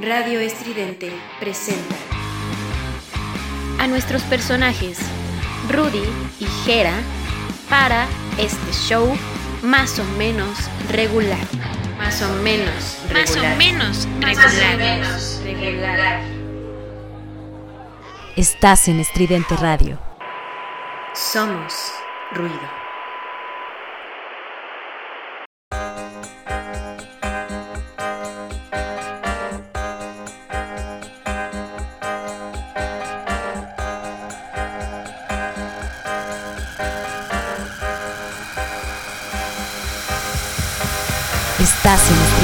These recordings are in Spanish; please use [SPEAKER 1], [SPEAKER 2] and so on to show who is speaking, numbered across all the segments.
[SPEAKER 1] Radio Estridente presenta a nuestros personajes Rudy y Jera para este show más o menos regular. Más o menos
[SPEAKER 2] Más o
[SPEAKER 1] regular.
[SPEAKER 2] menos
[SPEAKER 1] Más o
[SPEAKER 2] regular.
[SPEAKER 1] menos regular.
[SPEAKER 3] Estás en Estridente Radio.
[SPEAKER 1] Somos ruido.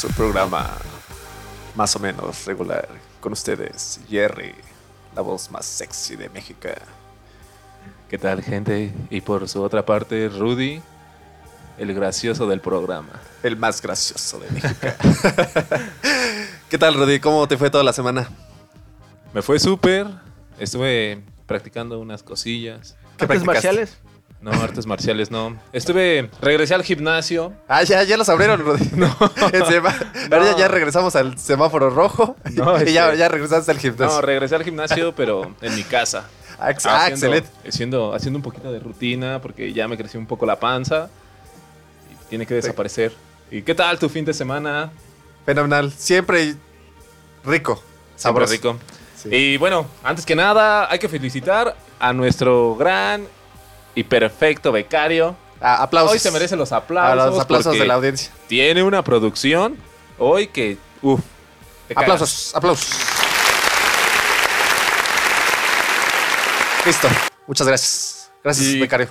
[SPEAKER 4] Su programa más o menos regular. Con ustedes, Jerry, la voz más sexy de México.
[SPEAKER 5] ¿Qué tal, gente? Y por su otra parte, Rudy, el gracioso del programa.
[SPEAKER 4] El más gracioso de México. ¿Qué tal, Rudy? ¿Cómo te fue toda la semana?
[SPEAKER 5] Me fue súper. Estuve practicando unas cosillas.
[SPEAKER 4] ¿Qué
[SPEAKER 6] ¿Artes marciales?
[SPEAKER 5] No, artes marciales no. Estuve, regresé al gimnasio.
[SPEAKER 4] Ah, ya, ya los abrieron, Rudy. No. Ahora ya, ya regresamos al semáforo rojo.
[SPEAKER 5] No,
[SPEAKER 4] y ya,
[SPEAKER 5] este-
[SPEAKER 4] ya regresaste al gimnasio.
[SPEAKER 5] No, regresé al gimnasio, pero en mi casa.
[SPEAKER 4] Ah, ah,
[SPEAKER 5] Haciendo-
[SPEAKER 4] excelente.
[SPEAKER 5] Haciendo, haciendo un poquito de rutina porque ya me creció un poco la panza. Y tiene que desaparecer. ¿Y qué tal tu fin de semana?
[SPEAKER 4] Fenomenal. Siempre rico.
[SPEAKER 5] Siempre
[SPEAKER 4] Sabroso.
[SPEAKER 5] rico.
[SPEAKER 4] Sí.
[SPEAKER 5] Y bueno, antes que nada, hay que felicitar a nuestro gran y perfecto becario.
[SPEAKER 4] Ah, aplausos.
[SPEAKER 5] Hoy se merece los
[SPEAKER 4] A
[SPEAKER 5] aplausos.
[SPEAKER 4] los aplausos de la audiencia.
[SPEAKER 5] Tiene una producción hoy que. Uf.
[SPEAKER 4] Aplausos, aplausos. Listo. Muchas gracias. Gracias,
[SPEAKER 5] Y-
[SPEAKER 4] becario,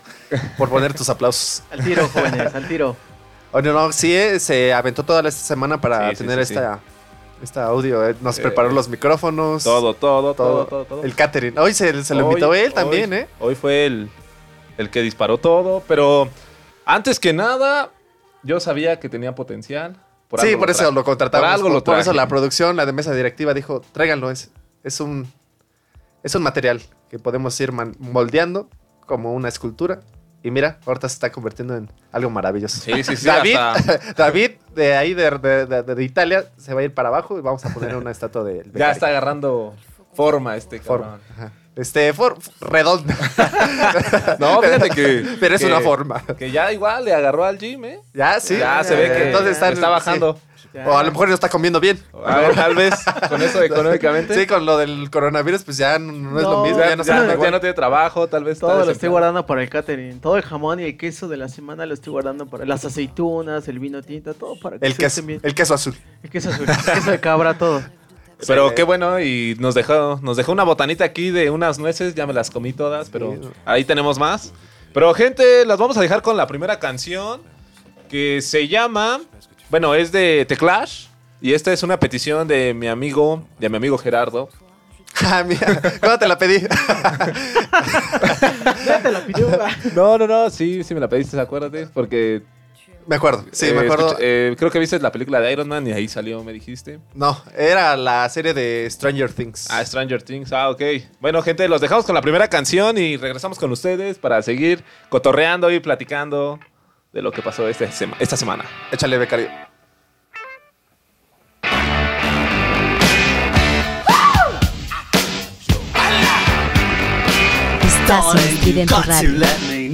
[SPEAKER 4] por poner tus aplausos.
[SPEAKER 6] Al tiro, jóvenes, al tiro.
[SPEAKER 4] Oye, no, sí, eh, se aventó toda esta semana para
[SPEAKER 5] Sí,
[SPEAKER 4] tener
[SPEAKER 5] sí,
[SPEAKER 4] esta, esta audio. eh. Nos
[SPEAKER 5] Eh,
[SPEAKER 4] preparó los micrófonos.
[SPEAKER 5] Todo, todo, todo,
[SPEAKER 4] todo,
[SPEAKER 5] todo, todo.
[SPEAKER 4] El catering. Hoy se, se lo
[SPEAKER 5] Hoy-
[SPEAKER 4] invitó él
[SPEAKER 5] hoy-
[SPEAKER 4] también, ¿eh?
[SPEAKER 5] Hoy fue el, el que disparó todo. Pero antes que nada, yo sabía que tenía potencial. Por
[SPEAKER 4] sí, por eso lo contratamos.
[SPEAKER 5] Por algo
[SPEAKER 4] por,
[SPEAKER 5] lo
[SPEAKER 4] por eso la producción, la de mesa directiva dijo, tráiganlo. Es, es un es un material que podemos ir moldeando como una escultura. Y mira, ahorita se está convirtiendo en algo maravilloso.
[SPEAKER 5] Sí, sí, sí.
[SPEAKER 4] David,
[SPEAKER 5] hasta-
[SPEAKER 4] David, de ahí de, de- de- de Italia, se va a ir para abajo y vamos a poner una estatua de
[SPEAKER 5] ya está agarrando forma este cabrón.
[SPEAKER 4] Este, for, redonda.
[SPEAKER 5] No, fíjate que.
[SPEAKER 4] Pero es
[SPEAKER 5] que-
[SPEAKER 4] una forma.
[SPEAKER 5] Que ya igual le agarró al gym, ¿eh?
[SPEAKER 4] Ya, sí.
[SPEAKER 5] ya se ve que
[SPEAKER 4] Entonces está,
[SPEAKER 5] está bajando.
[SPEAKER 6] Ya.
[SPEAKER 4] O a lo mejor no está comiendo bien.
[SPEAKER 5] A ver, tal vez con eso económicamente.
[SPEAKER 4] Sí, con lo del coronavirus, pues ya no, no es lo mismo.
[SPEAKER 5] ya,
[SPEAKER 4] Ya no,
[SPEAKER 5] ya no,
[SPEAKER 4] igual.
[SPEAKER 5] ya no tiene trabajo, tal vez.
[SPEAKER 6] Todo lo estoy guardando para el catering. Todo el jamón y el queso de la semana lo estoy guardando para las aceitunas, el vino tinta, todo para que
[SPEAKER 4] El
[SPEAKER 6] se
[SPEAKER 4] queso,
[SPEAKER 6] bien.
[SPEAKER 4] el queso azul.
[SPEAKER 6] El queso azul, el queso de cabra, todo.
[SPEAKER 5] Pero qué bueno, y nos dejó, nos dejó una botanita aquí de unas nueces, ya me las comí todas, pero ahí tenemos más. Pero gente, las vamos a dejar con la primera canción que se llama, bueno, es de The Clash y esta es una petición de mi amigo, de mi amigo Gerardo.
[SPEAKER 4] Ah, mira, ¿cuándo te la pedí?
[SPEAKER 6] Ya te la pidió.
[SPEAKER 5] No, no, no, sí, sí me la pediste, acuérdate, porque
[SPEAKER 4] me acuerdo, sí,
[SPEAKER 5] eh,
[SPEAKER 4] me acuerdo.
[SPEAKER 5] escuché- eh, creo que viste la película de Iron Man y ahí salió, me dijiste.
[SPEAKER 4] No, era la serie de Stranger Things.
[SPEAKER 5] Ah, Stranger Things. Ah, ok. Bueno, gente, los dejamos con la primera canción y regresamos con ustedes para seguir cotorreando y platicando de lo que pasó este sema- esta semana.
[SPEAKER 4] Échale, becario.
[SPEAKER 3] Estás en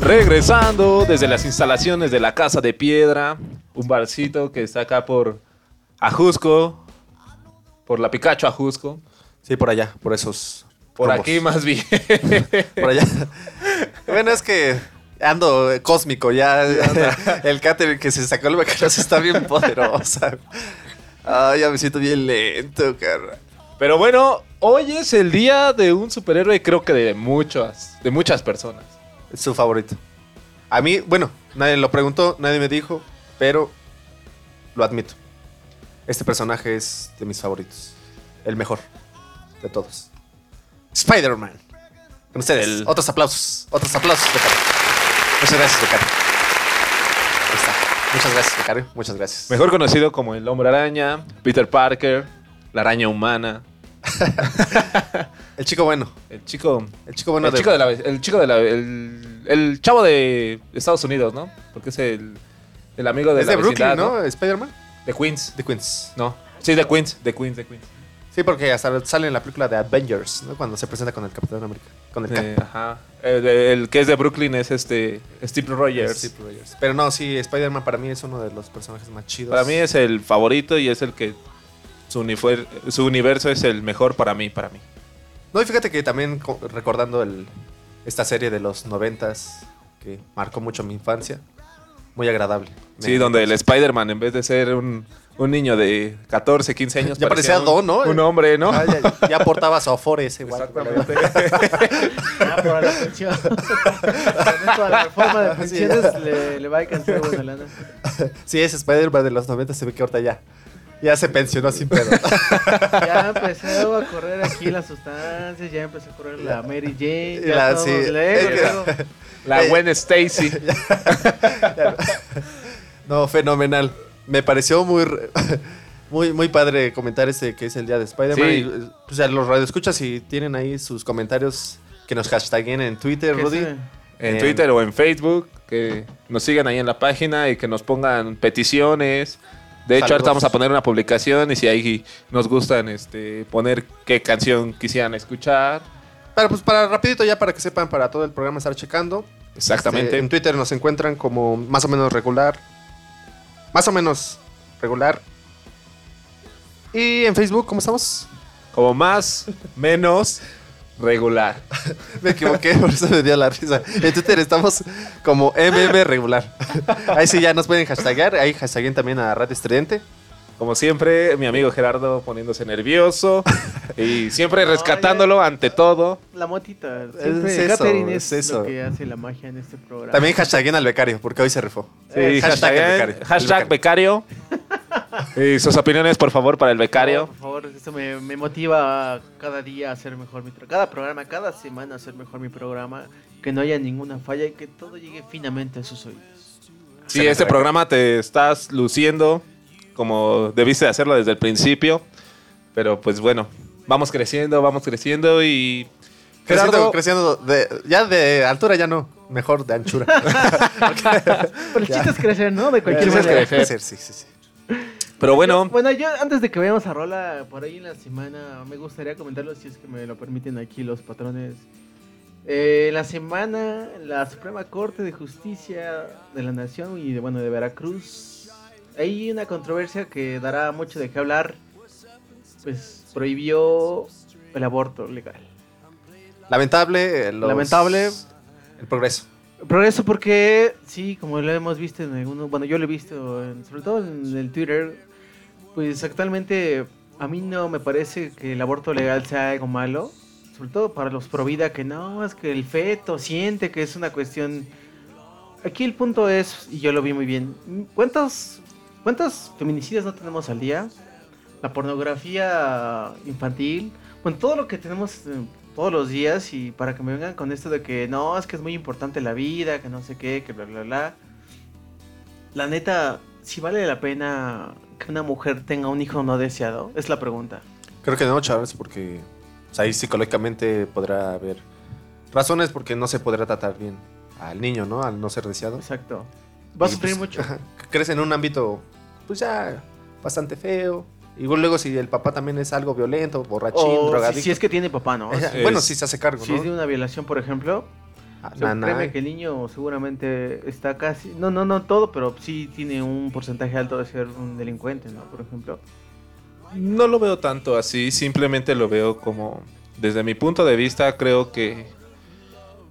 [SPEAKER 5] Regresando desde las instalaciones de la Casa de Piedra, un barcito que está acá por Ajusco, por la Picacho Ajusco,
[SPEAKER 4] Sí, por allá, por esos.
[SPEAKER 5] por
[SPEAKER 4] rumbos.
[SPEAKER 5] aquí más bien.
[SPEAKER 4] Por allá. bueno, es que ando cósmico ya. el catering que se sacó el bacalao está bien poderosa. Ay, ya me siento bien lento, cara.
[SPEAKER 5] Pero bueno, hoy es el día de un superhéroe, creo que de muchas, de muchas personas.
[SPEAKER 4] Es su favorito. A mí, bueno, nadie lo preguntó, nadie me dijo, pero lo admito. Este personaje es de mis favoritos. El mejor de todos. Spider-Man. Con ustedes.
[SPEAKER 5] El-
[SPEAKER 4] Otros aplausos. Otros aplausos, Becario. Muchas gracias, Becario. Ahí está. Muchas gracias, Becario. Muchas gracias.
[SPEAKER 5] Mejor conocido como el Hombre Araña, Peter Parker, la araña humana,
[SPEAKER 4] El chico bueno.
[SPEAKER 5] el chico,
[SPEAKER 4] El chico bueno
[SPEAKER 5] el
[SPEAKER 4] de...
[SPEAKER 5] chico de la, el chico de la, el, el chavo de Estados Unidos, ¿no? Porque es el, el amigo de
[SPEAKER 4] es
[SPEAKER 5] la
[SPEAKER 4] de Brooklyn,
[SPEAKER 5] vecindad,
[SPEAKER 4] ¿no? Spider-Man.
[SPEAKER 5] De Queens,
[SPEAKER 4] De Queens.
[SPEAKER 5] no, sí, de Queens, de Queens, de Queens.
[SPEAKER 4] Sí, porque hasta sale en la película de Avengers, ¿no? Cuando se presenta con el Capitán América. Con el.
[SPEAKER 5] Eh, ajá. El, el que es de Brooklyn es este Steve Rogers.
[SPEAKER 4] Steve Rogers. Pero no, sí, Spider-Man para mí es uno de los personajes más chidos.
[SPEAKER 5] Para mí es el favorito y es el que su, su universo es el mejor para mí, para mí.
[SPEAKER 4] No, y fíjate que también co- recordando el, esta serie de los noventas que marcó mucho mi infancia, muy agradable.
[SPEAKER 5] Sí,
[SPEAKER 4] Me-
[SPEAKER 5] donde el Spider-Man, en vez de ser un, un niño de 14, 15 años,
[SPEAKER 4] Ya parecía
[SPEAKER 5] un-
[SPEAKER 4] Don, ¿no?
[SPEAKER 5] Un hombre, ¿no?
[SPEAKER 4] Ah, ya, ya portaba su afore ese guay.
[SPEAKER 5] Exactamente.
[SPEAKER 6] Ah, para la pensión. Con la reforma de pensiones le, le va a alcanzar buena lana.
[SPEAKER 4] Sí, ese Spider-Man de los 90 se ve que ahorita ya. Ya se pensionó sin pedo.
[SPEAKER 6] Ya empezó a correr aquí las sustancias, ya empezó a correr la Mary Jane, ya
[SPEAKER 4] La-
[SPEAKER 6] todo,
[SPEAKER 4] sí,
[SPEAKER 6] luego,
[SPEAKER 4] es que-
[SPEAKER 6] luego.
[SPEAKER 5] La
[SPEAKER 4] Eh,
[SPEAKER 5] Gwen Stacy.
[SPEAKER 4] No, fenomenal. Me pareció muy, muy, muy padre comentar este que es el día de Spider-Man.
[SPEAKER 5] Sí.
[SPEAKER 4] Y, O sea, los radioescuchas si tienen ahí sus comentarios que nos hashtaguen en Twitter, Rudy.
[SPEAKER 5] En
[SPEAKER 4] Eh,
[SPEAKER 5] Twitter o en Facebook. Que nos sigan ahí en la página y que nos pongan peticiones. De hecho,
[SPEAKER 4] Saludos.
[SPEAKER 5] ahorita vamos a poner una publicación y si ahí nos gustan este, poner qué canción quisieran escuchar.
[SPEAKER 4] Pero pues para rapidito ya para que sepan para todo el programa estar checando.
[SPEAKER 5] Exactamente.
[SPEAKER 4] Este, en Twitter nos encuentran como más o menos regular. Más o menos regular. Y en Facebook, ¿cómo estamos?
[SPEAKER 5] Como más, menos, regular.
[SPEAKER 4] Me equivoqué, por eso me dio la risa. En Twitter estamos como MM regular. Ahí sí ya nos pueden hashtaggear. Ahí hashtaguen también a Radio Estridente.
[SPEAKER 5] Como siempre, mi amigo Gerardo poniéndose nervioso y siempre rescatándolo ante todo.
[SPEAKER 6] La motita. Siempre
[SPEAKER 4] Es eso,
[SPEAKER 6] Catherine es,
[SPEAKER 4] es eso.
[SPEAKER 6] lo que hace la magia en este programa.
[SPEAKER 4] También hashtaguen al becario, porque hoy se rifó.
[SPEAKER 5] Sí,
[SPEAKER 4] Eh,
[SPEAKER 5] hashtag,
[SPEAKER 4] el becario, el
[SPEAKER 5] hashtag becario. Y sus opiniones, por favor, para el
[SPEAKER 6] No,
[SPEAKER 5] becario.
[SPEAKER 6] por favor, eso me, me motiva cada día a hacer mejor mi programa. Cada programa, cada semana a hacer mejor mi programa. Que no haya ninguna falla y que todo llegue finamente a sus oídos.
[SPEAKER 5] Sí, este programa te estás luciendo como debiste de hacerlo desde el principio. Pero pues bueno, vamos creciendo, vamos creciendo y...
[SPEAKER 4] Creciendo,
[SPEAKER 5] Gerardo,
[SPEAKER 4] creciendo de, ya de altura ya no, mejor de anchura.
[SPEAKER 6] Pero el chiste es crecer, ¿no? De cualquier
[SPEAKER 5] chiste es
[SPEAKER 6] manera.
[SPEAKER 5] crecer.
[SPEAKER 4] sí, sí, sí.
[SPEAKER 5] pero bueno,
[SPEAKER 6] Bueno, yo antes de que vayamos a rola por ahí en la semana, me gustaría comentarlo si es que me lo permiten aquí los patrones. Eh, en la semana, la Suprema Corte de Justicia de la Nación y de, bueno, de Veracruz, hay una controversia que dará mucho de qué hablar. Pues prohibió el aborto legal.
[SPEAKER 4] Lamentable. eh, los-
[SPEAKER 6] Lamentable.
[SPEAKER 4] El progreso.
[SPEAKER 6] Progreso porque, sí, como lo hemos visto en algunos, bueno, yo lo he visto, en- sobre todo en el Twitter, pues actualmente a mí no me parece que el aborto legal sea algo malo, sobre todo para los pro vida que no, es que el feto siente que es una cuestión... Aquí el punto es, y yo lo vi muy bien, ¿cuántos, cuántos feminicidios no tenemos al día? La pornografía infantil, bueno, todo lo que tenemos eh, todos los días y para que me vengan con esto de que no, es que es muy importante la vida, que no sé qué, que bla, bla, bla. La neta, si vale la pena que una mujer tenga un hijo no deseado, es la pregunta.
[SPEAKER 4] Creo que no, Charles, porque o sea, ahí psicológicamente podrá haber razones porque no se podrá tratar bien al niño, ¿no? Al no ser deseado.
[SPEAKER 6] Exacto. Va a sufrir
[SPEAKER 4] pues,
[SPEAKER 6] mucho.
[SPEAKER 4] crece en un ámbito, pues ya bastante feo. Y luego si el papá también es algo violento, borrachín,
[SPEAKER 6] O si,
[SPEAKER 4] drogadicto.
[SPEAKER 6] si es que tiene papá, ¿no?
[SPEAKER 5] Es-
[SPEAKER 4] bueno, si se hace cargo,
[SPEAKER 6] Si
[SPEAKER 4] ¿no?
[SPEAKER 6] es de una violación, por ejemplo,
[SPEAKER 4] Ah,
[SPEAKER 6] o sea, créeme que el niño seguramente está casi, no, no, no todo, pero sí tiene un porcentaje alto de ser un delincuente, ¿no? Por ejemplo.
[SPEAKER 5] no lo veo tanto así, simplemente lo veo como, desde mi punto de vista, creo que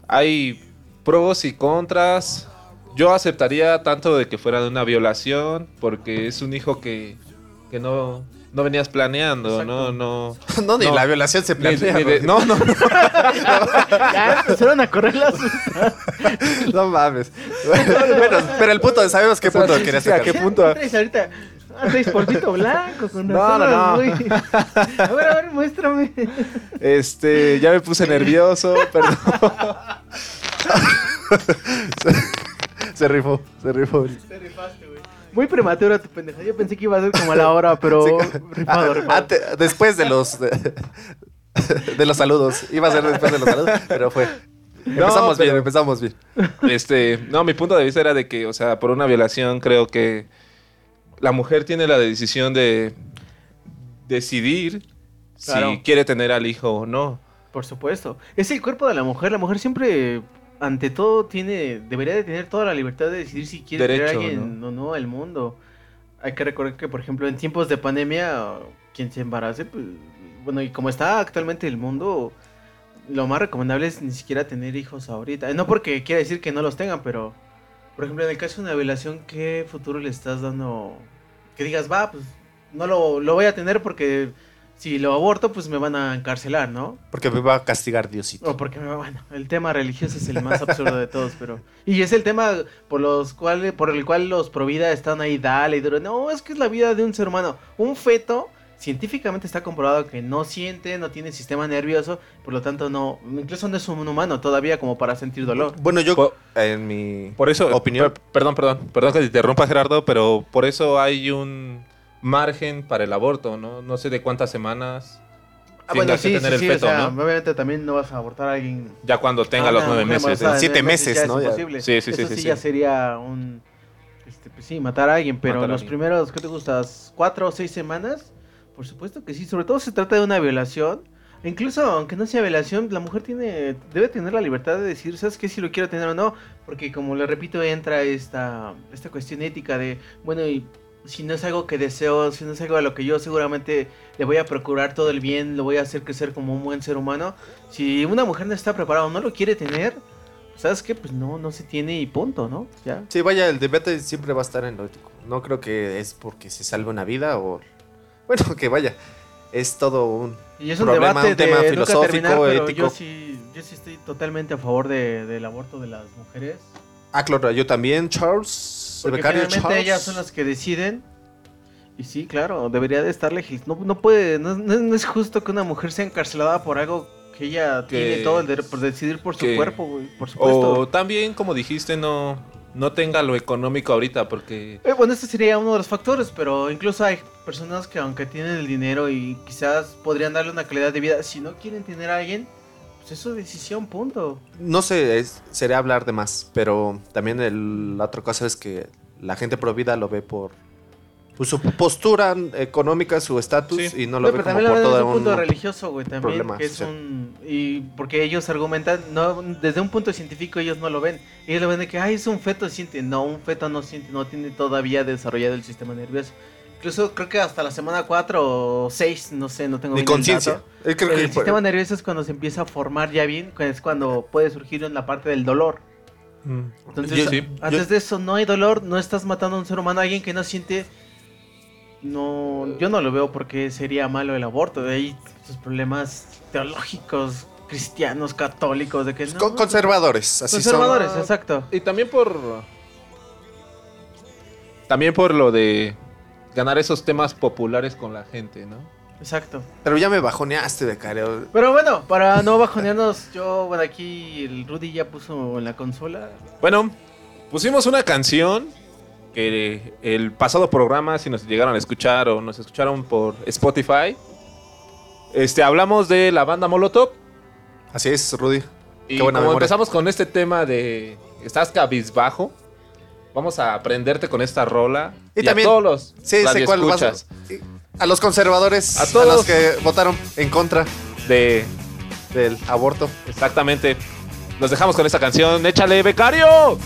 [SPEAKER 5] hay pros y contras. Yo aceptaría tanto de que fuera de una violación, porque es un hijo que, que no, no venías planeando, ¿no? No,
[SPEAKER 4] no, ni
[SPEAKER 5] no.
[SPEAKER 4] la violación se
[SPEAKER 5] Ni-
[SPEAKER 4] plantea.
[SPEAKER 5] ni de-
[SPEAKER 4] ¿no?
[SPEAKER 5] no, no, no.
[SPEAKER 6] Ya empezaron a correr las...
[SPEAKER 4] No mames. bueno, pero el punto, sabemos qué
[SPEAKER 5] O sea,
[SPEAKER 4] punto
[SPEAKER 5] sí,
[SPEAKER 4] querías
[SPEAKER 5] sí, ¿a qué punto?
[SPEAKER 6] Ahorita? Ah, traes polvito blanco con
[SPEAKER 5] No, no, no.
[SPEAKER 6] güey. A ver, a ver, muéstrame.
[SPEAKER 5] Este, ya me puse nervioso, perdón.
[SPEAKER 4] Se rifó, se rifó.
[SPEAKER 6] Te rifaste, güey. Muy prematuro tu pendeja. Yo pensé que iba a ser como a la hora, pero
[SPEAKER 4] Sí,
[SPEAKER 6] rifado,
[SPEAKER 4] ah,
[SPEAKER 6] rifado.
[SPEAKER 4] ante- después de los de, de los saludos. Iba a ser después de los saludos, pero fue. Empezamos bien, empezamos bien.
[SPEAKER 5] Este, no, mi punto de vista era de que, o sea, por una violación creo que la mujer tiene la decisión de decidir
[SPEAKER 6] Claro.
[SPEAKER 5] si quiere tener al hijo o no.
[SPEAKER 6] Por supuesto. Es el cuerpo de la mujer. La mujer siempre, ante todo, tiene, debería de tener toda la libertad de decidir si quiere tener a alguien o no al mundo. Hay que recordar que, por ejemplo, en tiempos de pandemia, quien se embarace, pues, bueno, y como está actualmente el mundo, lo más recomendable es ni siquiera tener hijos ahorita. No porque quiera decir que no los tengan, pero, por ejemplo, en el caso de una violación, ¿qué futuro le estás dando? Que digas, va, pues, no lo, lo voy a tener porque si lo aborto, pues me van a encarcelar, ¿no?
[SPEAKER 4] Porque me va a castigar Diosito.
[SPEAKER 6] O porque, me- bueno, el tema religioso es el más absurdo de todos, pero... Y es el tema por los cuales, por el cual los provida están ahí, dale y duro. No, es que es la vida de un ser humano. Un feto, científicamente está comprobado que no siente, no tiene sistema nervioso, por lo tanto no, incluso no es un humano todavía como para sentir dolor.
[SPEAKER 4] Bueno, yo,
[SPEAKER 5] Po-
[SPEAKER 4] en mi
[SPEAKER 5] Por eso,
[SPEAKER 4] opinión,
[SPEAKER 5] per- perdón, perdón, perdón que te interrumpa Gerardo, pero por eso hay un margen para el aborto, ¿no? No sé de cuántas semanas.
[SPEAKER 6] Ah, bueno,
[SPEAKER 5] tengas que
[SPEAKER 6] sí,
[SPEAKER 5] tener
[SPEAKER 6] sí,
[SPEAKER 5] el
[SPEAKER 6] sí,
[SPEAKER 5] feto,
[SPEAKER 6] o sea,
[SPEAKER 5] ¿no?
[SPEAKER 6] obviamente también no vas a abortar a alguien
[SPEAKER 5] Ya cuando tenga
[SPEAKER 6] Ah,
[SPEAKER 5] los nueve meses.
[SPEAKER 6] de
[SPEAKER 4] Siete meses,
[SPEAKER 6] ya
[SPEAKER 4] ¿no?
[SPEAKER 6] Imposible.
[SPEAKER 5] Sí, sí, sí,
[SPEAKER 6] Eso
[SPEAKER 5] sí, sí.
[SPEAKER 6] ya sería un... este, pues sí, matar a alguien, pero los
[SPEAKER 5] alguien.
[SPEAKER 6] primeros, ¿qué te gustas? ¿Cuatro o seis semanas? Por supuesto que sí, sobre todo se trata de una violación. Incluso aunque no sea violación, la mujer tiene debe tener la libertad de decir, ¿sabes qué? Si lo quiero tener o no. Porque como le repito, entra esta, esta cuestión ética de, bueno, y si no es algo que deseo, si no es algo a lo que yo seguramente le voy a procurar todo el bien, lo voy a hacer crecer como un buen ser humano. Si una mujer no está preparada o no lo quiere tener, ¿sabes qué? Pues no, no se tiene y punto, ¿no? Ya.
[SPEAKER 4] sí, vaya, el debate siempre va a estar en lo ético. No creo que es porque se salve una vida o... Bueno, que vaya, es todo un...
[SPEAKER 6] Y es un
[SPEAKER 4] Problema,
[SPEAKER 6] debate
[SPEAKER 4] un tema
[SPEAKER 6] de
[SPEAKER 4] filosófico,
[SPEAKER 6] terminar, pero
[SPEAKER 4] ético.
[SPEAKER 6] Yo sí, yo sí estoy totalmente a favor de- del aborto de las mujeres.
[SPEAKER 4] Ah, claro, yo también, Charles,
[SPEAKER 6] Porque
[SPEAKER 4] becario Charles.
[SPEAKER 6] ellas son las que deciden. Y sí, claro, debería de estar legis. No, no puede, no, no- es justo que una mujer sea encarcelada por algo que ella
[SPEAKER 5] Que-
[SPEAKER 6] tiene todo el derecho por decidir por su
[SPEAKER 5] que-
[SPEAKER 6] cuerpo, güey, por supuesto.
[SPEAKER 5] O también, como dijiste, no, no tenga lo económico ahorita, porque
[SPEAKER 6] Eh, bueno, este sería uno de los factores, pero incluso hay personas que aunque tienen el dinero y quizás podrían darle una calidad de vida, si no quieren tener a alguien, es su decisión, punto.
[SPEAKER 4] No sé, es- sería hablar de más, pero también el, la otra cosa es que la gente pro vida lo ve por, por su postura económica, su estatus,
[SPEAKER 5] Sí.
[SPEAKER 4] y no
[SPEAKER 6] No,
[SPEAKER 4] lo ve
[SPEAKER 6] pero
[SPEAKER 4] como por todo
[SPEAKER 6] desde un punto
[SPEAKER 4] un...
[SPEAKER 6] religioso, güey, también,
[SPEAKER 4] problema
[SPEAKER 6] que es un... Y porque ellos argumentan, no, desde un punto científico ellos no lo ven. Ellos lo ven de que, ay, es un feto, siente. No, un feto no siente, no tiene todavía desarrollado el sistema nervioso. Incluso creo que hasta la semana 4 o 6, no sé, no tengo el
[SPEAKER 4] conciencia.
[SPEAKER 6] dato.
[SPEAKER 4] Creo que
[SPEAKER 6] El sistema nervioso es cuando se empieza a formar ya bien, es cuando puede surgir en la parte del dolor. Entonces,
[SPEAKER 5] Yo- sí,
[SPEAKER 6] antes
[SPEAKER 4] yo-
[SPEAKER 6] de eso no hay dolor, no estás matando a un ser humano, alguien que no siente. No, yo no lo veo porque sería malo el aborto. De ahí sus problemas teológicos, cristianos, católicos, de que no.
[SPEAKER 4] con- conservadores, así son.
[SPEAKER 6] conservadores, exacto.
[SPEAKER 5] Y también por. También por lo de ganar esos temas populares con la gente, ¿no?
[SPEAKER 6] Exacto.
[SPEAKER 4] Pero ya me bajoneaste, becario.
[SPEAKER 6] Pero bueno, para no bajonearnos, yo, bueno, aquí el Rudy ya puso en la consola.
[SPEAKER 5] Bueno, pusimos una canción que el pasado programa, si nos llegaron a escuchar o nos escucharon por Spotify, este, hablamos de la banda Molotov.
[SPEAKER 4] Así es, Rudy.
[SPEAKER 5] Y
[SPEAKER 4] Qué buena
[SPEAKER 5] como
[SPEAKER 4] memoria.
[SPEAKER 5] empezamos con este tema de estás cabizbajo, vamos a aprenderte con esta rola.
[SPEAKER 4] Y
[SPEAKER 5] Y,
[SPEAKER 4] también-
[SPEAKER 5] a todos los
[SPEAKER 4] Sí, sé cuál vas a... A los conservadores,
[SPEAKER 5] A
[SPEAKER 4] a,
[SPEAKER 5] todos.
[SPEAKER 4] los que votaron en contra
[SPEAKER 5] de
[SPEAKER 4] del aborto.
[SPEAKER 5] exactamente. Los dejamos con esta canción. Échale, becario.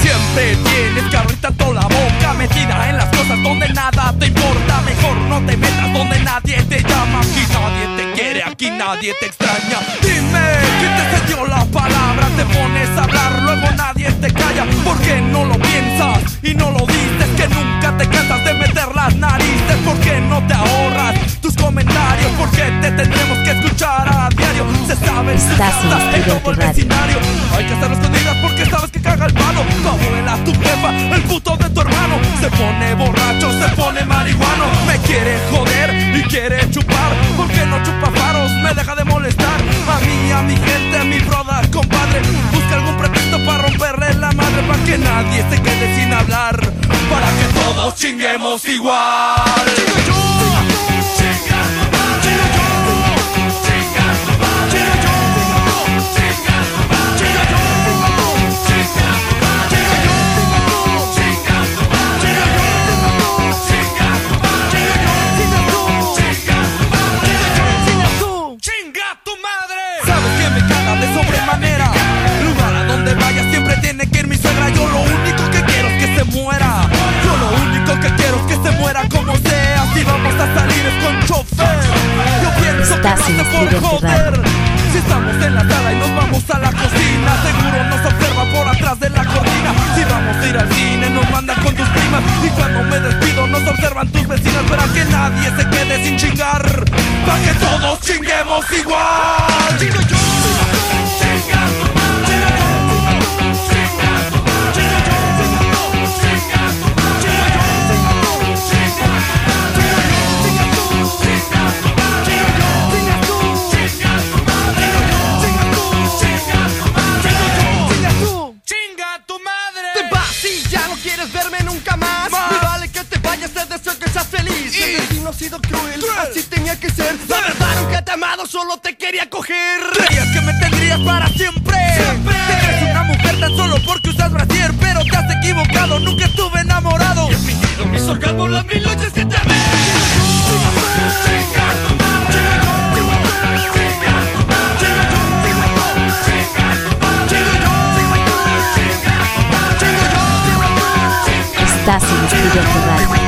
[SPEAKER 7] Siempre tienes que abrir tanto la boca Metida en las cosas donde nada te importa. Mejor no te metas donde nadie te llama. Aquí nadie te quiere, aquí nadie te extraña. Dime, ¿quién te cedió la palabra? Te pones a hablar, luego nadie te calla. ¿Por qué no lo piensas y no lo dices? Que nunca te cansas de meter las narices. ¿Por qué no te ahorras tus comentarios? ¿Por qué te tendremos que escuchar a diario? Se sabe, se
[SPEAKER 3] Estás en
[SPEAKER 7] todo el vecindario Hay que hacerlo escondidas porque sabes que caga el palo. Tu abuela, tu jefa, el puto de tu hermano. Se pone borracho, se pone marihuano Me quiere joder y quiere chupar ¿Por qué no chupa faros? Me deja de molestar A mí, a mi gente, a mi broda, compadre Busca algún pretexto para romperle la madre Para que nadie se quede sin hablar Para que todos chinguemos igual vamos a salir es con chofer. Yo pienso que hace por joder. Si estamos en la sala y nos vamos a la cocina, seguro nos observa por atrás de la cortina. Si vamos a ir al cine, nos mandan con tus primas. Y cuando me despido, nos observa observan tus vecinas para que nadie se quede sin chingar. Para que todos chinguemos igual. Chingo yo.
[SPEAKER 8] El destino ha sido cruel, así tenía que ser. La verdad nunca te he amado, solo te quería coger.
[SPEAKER 7] Creías que me tendrías para siempre.
[SPEAKER 8] Siempre.
[SPEAKER 7] Te crees una mujer tan solo porque usas brasier, pero te has equivocado. Nunca estuve enamorado. Y he fingido mis orgasmos las mil noches que te. Chinga tu madre. Chinga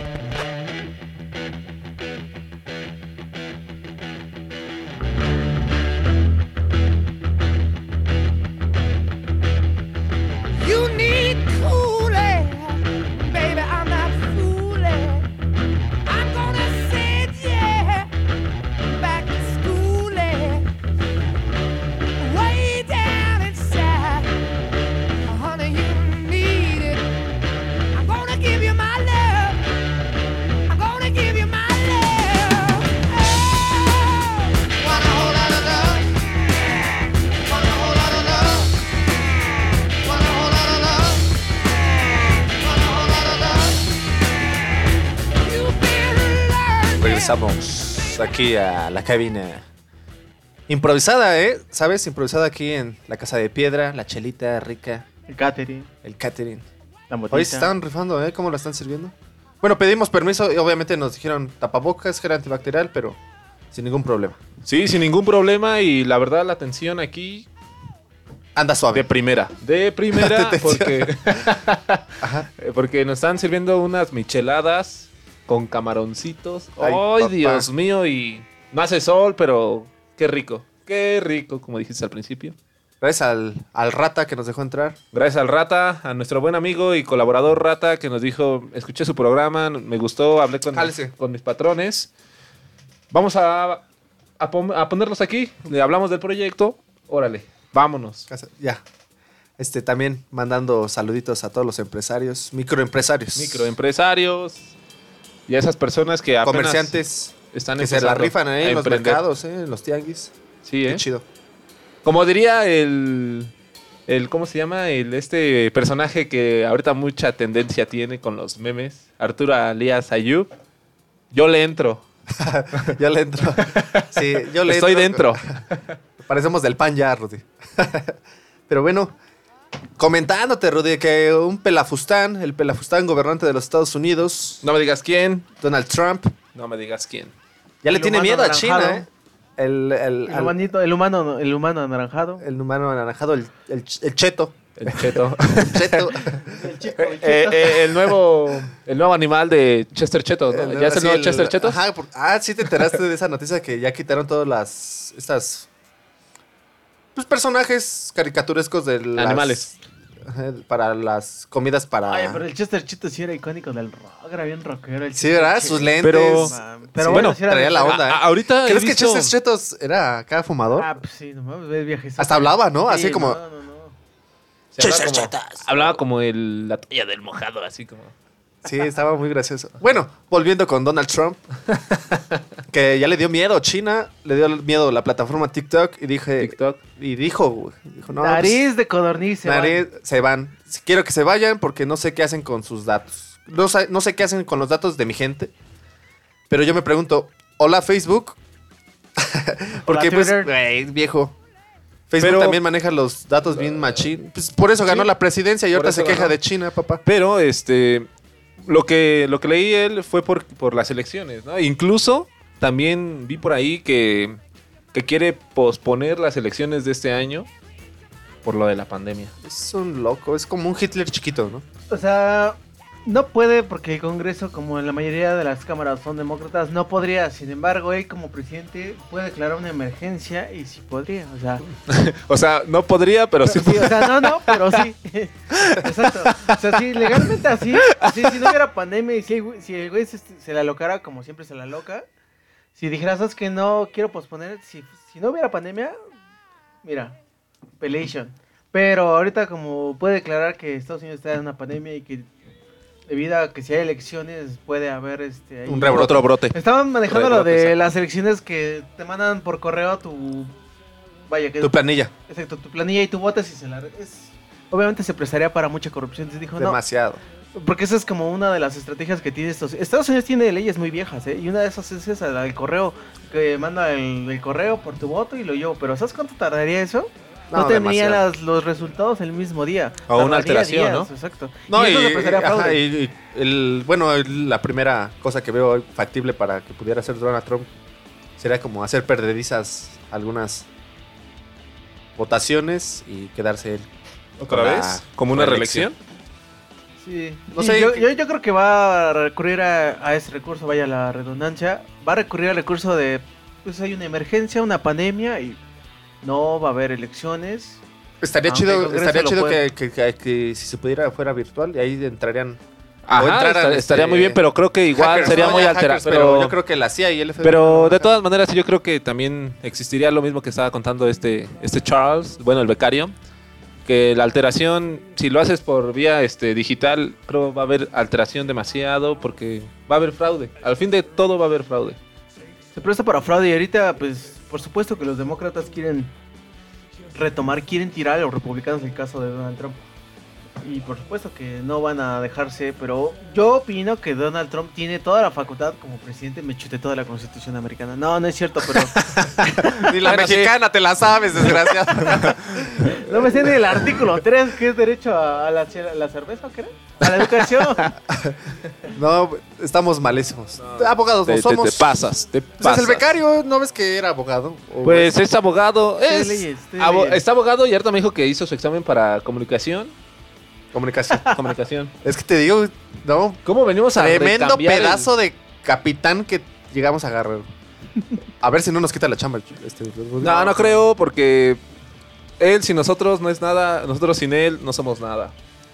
[SPEAKER 4] Aquí a la cabina. Improvisada, ¿eh? ¿Sabes? Improvisada aquí en la casa de piedra, la chelita rica,
[SPEAKER 6] El catering,
[SPEAKER 4] el catering.
[SPEAKER 6] la.
[SPEAKER 4] Hoy se están rifando, ¿eh? ¿Cómo la están sirviendo? Bueno, pedimos permiso y obviamente nos dijeron tapabocas, gel antibacterial, pero sin ningún problema.
[SPEAKER 5] Sí, sin ningún problema y la verdad la atención aquí
[SPEAKER 4] Anda
[SPEAKER 5] de
[SPEAKER 4] suave.
[SPEAKER 5] primera. De primera porque
[SPEAKER 4] Ajá.
[SPEAKER 5] Porque nos están sirviendo unas micheladas con camaroncitos.
[SPEAKER 4] Ay.
[SPEAKER 5] Dios mío, y no hace sol, pero qué rico. Qué rico, como dijiste al principio.
[SPEAKER 4] Gracias al, al rata que nos dejó entrar.
[SPEAKER 5] Gracias al Rata, a nuestro buen amigo y colaborador Rata, que nos dijo, escuché su programa, me gustó, hablé con,
[SPEAKER 4] Jálese.
[SPEAKER 5] con mis patrones. Vamos a, a, pon- a ponerlos aquí, le hablamos del proyecto. Órale, vámonos.
[SPEAKER 4] Ya. Este, también mandando saluditos a todos los empresarios, microempresarios.
[SPEAKER 5] Microempresarios y a esas personas que apenas
[SPEAKER 4] comerciantes
[SPEAKER 5] están
[SPEAKER 4] que se la rifan ahí en los
[SPEAKER 5] emprender.
[SPEAKER 4] mercados, ¿eh? en los tianguis.
[SPEAKER 5] Sí,
[SPEAKER 4] Qué
[SPEAKER 5] ¿eh?
[SPEAKER 4] chido.
[SPEAKER 5] Como diría el, el. ¿Cómo se llama? El este personaje que ahorita mucha tendencia tiene con los memes. Arturo Alias Ayub. Yo le entro.
[SPEAKER 4] Yo le entro. Sí, yo le
[SPEAKER 5] Estoy
[SPEAKER 4] entro.
[SPEAKER 5] dentro.
[SPEAKER 4] Parecemos del pan ya, Rudy. Pero bueno, comentándote, Rudy, que un pelafustán, el pelafustán gobernante de los Estados Unidos,
[SPEAKER 5] No me digas quién.
[SPEAKER 4] Donald Trump,
[SPEAKER 5] No me digas quién.
[SPEAKER 4] ya le
[SPEAKER 6] El
[SPEAKER 4] tiene miedo a China,
[SPEAKER 6] anaranjado.
[SPEAKER 4] ¿eh? El, el,
[SPEAKER 6] El,
[SPEAKER 4] al-
[SPEAKER 6] humanito, el humano, el humano anaranjado.
[SPEAKER 4] el humano anaranjado, el, el, ch- el cheto.
[SPEAKER 5] El cheto.
[SPEAKER 4] El cheto.
[SPEAKER 5] Eh, eh, el nuevo. El nuevo animal de Chester Cheto. ¿no?
[SPEAKER 4] El-
[SPEAKER 5] ¿Ya es el
[SPEAKER 4] sí,
[SPEAKER 5] nuevo
[SPEAKER 4] el-
[SPEAKER 5] Chester Chetos?
[SPEAKER 4] Ajá, por- ah, sí te enteraste de esa noticia que ya quitaron todas las. Estas. Pues personajes caricaturescos de las-
[SPEAKER 5] Animales.
[SPEAKER 4] Para las comidas para.
[SPEAKER 6] Ay, pero el Chester Chito sí era icónico del rock, era bien rockero. el
[SPEAKER 4] Sí,
[SPEAKER 6] Chester
[SPEAKER 4] ¿verdad?
[SPEAKER 6] Chito.
[SPEAKER 4] Sus lentes.
[SPEAKER 5] Pero-
[SPEAKER 6] Man, Pero
[SPEAKER 5] Sí,
[SPEAKER 6] bueno,
[SPEAKER 5] bueno,
[SPEAKER 6] sí era
[SPEAKER 4] traía la onda, ¿eh?
[SPEAKER 5] A- ahorita
[SPEAKER 4] ¿Crees que Chester Chetos era acá fumador?
[SPEAKER 6] Ah, pues sí, no mames, ves viajes.
[SPEAKER 4] Hasta hablaba, ¿no? Así como-
[SPEAKER 6] No, no, no.
[SPEAKER 5] Se hablaba como, hablaba como el, la toalla del mojado, así como.
[SPEAKER 4] Sí, estaba muy gracioso. Bueno, volviendo con Donald Trump, que ya le dio miedo China, le dio miedo la plataforma TikTok y dije
[SPEAKER 5] TikTok.
[SPEAKER 4] y dijo, güey, dijo, no,
[SPEAKER 6] Nariz de codorniz. se
[SPEAKER 4] pues, nariz, se van. Quiero que se vayan porque no sé qué hacen con sus datos. No, sé- no sé qué hacen con los datos de mi gente. Pero yo me pregunto, hola Facebook. porque
[SPEAKER 6] Hola,
[SPEAKER 4] pues, viejo. Facebook
[SPEAKER 5] Pero-
[SPEAKER 4] también maneja los datos bien machín. Pues por eso ganó
[SPEAKER 5] Sí,
[SPEAKER 4] la presidencia y ahorita se queja
[SPEAKER 5] ganó.
[SPEAKER 4] de China, papá.
[SPEAKER 5] Pero este lo que lo que leí él fue por, por las elecciones, ¿no? Incluso también vi por ahí que, que quiere posponer las elecciones de este año por lo de la pandemia.
[SPEAKER 4] Es un loco, es como un Hitler chiquito, ¿no?
[SPEAKER 6] O sea, no puede porque el Congreso, como en la mayoría de las cámaras son demócratas, no podría. Sin embargo, él como presidente puede declarar una emergencia y sí podría. O sea,
[SPEAKER 5] O sea, no podría, pero sí.
[SPEAKER 6] sí, o sea, no, no, pero sí. Exacto. O sea, sí, legalmente así. así, si no hubiera pandemia y si, el güey- si el güey se, se la alocara como siempre se la loca, si dijeras, sabes que no quiero posponer, si, si no hubiera pandemia, mira, pelation. Pero ahorita como puede declarar que Estados Unidos está en una pandemia y que debido a que si hay elecciones puede haber este
[SPEAKER 4] Un rebrote.
[SPEAKER 5] Otro brote.
[SPEAKER 6] Estaban manejando lo de
[SPEAKER 5] exacto.
[SPEAKER 6] las elecciones que te mandan por correo tu vaya que
[SPEAKER 4] Tu planilla.
[SPEAKER 6] Exacto, tu planilla y tu votas y se la... Es, obviamente se prestaría para mucha corrupción. Entonces dijo, no,
[SPEAKER 4] Demasiado.
[SPEAKER 6] porque esa es como una de las estrategias que tiene estos... Estados Unidos tiene leyes muy viejas, ¿eh? Y una de esas es esa, la del correo, que manda el, el correo por tu voto y lo llevo. Pero ¿sabes cuánto tardaría eso? No,
[SPEAKER 4] No,
[SPEAKER 6] las- los resultados el mismo día.
[SPEAKER 5] O una alteración, ¿no?
[SPEAKER 6] Exacto.
[SPEAKER 4] No,
[SPEAKER 6] y
[SPEAKER 4] ajá, el, bueno, la primera cosa que veo factible para que pudiera hacer Donald Trump sería como hacer perdedizas algunas votaciones y quedarse él.
[SPEAKER 5] ¿Otra
[SPEAKER 4] la
[SPEAKER 5] vez? ¿Como una reelección?
[SPEAKER 6] Sí,
[SPEAKER 4] No
[SPEAKER 6] Sí,
[SPEAKER 4] sé,
[SPEAKER 6] yo,
[SPEAKER 4] que-
[SPEAKER 6] yo, yo creo que va a recurrir a, a ese recurso, vaya la redundancia, va a recurrir al recurso de, pues hay una emergencia, una pandemia y no va a haber elecciones.
[SPEAKER 4] Estaría
[SPEAKER 6] Aunque el
[SPEAKER 4] chido, estaría chido que, que- que- que si se pudiera fuera virtual y ahí entrarían.
[SPEAKER 5] Ajá,
[SPEAKER 4] entraran,
[SPEAKER 5] estaría
[SPEAKER 4] este,
[SPEAKER 5] muy bien, pero creo que igual
[SPEAKER 4] hackers,
[SPEAKER 5] sería
[SPEAKER 4] ¿no?
[SPEAKER 5] muy alterado.
[SPEAKER 4] hackers,
[SPEAKER 5] Pero,
[SPEAKER 4] yo creo que la CIA y el FBI.
[SPEAKER 5] pero de todas maneras, yo creo que también existiría lo mismo que estaba contando este, este Charles, bueno, el becario, que la alteración, si lo haces por vía este, digital, creo va a haber alteración demasiado porque va a haber fraude. Al fin de todo va a haber fraude.
[SPEAKER 6] Se presta para fraude y ahorita, pues, por supuesto que los demócratas quieren retomar, quieren tirar a los republicanos el caso de Donald Trump. Y por supuesto que no van a dejarse, pero yo opino que Donald Trump tiene toda la facultad como presidente, me chuté toda la constitución americana. No, no es cierto, pero
[SPEAKER 4] Ni la
[SPEAKER 5] Bueno, sí.
[SPEAKER 4] mexicana te la sabes, desgraciado.
[SPEAKER 6] no me sé ni el artículo 3, que es derecho a, a la, chela- la cerveza, ¿o qué era? A la educación.
[SPEAKER 4] no, estamos malísimos. Abogados
[SPEAKER 5] Te,
[SPEAKER 4] no
[SPEAKER 5] te-
[SPEAKER 4] somos.
[SPEAKER 5] te pasas, te pasas.
[SPEAKER 4] es el becario, ¿no ves que era abogado?
[SPEAKER 5] Pues es abogado, es
[SPEAKER 6] leyes,
[SPEAKER 5] abo-
[SPEAKER 6] leyes.
[SPEAKER 5] está abogado y ahorita me dijo que hizo su examen para comunicación.
[SPEAKER 4] Comunicación.
[SPEAKER 5] Comunicación.
[SPEAKER 4] es que te digo, no,
[SPEAKER 5] ¿Cómo venimos a
[SPEAKER 4] tremendo
[SPEAKER 5] el-
[SPEAKER 4] pedazo de capitán que llegamos a agarrar. A ver si no nos quita la chamba. Este,
[SPEAKER 5] No, no creo, porque él sin nosotros no es nada, nosotros sin él no somos nada.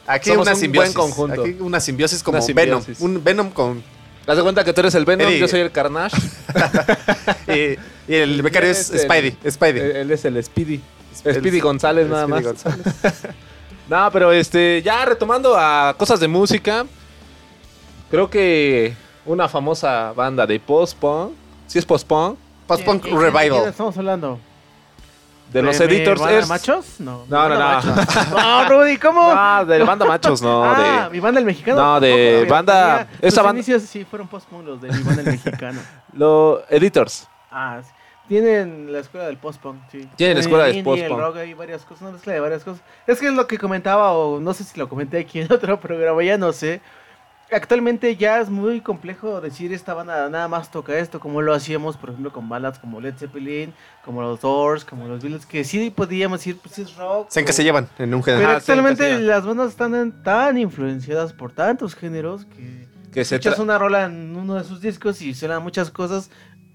[SPEAKER 4] Aquí
[SPEAKER 5] Somos
[SPEAKER 4] una
[SPEAKER 5] un
[SPEAKER 4] simbiosis.
[SPEAKER 5] buen conjunto.
[SPEAKER 4] Aquí una simbiosis como
[SPEAKER 5] Una simbiosis.
[SPEAKER 4] Venom. Un Venom con.
[SPEAKER 5] ¿Te das cuenta que tú eres el Venom,
[SPEAKER 4] Eddie.
[SPEAKER 5] yo soy el Carnage?
[SPEAKER 4] y, y el becario es
[SPEAKER 5] el-
[SPEAKER 4] Spidey. Spidey.
[SPEAKER 5] Él, es el Speedy.
[SPEAKER 4] El-
[SPEAKER 5] Speedy González
[SPEAKER 4] el
[SPEAKER 5] nada
[SPEAKER 4] Speedy
[SPEAKER 5] más.
[SPEAKER 4] González.
[SPEAKER 5] No, pero este, ya retomando a cosas de música, creo que una famosa banda de post-punk, si es post-punk,
[SPEAKER 4] Post-punk
[SPEAKER 6] ¿Quién- quién- quién
[SPEAKER 4] revival.
[SPEAKER 6] estamos hablando?
[SPEAKER 5] de los editors
[SPEAKER 6] banda
[SPEAKER 5] es...
[SPEAKER 6] machos? No.
[SPEAKER 5] No,
[SPEAKER 6] ¿Mi
[SPEAKER 5] no, no.
[SPEAKER 6] No, Rudy, ¿cómo?
[SPEAKER 5] No, de banda machos, no,
[SPEAKER 6] ah,
[SPEAKER 5] de...
[SPEAKER 6] mi banda el mexicano.
[SPEAKER 5] No, de banda- esa banda-
[SPEAKER 6] inicios sí fueron post-punk los de mi banda el mexicano.
[SPEAKER 5] Los editors.
[SPEAKER 6] Ah, sí. Tienen la escuela del post-punk, sí.
[SPEAKER 5] Tienen la escuela del post-punk.
[SPEAKER 6] rock, hay varias cosas, una mezcla de varias cosas. Es que es lo que comentaba, o no sé si lo comenté aquí en otro programa, ya no sé. Actualmente ya es muy complejo decir esta banda nada más toca esto, como lo hacíamos, por ejemplo, con bandas como Led Zeppelin, como los Doors, como los Beatles, que sí podíamos decir, pues es rock.
[SPEAKER 4] ¿En qué
[SPEAKER 6] o-
[SPEAKER 4] se llevan? En un
[SPEAKER 6] Pero
[SPEAKER 4] género.
[SPEAKER 5] Ajá, sí,
[SPEAKER 6] actualmente las bandas están en- tan influenciadas por tantos géneros que
[SPEAKER 5] Que se
[SPEAKER 6] escuchas una rola en uno de sus discos y suenan muchas cosas,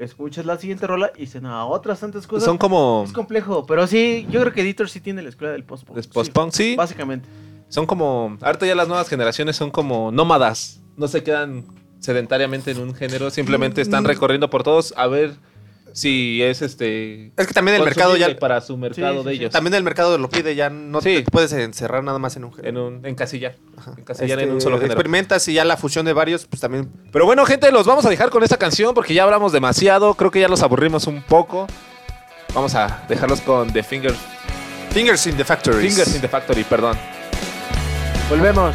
[SPEAKER 6] escuchas la siguiente rola y suena otras tantas cosas.
[SPEAKER 5] Son como...
[SPEAKER 6] Es complejo, pero sí, yo creo que Editor sí tiene la escuela del post-punk.
[SPEAKER 5] post-punk, sí.
[SPEAKER 6] Básicamente.
[SPEAKER 5] Son como... Ahorita ya las nuevas generaciones son como nómadas. No se quedan sedentariamente en un género. Simplemente están
[SPEAKER 4] Mm.
[SPEAKER 5] recorriendo por todos a ver si es este...
[SPEAKER 4] Es que también el mercado ya.
[SPEAKER 5] para su mercado
[SPEAKER 6] Sí,
[SPEAKER 5] de
[SPEAKER 6] sí,
[SPEAKER 5] ellos.
[SPEAKER 4] También el mercado lo pide, ya no
[SPEAKER 5] Sí.
[SPEAKER 4] te puedes encerrar nada más en un género.
[SPEAKER 5] En un encasillar. Encasillar
[SPEAKER 4] Este,
[SPEAKER 5] en un solo género.
[SPEAKER 4] Experimentas y ya la fusión de varios, pues también.
[SPEAKER 5] Pero bueno, gente, los vamos a dejar con esta canción porque ya hablamos demasiado. Creo que ya los aburrimos un poco. Vamos a dejarlos con The Fingers,
[SPEAKER 4] Fingers in the Factory.
[SPEAKER 5] Fingers in the Factory, perdón.
[SPEAKER 6] Volvemos.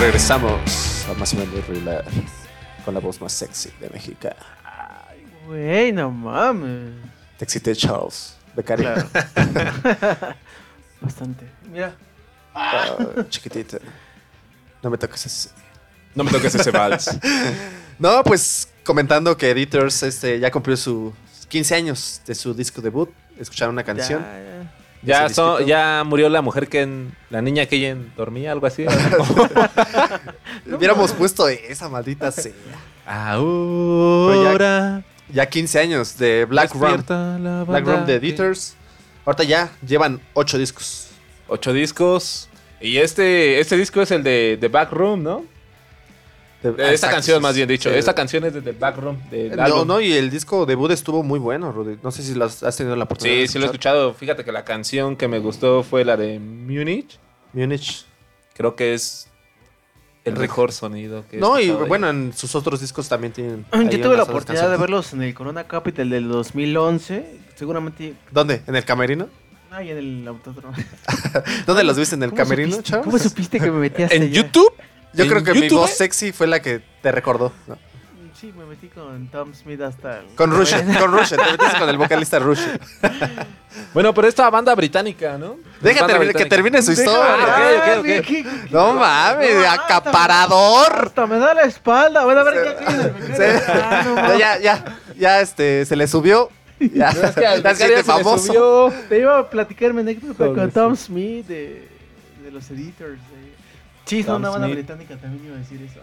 [SPEAKER 4] Regresamos a más o menos regular con la voz más sexy de México.
[SPEAKER 6] Güey, no mames.
[SPEAKER 4] Te excité Charles, Becari.
[SPEAKER 6] Claro. Bastante. Mira.
[SPEAKER 4] Chiquitita. No me toques así.
[SPEAKER 5] No me toques ese vals.
[SPEAKER 4] No, pues comentando que Editors este, ya cumplió sus 15 años de su disco debut. Escucharon una canción.
[SPEAKER 5] Ya,
[SPEAKER 4] Ese
[SPEAKER 5] son- ya murió la mujer que en, la niña que ella en- dormía, algo así.
[SPEAKER 4] Hubiéramos puesto esa maldita sea.
[SPEAKER 5] Ahora.
[SPEAKER 4] Ya 15 años de Black Rum. Black Rum de Editors. Ahorita ya llevan 8 discos.
[SPEAKER 5] Ocho discos. Y este, este disco es el de The Back Room, ¿no?
[SPEAKER 4] De-
[SPEAKER 5] De esta
[SPEAKER 4] exacto,
[SPEAKER 5] canción, más bien dicho.
[SPEAKER 4] Sí.
[SPEAKER 5] Esta canción es de The Back Room. del
[SPEAKER 4] No,
[SPEAKER 5] álbum.
[SPEAKER 4] no, y el disco debut estuvo muy bueno, Rudy. No sé si lo has has tenido la oportunidad
[SPEAKER 5] Sí,
[SPEAKER 4] de
[SPEAKER 5] sí lo he escuchado. Fíjate que la canción que me gustó fue la de Munich.
[SPEAKER 4] Munich.
[SPEAKER 5] Creo que es el mejor sonido que
[SPEAKER 4] No, y bueno, en sus otros discos también tienen.
[SPEAKER 6] Yo tuve la oportunidad de verlos en el Corona Capital del 2011. Seguramente.
[SPEAKER 4] ¿Dónde? ¿En el camerino?
[SPEAKER 6] Ay, en el autódromo.
[SPEAKER 4] ¿Dónde los viste? ¿En el
[SPEAKER 6] ¿Cómo
[SPEAKER 4] camerino,
[SPEAKER 6] supiste-
[SPEAKER 4] Charles?
[SPEAKER 6] ¿Cómo supiste que me metí hasta
[SPEAKER 5] ¿En
[SPEAKER 6] allá?
[SPEAKER 5] YouTube?
[SPEAKER 4] Yo
[SPEAKER 5] ¿En
[SPEAKER 4] creo que mi
[SPEAKER 5] YouTube?
[SPEAKER 4] voz sexy fue la que te recordó. ¿no?
[SPEAKER 6] Sí, me metí con Tom Smith hasta el...
[SPEAKER 4] Con Rush, con Rush, te metiste con el vocalista Rush.
[SPEAKER 5] Bueno, pero esta banda británica, ¿no?
[SPEAKER 4] Deja
[SPEAKER 5] Banda
[SPEAKER 4] termi- que termine su historia.
[SPEAKER 5] Ah, ok, ok, ok.
[SPEAKER 6] ¿Qué- qué-
[SPEAKER 4] No mames,
[SPEAKER 6] No,
[SPEAKER 4] acaparador.
[SPEAKER 6] Hasta me da la espalda. Bueno, a ver, me
[SPEAKER 4] Sí.
[SPEAKER 6] cae. Ah, no,
[SPEAKER 4] No, ya, ya, ya, este, se le subió. Ya,
[SPEAKER 5] Es que al
[SPEAKER 4] ya se
[SPEAKER 5] se le subió.
[SPEAKER 6] Te iba a platicar mi anécdota con. Tom Smith de, de los editors. Sí, son
[SPEAKER 5] Tom
[SPEAKER 6] una banda
[SPEAKER 5] Smith.
[SPEAKER 6] británica también iba a decir eso.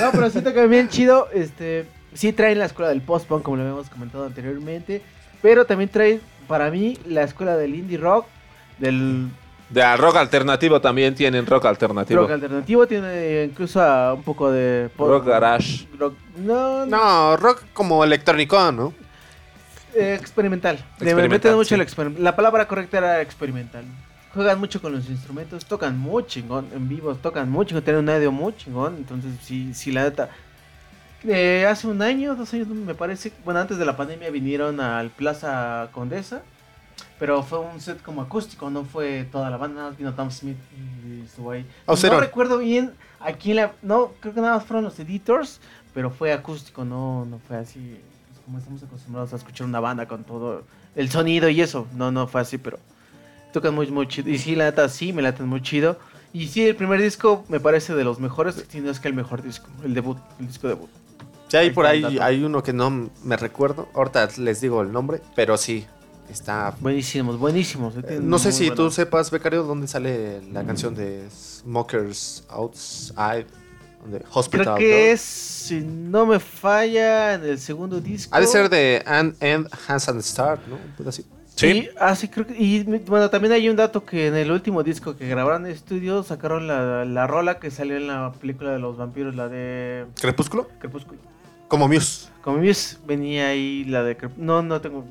[SPEAKER 6] no, pero siento que bien chido. Este, Sí traen la escuela del post-punk, como lo habíamos comentado anteriormente. Pero también trae, para mí, la escuela del indie rock. Del
[SPEAKER 5] De rock alternativo también tienen rock alternativo.
[SPEAKER 6] rock alternativo. Tiene incluso a un poco de... po-
[SPEAKER 5] Rock garage.
[SPEAKER 6] rock- no, no.
[SPEAKER 4] No, rock como electrónico, ¿no?
[SPEAKER 6] eh, experimental.
[SPEAKER 5] Experimental,
[SPEAKER 6] meten mucho
[SPEAKER 5] sí.
[SPEAKER 6] el experim- La palabra correcta era experimental. Juegan mucho con los instrumentos, tocan muy chingón en vivo, tocan muy chingón, tienen un audio muy chingón. Entonces, sí, sí, la neta. Eh, hace un año, dos años, me parece. Bueno, antes de la pandemia vinieron al Plaza Condesa. Pero fue un set como acústico, no fue toda la banda, nada más vino Tom Smith y estuvo ahí.
[SPEAKER 4] Oh,
[SPEAKER 6] no
[SPEAKER 4] cero.
[SPEAKER 6] recuerdo bien a quién la. No, creo que nada más fueron los editors, pero fue acústico, no, no fue así. pues, como estamos acostumbrados a escuchar una banda con todo el sonido y eso. No, no fue así, pero tocan muy, muy chido. Y sí, la neta, sí, me laten muy chido. Y sí, el primer disco me parece de los mejores, si no es que el mejor disco, el debut, el disco debut.
[SPEAKER 4] Sí, hay por ahí hay uno que no me recuerdo. Ahorita les digo el nombre, pero sí, está...
[SPEAKER 6] Buenísimos, buenísimos. eh,
[SPEAKER 4] No sé si tú
[SPEAKER 6] buenos.
[SPEAKER 4] sepas, Becario, dónde sale la canción de Smokers Outside, de Hospital.
[SPEAKER 6] Creo que es, si no me falla, en el segundo disco.
[SPEAKER 4] Ha de ser de And, and Hands and Start, ¿no? Pedazo así.
[SPEAKER 6] Sí, ah, sí, creo que. Y bueno, también hay un dato que en el último disco que grabaron en estudio sacaron la, la rola que salió en la película de los vampiros, la de
[SPEAKER 4] ¿Crepúsculo?
[SPEAKER 6] Crepúsculo.
[SPEAKER 4] Como Muse.
[SPEAKER 6] Como Muse venía ahí la de No, no tengo.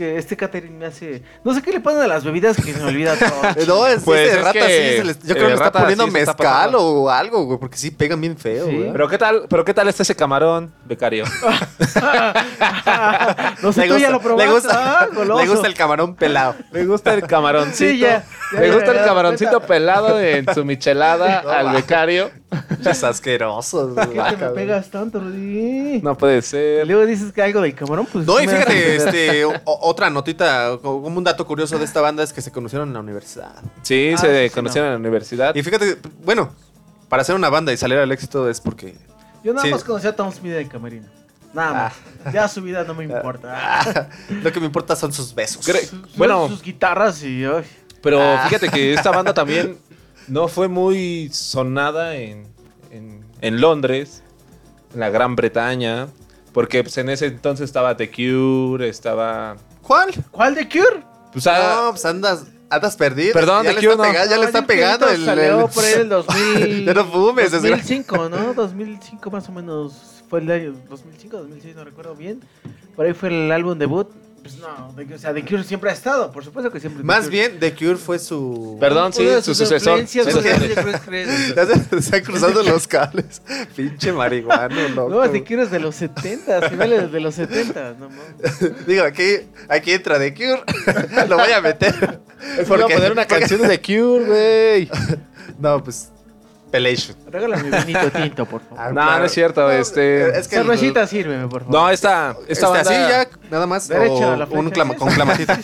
[SPEAKER 6] Que este catering me hace. No sé qué le ponen a las bebidas que se me olvida todo.
[SPEAKER 4] No, es,
[SPEAKER 5] Pues
[SPEAKER 4] ese
[SPEAKER 5] es
[SPEAKER 4] rata
[SPEAKER 5] que,
[SPEAKER 4] sí se les- Yo creo
[SPEAKER 5] eh,
[SPEAKER 4] que le está poniendo
[SPEAKER 5] sí se está
[SPEAKER 4] mezcal o algo, güey, porque sí pegan bien feo,
[SPEAKER 6] Sí.
[SPEAKER 4] güey.
[SPEAKER 5] Pero qué tal, pero qué tal está ese camarón, becario.
[SPEAKER 6] no sé,
[SPEAKER 4] Le
[SPEAKER 6] tú ya
[SPEAKER 4] gusta-
[SPEAKER 6] lo probaste.
[SPEAKER 4] le gusta,
[SPEAKER 6] ah,
[SPEAKER 4] le gusta el camarón pelado.
[SPEAKER 5] Me gusta el camaroncito.
[SPEAKER 6] Sí, ya, ya,
[SPEAKER 5] Me
[SPEAKER 6] ya,
[SPEAKER 5] gusta
[SPEAKER 6] ya,
[SPEAKER 5] el camaroncito pelado en su michelada
[SPEAKER 4] No,
[SPEAKER 5] al becario.
[SPEAKER 4] Es asqueroso.
[SPEAKER 6] ¿Por qué te pegas tanto, Rudy?
[SPEAKER 5] No puede
[SPEAKER 6] Y
[SPEAKER 5] ser.
[SPEAKER 6] luego dices que algo del camarón, pues.
[SPEAKER 4] No, y fíjate, este, o- otra notita, como un dato curioso de esta banda es que se conocieron en la universidad.
[SPEAKER 5] Sí,
[SPEAKER 6] Ah,
[SPEAKER 5] se
[SPEAKER 6] sí,
[SPEAKER 5] conocieron en la universidad.
[SPEAKER 4] Y fíjate, bueno, para hacer una banda y salir al éxito es porque...
[SPEAKER 6] Yo nada
[SPEAKER 4] sí.
[SPEAKER 6] más conocí a Tom Smith en camerino. Nada más. Ya su vida no me importa.
[SPEAKER 4] ah, lo que me importa son sus besos.
[SPEAKER 5] Cre-
[SPEAKER 6] Sus-
[SPEAKER 5] bueno.
[SPEAKER 6] sus guitarras y. ay.
[SPEAKER 5] Pero
[SPEAKER 4] Ah.
[SPEAKER 5] fíjate que esta banda también no fue muy sonada en, en, en Londres, en la Gran Bretaña, porque pues, en ese entonces estaba The Cure, estaba...
[SPEAKER 4] ¿Cuál?
[SPEAKER 6] ¿Cuál de Cure?
[SPEAKER 5] Pues, ah,
[SPEAKER 4] No, pues andas, andas perdido.
[SPEAKER 5] Perdón,
[SPEAKER 4] ya
[SPEAKER 5] The
[SPEAKER 4] le
[SPEAKER 5] Cure
[SPEAKER 4] está,
[SPEAKER 5] no.
[SPEAKER 4] ya le está pegando el...
[SPEAKER 6] Salió
[SPEAKER 4] el-
[SPEAKER 6] por ahí el 2000.
[SPEAKER 4] Ya no fumes, desgracia-
[SPEAKER 6] 2005, ¿no? 2005 más o menos. Fue el año 2005, 2006, no recuerdo bien. Por ahí fue el álbum debut. Pues no, de, o sea, The Cure siempre ha estado, por supuesto que siempre. The
[SPEAKER 4] Más
[SPEAKER 6] Cure.
[SPEAKER 4] bien, The Cure fue su...
[SPEAKER 5] Perdón, sí,
[SPEAKER 6] Una de
[SPEAKER 5] su
[SPEAKER 6] sus
[SPEAKER 5] sucesor.
[SPEAKER 6] influencias,
[SPEAKER 4] Ya se están cruzando los cables. Pinche marihuano, loco.
[SPEAKER 6] No, The Cure es de los 70, finales de los 70, no mames.
[SPEAKER 4] Digo, aquí, aquí entra The Cure. Lo voy a meter.
[SPEAKER 5] Es por
[SPEAKER 4] Porque-
[SPEAKER 5] poner una
[SPEAKER 4] porque-
[SPEAKER 5] canción de The Cure, güey.
[SPEAKER 4] No, pues... Pelation.
[SPEAKER 6] Regálame vinito tinto, por favor.
[SPEAKER 4] Ah,
[SPEAKER 5] No,
[SPEAKER 4] claro.
[SPEAKER 5] no es cierto, este...
[SPEAKER 4] Es que el-
[SPEAKER 6] Cervecita, sírveme, por favor.
[SPEAKER 5] No, esta, esta
[SPEAKER 4] Este,
[SPEAKER 5] banda...
[SPEAKER 4] así ya, nada más.
[SPEAKER 6] Derecho
[SPEAKER 4] o
[SPEAKER 6] a la
[SPEAKER 4] un clama- con clamatito.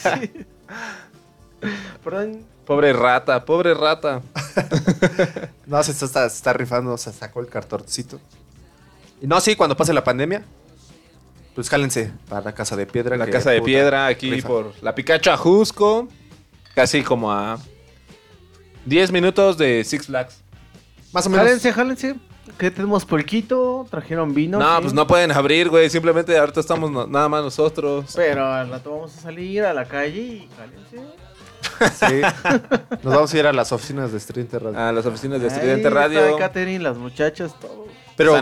[SPEAKER 6] Sí. Perdón.
[SPEAKER 5] Pobre rata, pobre rata.
[SPEAKER 4] No, se está, se está rifando, se sacó el cartoncito. Y no, sí, cuando pase la pandemia, pues jálense para la casa de piedra.
[SPEAKER 5] La casa de piedra aquí
[SPEAKER 4] rifa.
[SPEAKER 5] por la Picacho Ajusco. Casi como a 10 minutos de Six Flags.
[SPEAKER 4] Más o menos.
[SPEAKER 6] Jálense, jálense. Que tenemos polquito, trajeron vino.
[SPEAKER 5] No,
[SPEAKER 6] sí.
[SPEAKER 5] pues no pueden abrir, güey. Simplemente ahorita estamos no- nada más nosotros.
[SPEAKER 6] Pero al rato vamos a salir a la calle y jálense.
[SPEAKER 4] Sí. Nos vamos a ir a las oficinas de Street Radio.
[SPEAKER 5] A las oficinas de Estridente
[SPEAKER 6] está
[SPEAKER 5] Radio.
[SPEAKER 6] Catherine, las muchachas, todo.
[SPEAKER 4] Pero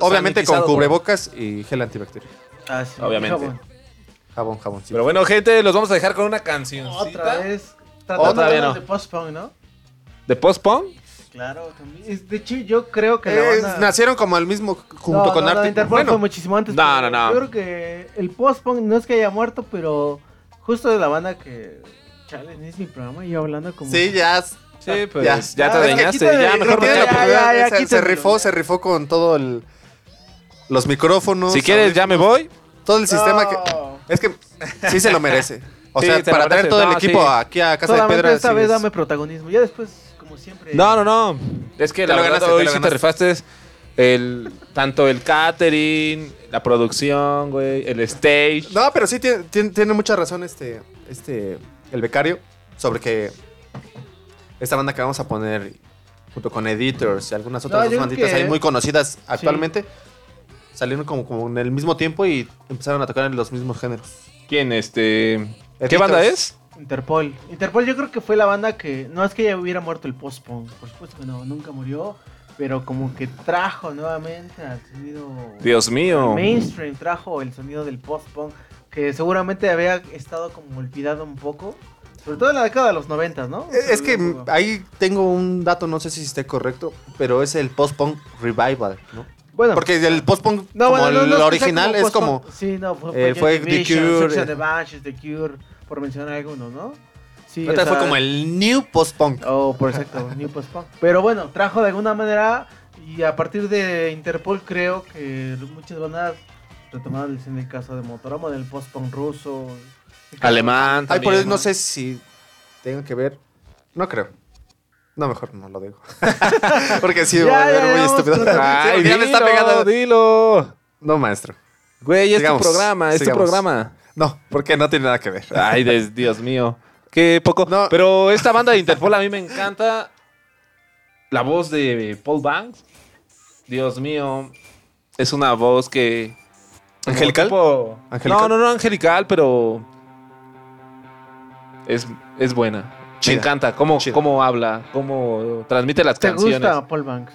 [SPEAKER 4] obviamente con cubrebocas y gel antibacterial.
[SPEAKER 6] Ah, sí,
[SPEAKER 5] Obviamente.
[SPEAKER 6] jabón.
[SPEAKER 4] Jabón, jabón. sí.
[SPEAKER 5] Pero bueno, gente, los vamos a dejar con una cancioncita.
[SPEAKER 6] Otra vez. Tratando
[SPEAKER 5] Otra vez
[SPEAKER 6] de
[SPEAKER 5] no.
[SPEAKER 6] de post-punk, ¿no?
[SPEAKER 5] ¿De Postpone?
[SPEAKER 6] Claro, también. Es- De hecho, yo creo que la
[SPEAKER 4] Eh,
[SPEAKER 6] banda...
[SPEAKER 4] nacieron como al mismo junto
[SPEAKER 6] No,
[SPEAKER 4] con
[SPEAKER 6] no, no. Interpol
[SPEAKER 4] bueno,
[SPEAKER 6] fue muchísimo antes.
[SPEAKER 5] No,
[SPEAKER 6] pero
[SPEAKER 5] no, no.
[SPEAKER 6] Yo creo que el post-punk no es que haya muerto, pero justo de la banda que... Chale, es mi programa y yo hablando como...
[SPEAKER 4] sí, ya.
[SPEAKER 5] Sí, pues
[SPEAKER 4] Ya.
[SPEAKER 5] ya, te dañaste. Ya,
[SPEAKER 6] creo
[SPEAKER 5] mejor
[SPEAKER 6] ya, ya, ya,
[SPEAKER 4] se, rifó, se rifó con todo el. Los micrófonos.
[SPEAKER 5] Si quieres, ya me voy.
[SPEAKER 4] Todo el sistema que. Es que sí se lo merece. O
[SPEAKER 5] Sí,
[SPEAKER 4] sea, para traer todo el equipo
[SPEAKER 5] sí.
[SPEAKER 4] aquí a Casa de
[SPEAKER 6] Solamente
[SPEAKER 4] Piedra.
[SPEAKER 6] esta
[SPEAKER 4] sí
[SPEAKER 6] vez
[SPEAKER 4] es-
[SPEAKER 6] dame protagonismo. Ya después, siempre...
[SPEAKER 5] No, no, no. Es que
[SPEAKER 4] Te
[SPEAKER 5] la
[SPEAKER 4] lo
[SPEAKER 5] verdad
[SPEAKER 4] ganaste,
[SPEAKER 5] hoy
[SPEAKER 4] te lo
[SPEAKER 5] sí te
[SPEAKER 4] ganaste.
[SPEAKER 5] rifaste el, tanto el catering, la producción, güey, el stage.
[SPEAKER 4] No, pero sí tiene, tiene, tiene mucha razón este, este, el becario, sobre que esta banda que vamos a poner junto con Editors y algunas otras
[SPEAKER 6] No,
[SPEAKER 4] banditas
[SPEAKER 6] que-
[SPEAKER 4] ahí muy conocidas actualmente, Salieron como, como en el mismo tiempo y empezaron a tocar en los mismos géneros.
[SPEAKER 5] ¿Quién, este? ¿Qué banda es?
[SPEAKER 6] Interpol. Interpol yo creo que fue la banda que... No es que ya hubiera muerto el post-punk, por supuesto que no, nunca murió. Pero como que trajo nuevamente al sonido...
[SPEAKER 5] Dios mío.
[SPEAKER 6] mainstream, trajo el sonido del post-punk. Que seguramente había estado como olvidado un poco. Sobre todo en la década de los 90, ¿no?
[SPEAKER 4] Eh, Es que ahí tengo un dato, no sé si esté correcto, pero es el post-punk revival, ¿no?
[SPEAKER 6] Bueno,
[SPEAKER 4] Porque el post-punk,
[SPEAKER 6] no,
[SPEAKER 4] como
[SPEAKER 6] bueno, no,
[SPEAKER 4] el
[SPEAKER 6] no
[SPEAKER 4] original, es como...
[SPEAKER 6] Sí, no, fue,
[SPEAKER 4] eh, fue
[SPEAKER 6] Joy
[SPEAKER 4] The Cure, eh.
[SPEAKER 6] the Banshees, The Cure, por mencionar algunos, ¿no? Sí,
[SPEAKER 4] Ahorita
[SPEAKER 6] o
[SPEAKER 4] fue como el new post-punk.
[SPEAKER 6] Oh, por exacto, New Post Punk. Pero bueno, trajo de alguna manera y a partir de Interpol creo que muchas bandas retomaron en el caso de Motorama, del post-punk ruso.
[SPEAKER 5] Alemán.
[SPEAKER 4] Ay, por eso no sé si tengo que ver. No creo. No, mejor no lo digo. porque sí, voy a ver muy estúpido.
[SPEAKER 5] Ay,
[SPEAKER 4] ya me está
[SPEAKER 5] dilo,
[SPEAKER 4] pegando.
[SPEAKER 5] Dilo.
[SPEAKER 4] No, maestro.
[SPEAKER 5] Güey, es
[SPEAKER 4] Sigamos,
[SPEAKER 5] tu programa, es
[SPEAKER 4] sigamos.
[SPEAKER 5] tu programa.
[SPEAKER 4] No, porque no tiene nada que ver.
[SPEAKER 5] Ay, des- Dios mío. Qué poco.
[SPEAKER 4] No.
[SPEAKER 5] Pero esta banda de Interpol a mí me encanta. La voz de Paul Banks. Dios mío. Es una voz que.
[SPEAKER 4] ¿Angelical?
[SPEAKER 5] tipo-
[SPEAKER 4] ¿Angelical?
[SPEAKER 5] No, no, no angelical, pero. Es, es buena.
[SPEAKER 4] Chida.
[SPEAKER 5] Me encanta cómo,
[SPEAKER 4] Chida.
[SPEAKER 5] cómo habla, cómo transmite las
[SPEAKER 6] ¿Te
[SPEAKER 5] canciones.
[SPEAKER 6] gusta Paul Banks?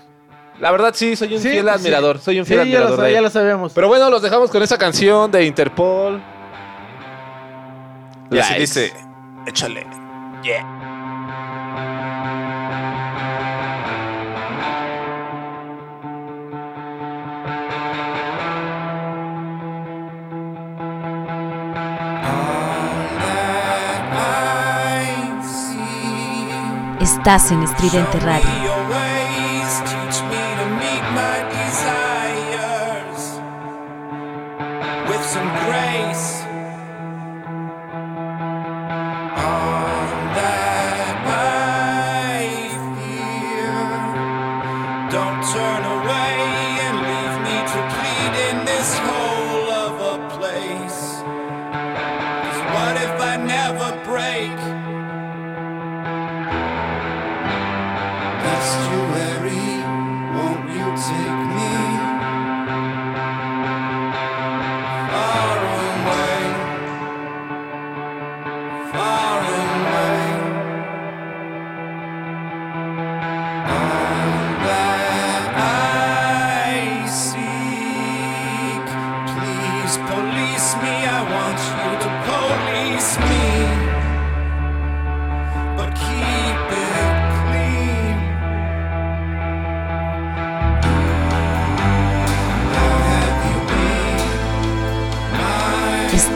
[SPEAKER 5] La verdad, sí, soy un
[SPEAKER 6] Sí,
[SPEAKER 5] fiel
[SPEAKER 6] sí.
[SPEAKER 5] admirador. Soy un
[SPEAKER 6] Sí,
[SPEAKER 5] fiel
[SPEAKER 6] ya lo,
[SPEAKER 5] admirador
[SPEAKER 6] sab-
[SPEAKER 5] de
[SPEAKER 6] ya lo sabemos.
[SPEAKER 5] Pero bueno, los dejamos con esa canción de Interpol.
[SPEAKER 4] Así
[SPEAKER 5] Lights.
[SPEAKER 4] dice, échale.
[SPEAKER 9] Estás en Estridente Radio.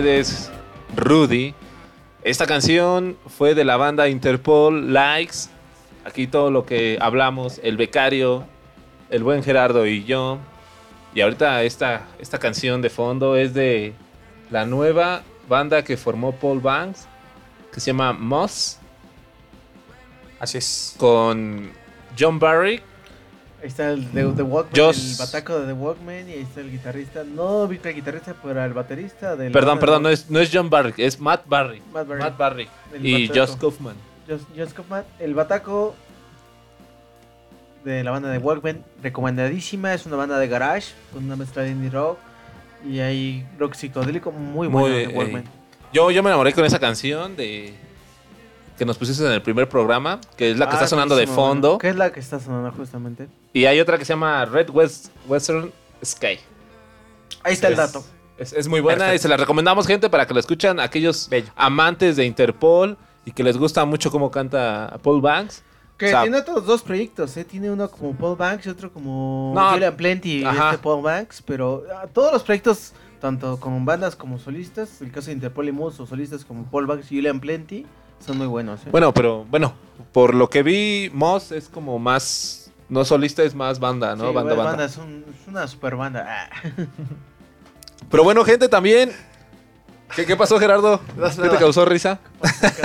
[SPEAKER 5] Ustedes, Rudy. Esta canción fue de la banda Interpol Likes. Aquí todo lo que hablamos, el becario, el buen Gerardo y yo. Y ahorita esta, esta canción de fondo es de la nueva banda que formó Paul Banks, que se llama Moss,
[SPEAKER 4] Así es.
[SPEAKER 5] con John Barry.
[SPEAKER 6] Ahí está el de The Walkman, el bataco de The Walkman y ahí está el guitarrista. No vi que el guitarrista, pero el baterista del.
[SPEAKER 5] Perdón, perdón, no es, no es John Barry, es Matt Barry.
[SPEAKER 6] Matt Barry.
[SPEAKER 5] Y. Josh Kaufman.
[SPEAKER 6] Josh, Josh Kaufman, el bataco de la banda de Walkman, recomendadísima. Es una banda de garage con una mezcla de indie rock y hay rock psicodélico muy bueno de
[SPEAKER 5] eh,
[SPEAKER 6] Walkman.
[SPEAKER 5] Yo, yo me enamoré con esa canción de que nos pusiste en el primer programa, que es la que
[SPEAKER 6] Ah,
[SPEAKER 5] está sonando de fondo.
[SPEAKER 6] ¿Qué es la que está sonando justamente?
[SPEAKER 5] Y hay otra que se llama Red West Western Sky.
[SPEAKER 6] Ahí está el
[SPEAKER 5] Es-
[SPEAKER 6] dato.
[SPEAKER 5] Es, es muy buena
[SPEAKER 4] Perfecto.
[SPEAKER 5] y se la recomendamos, gente, para que la escuchen aquellos
[SPEAKER 4] Bello.
[SPEAKER 5] amantes de Interpol y que les gusta mucho cómo canta Paul Banks.
[SPEAKER 6] Que
[SPEAKER 5] O sea,
[SPEAKER 6] tiene otros dos proyectos, ¿eh? Tiene uno como Paul Banks y otro como
[SPEAKER 5] No.
[SPEAKER 6] Julian Plenty y
[SPEAKER 5] Ajá.
[SPEAKER 6] este Paul Banks. Pero ah, todos los proyectos, tanto como bandas como solistas, el caso de Interpol y Moose, o solistas como Paul Banks y Julian Plenty, son muy buenos. ¿eh?
[SPEAKER 5] Bueno, pero bueno, por lo que vi, Moss es como más, no solista, es más banda, ¿no?
[SPEAKER 6] Sí,
[SPEAKER 5] banda, banda.
[SPEAKER 6] banda, Es, un- es una super banda. Ah.
[SPEAKER 5] Pero bueno, gente, también... ¿Qué, qué pasó, Gerardo? ¿Qué te causó risa?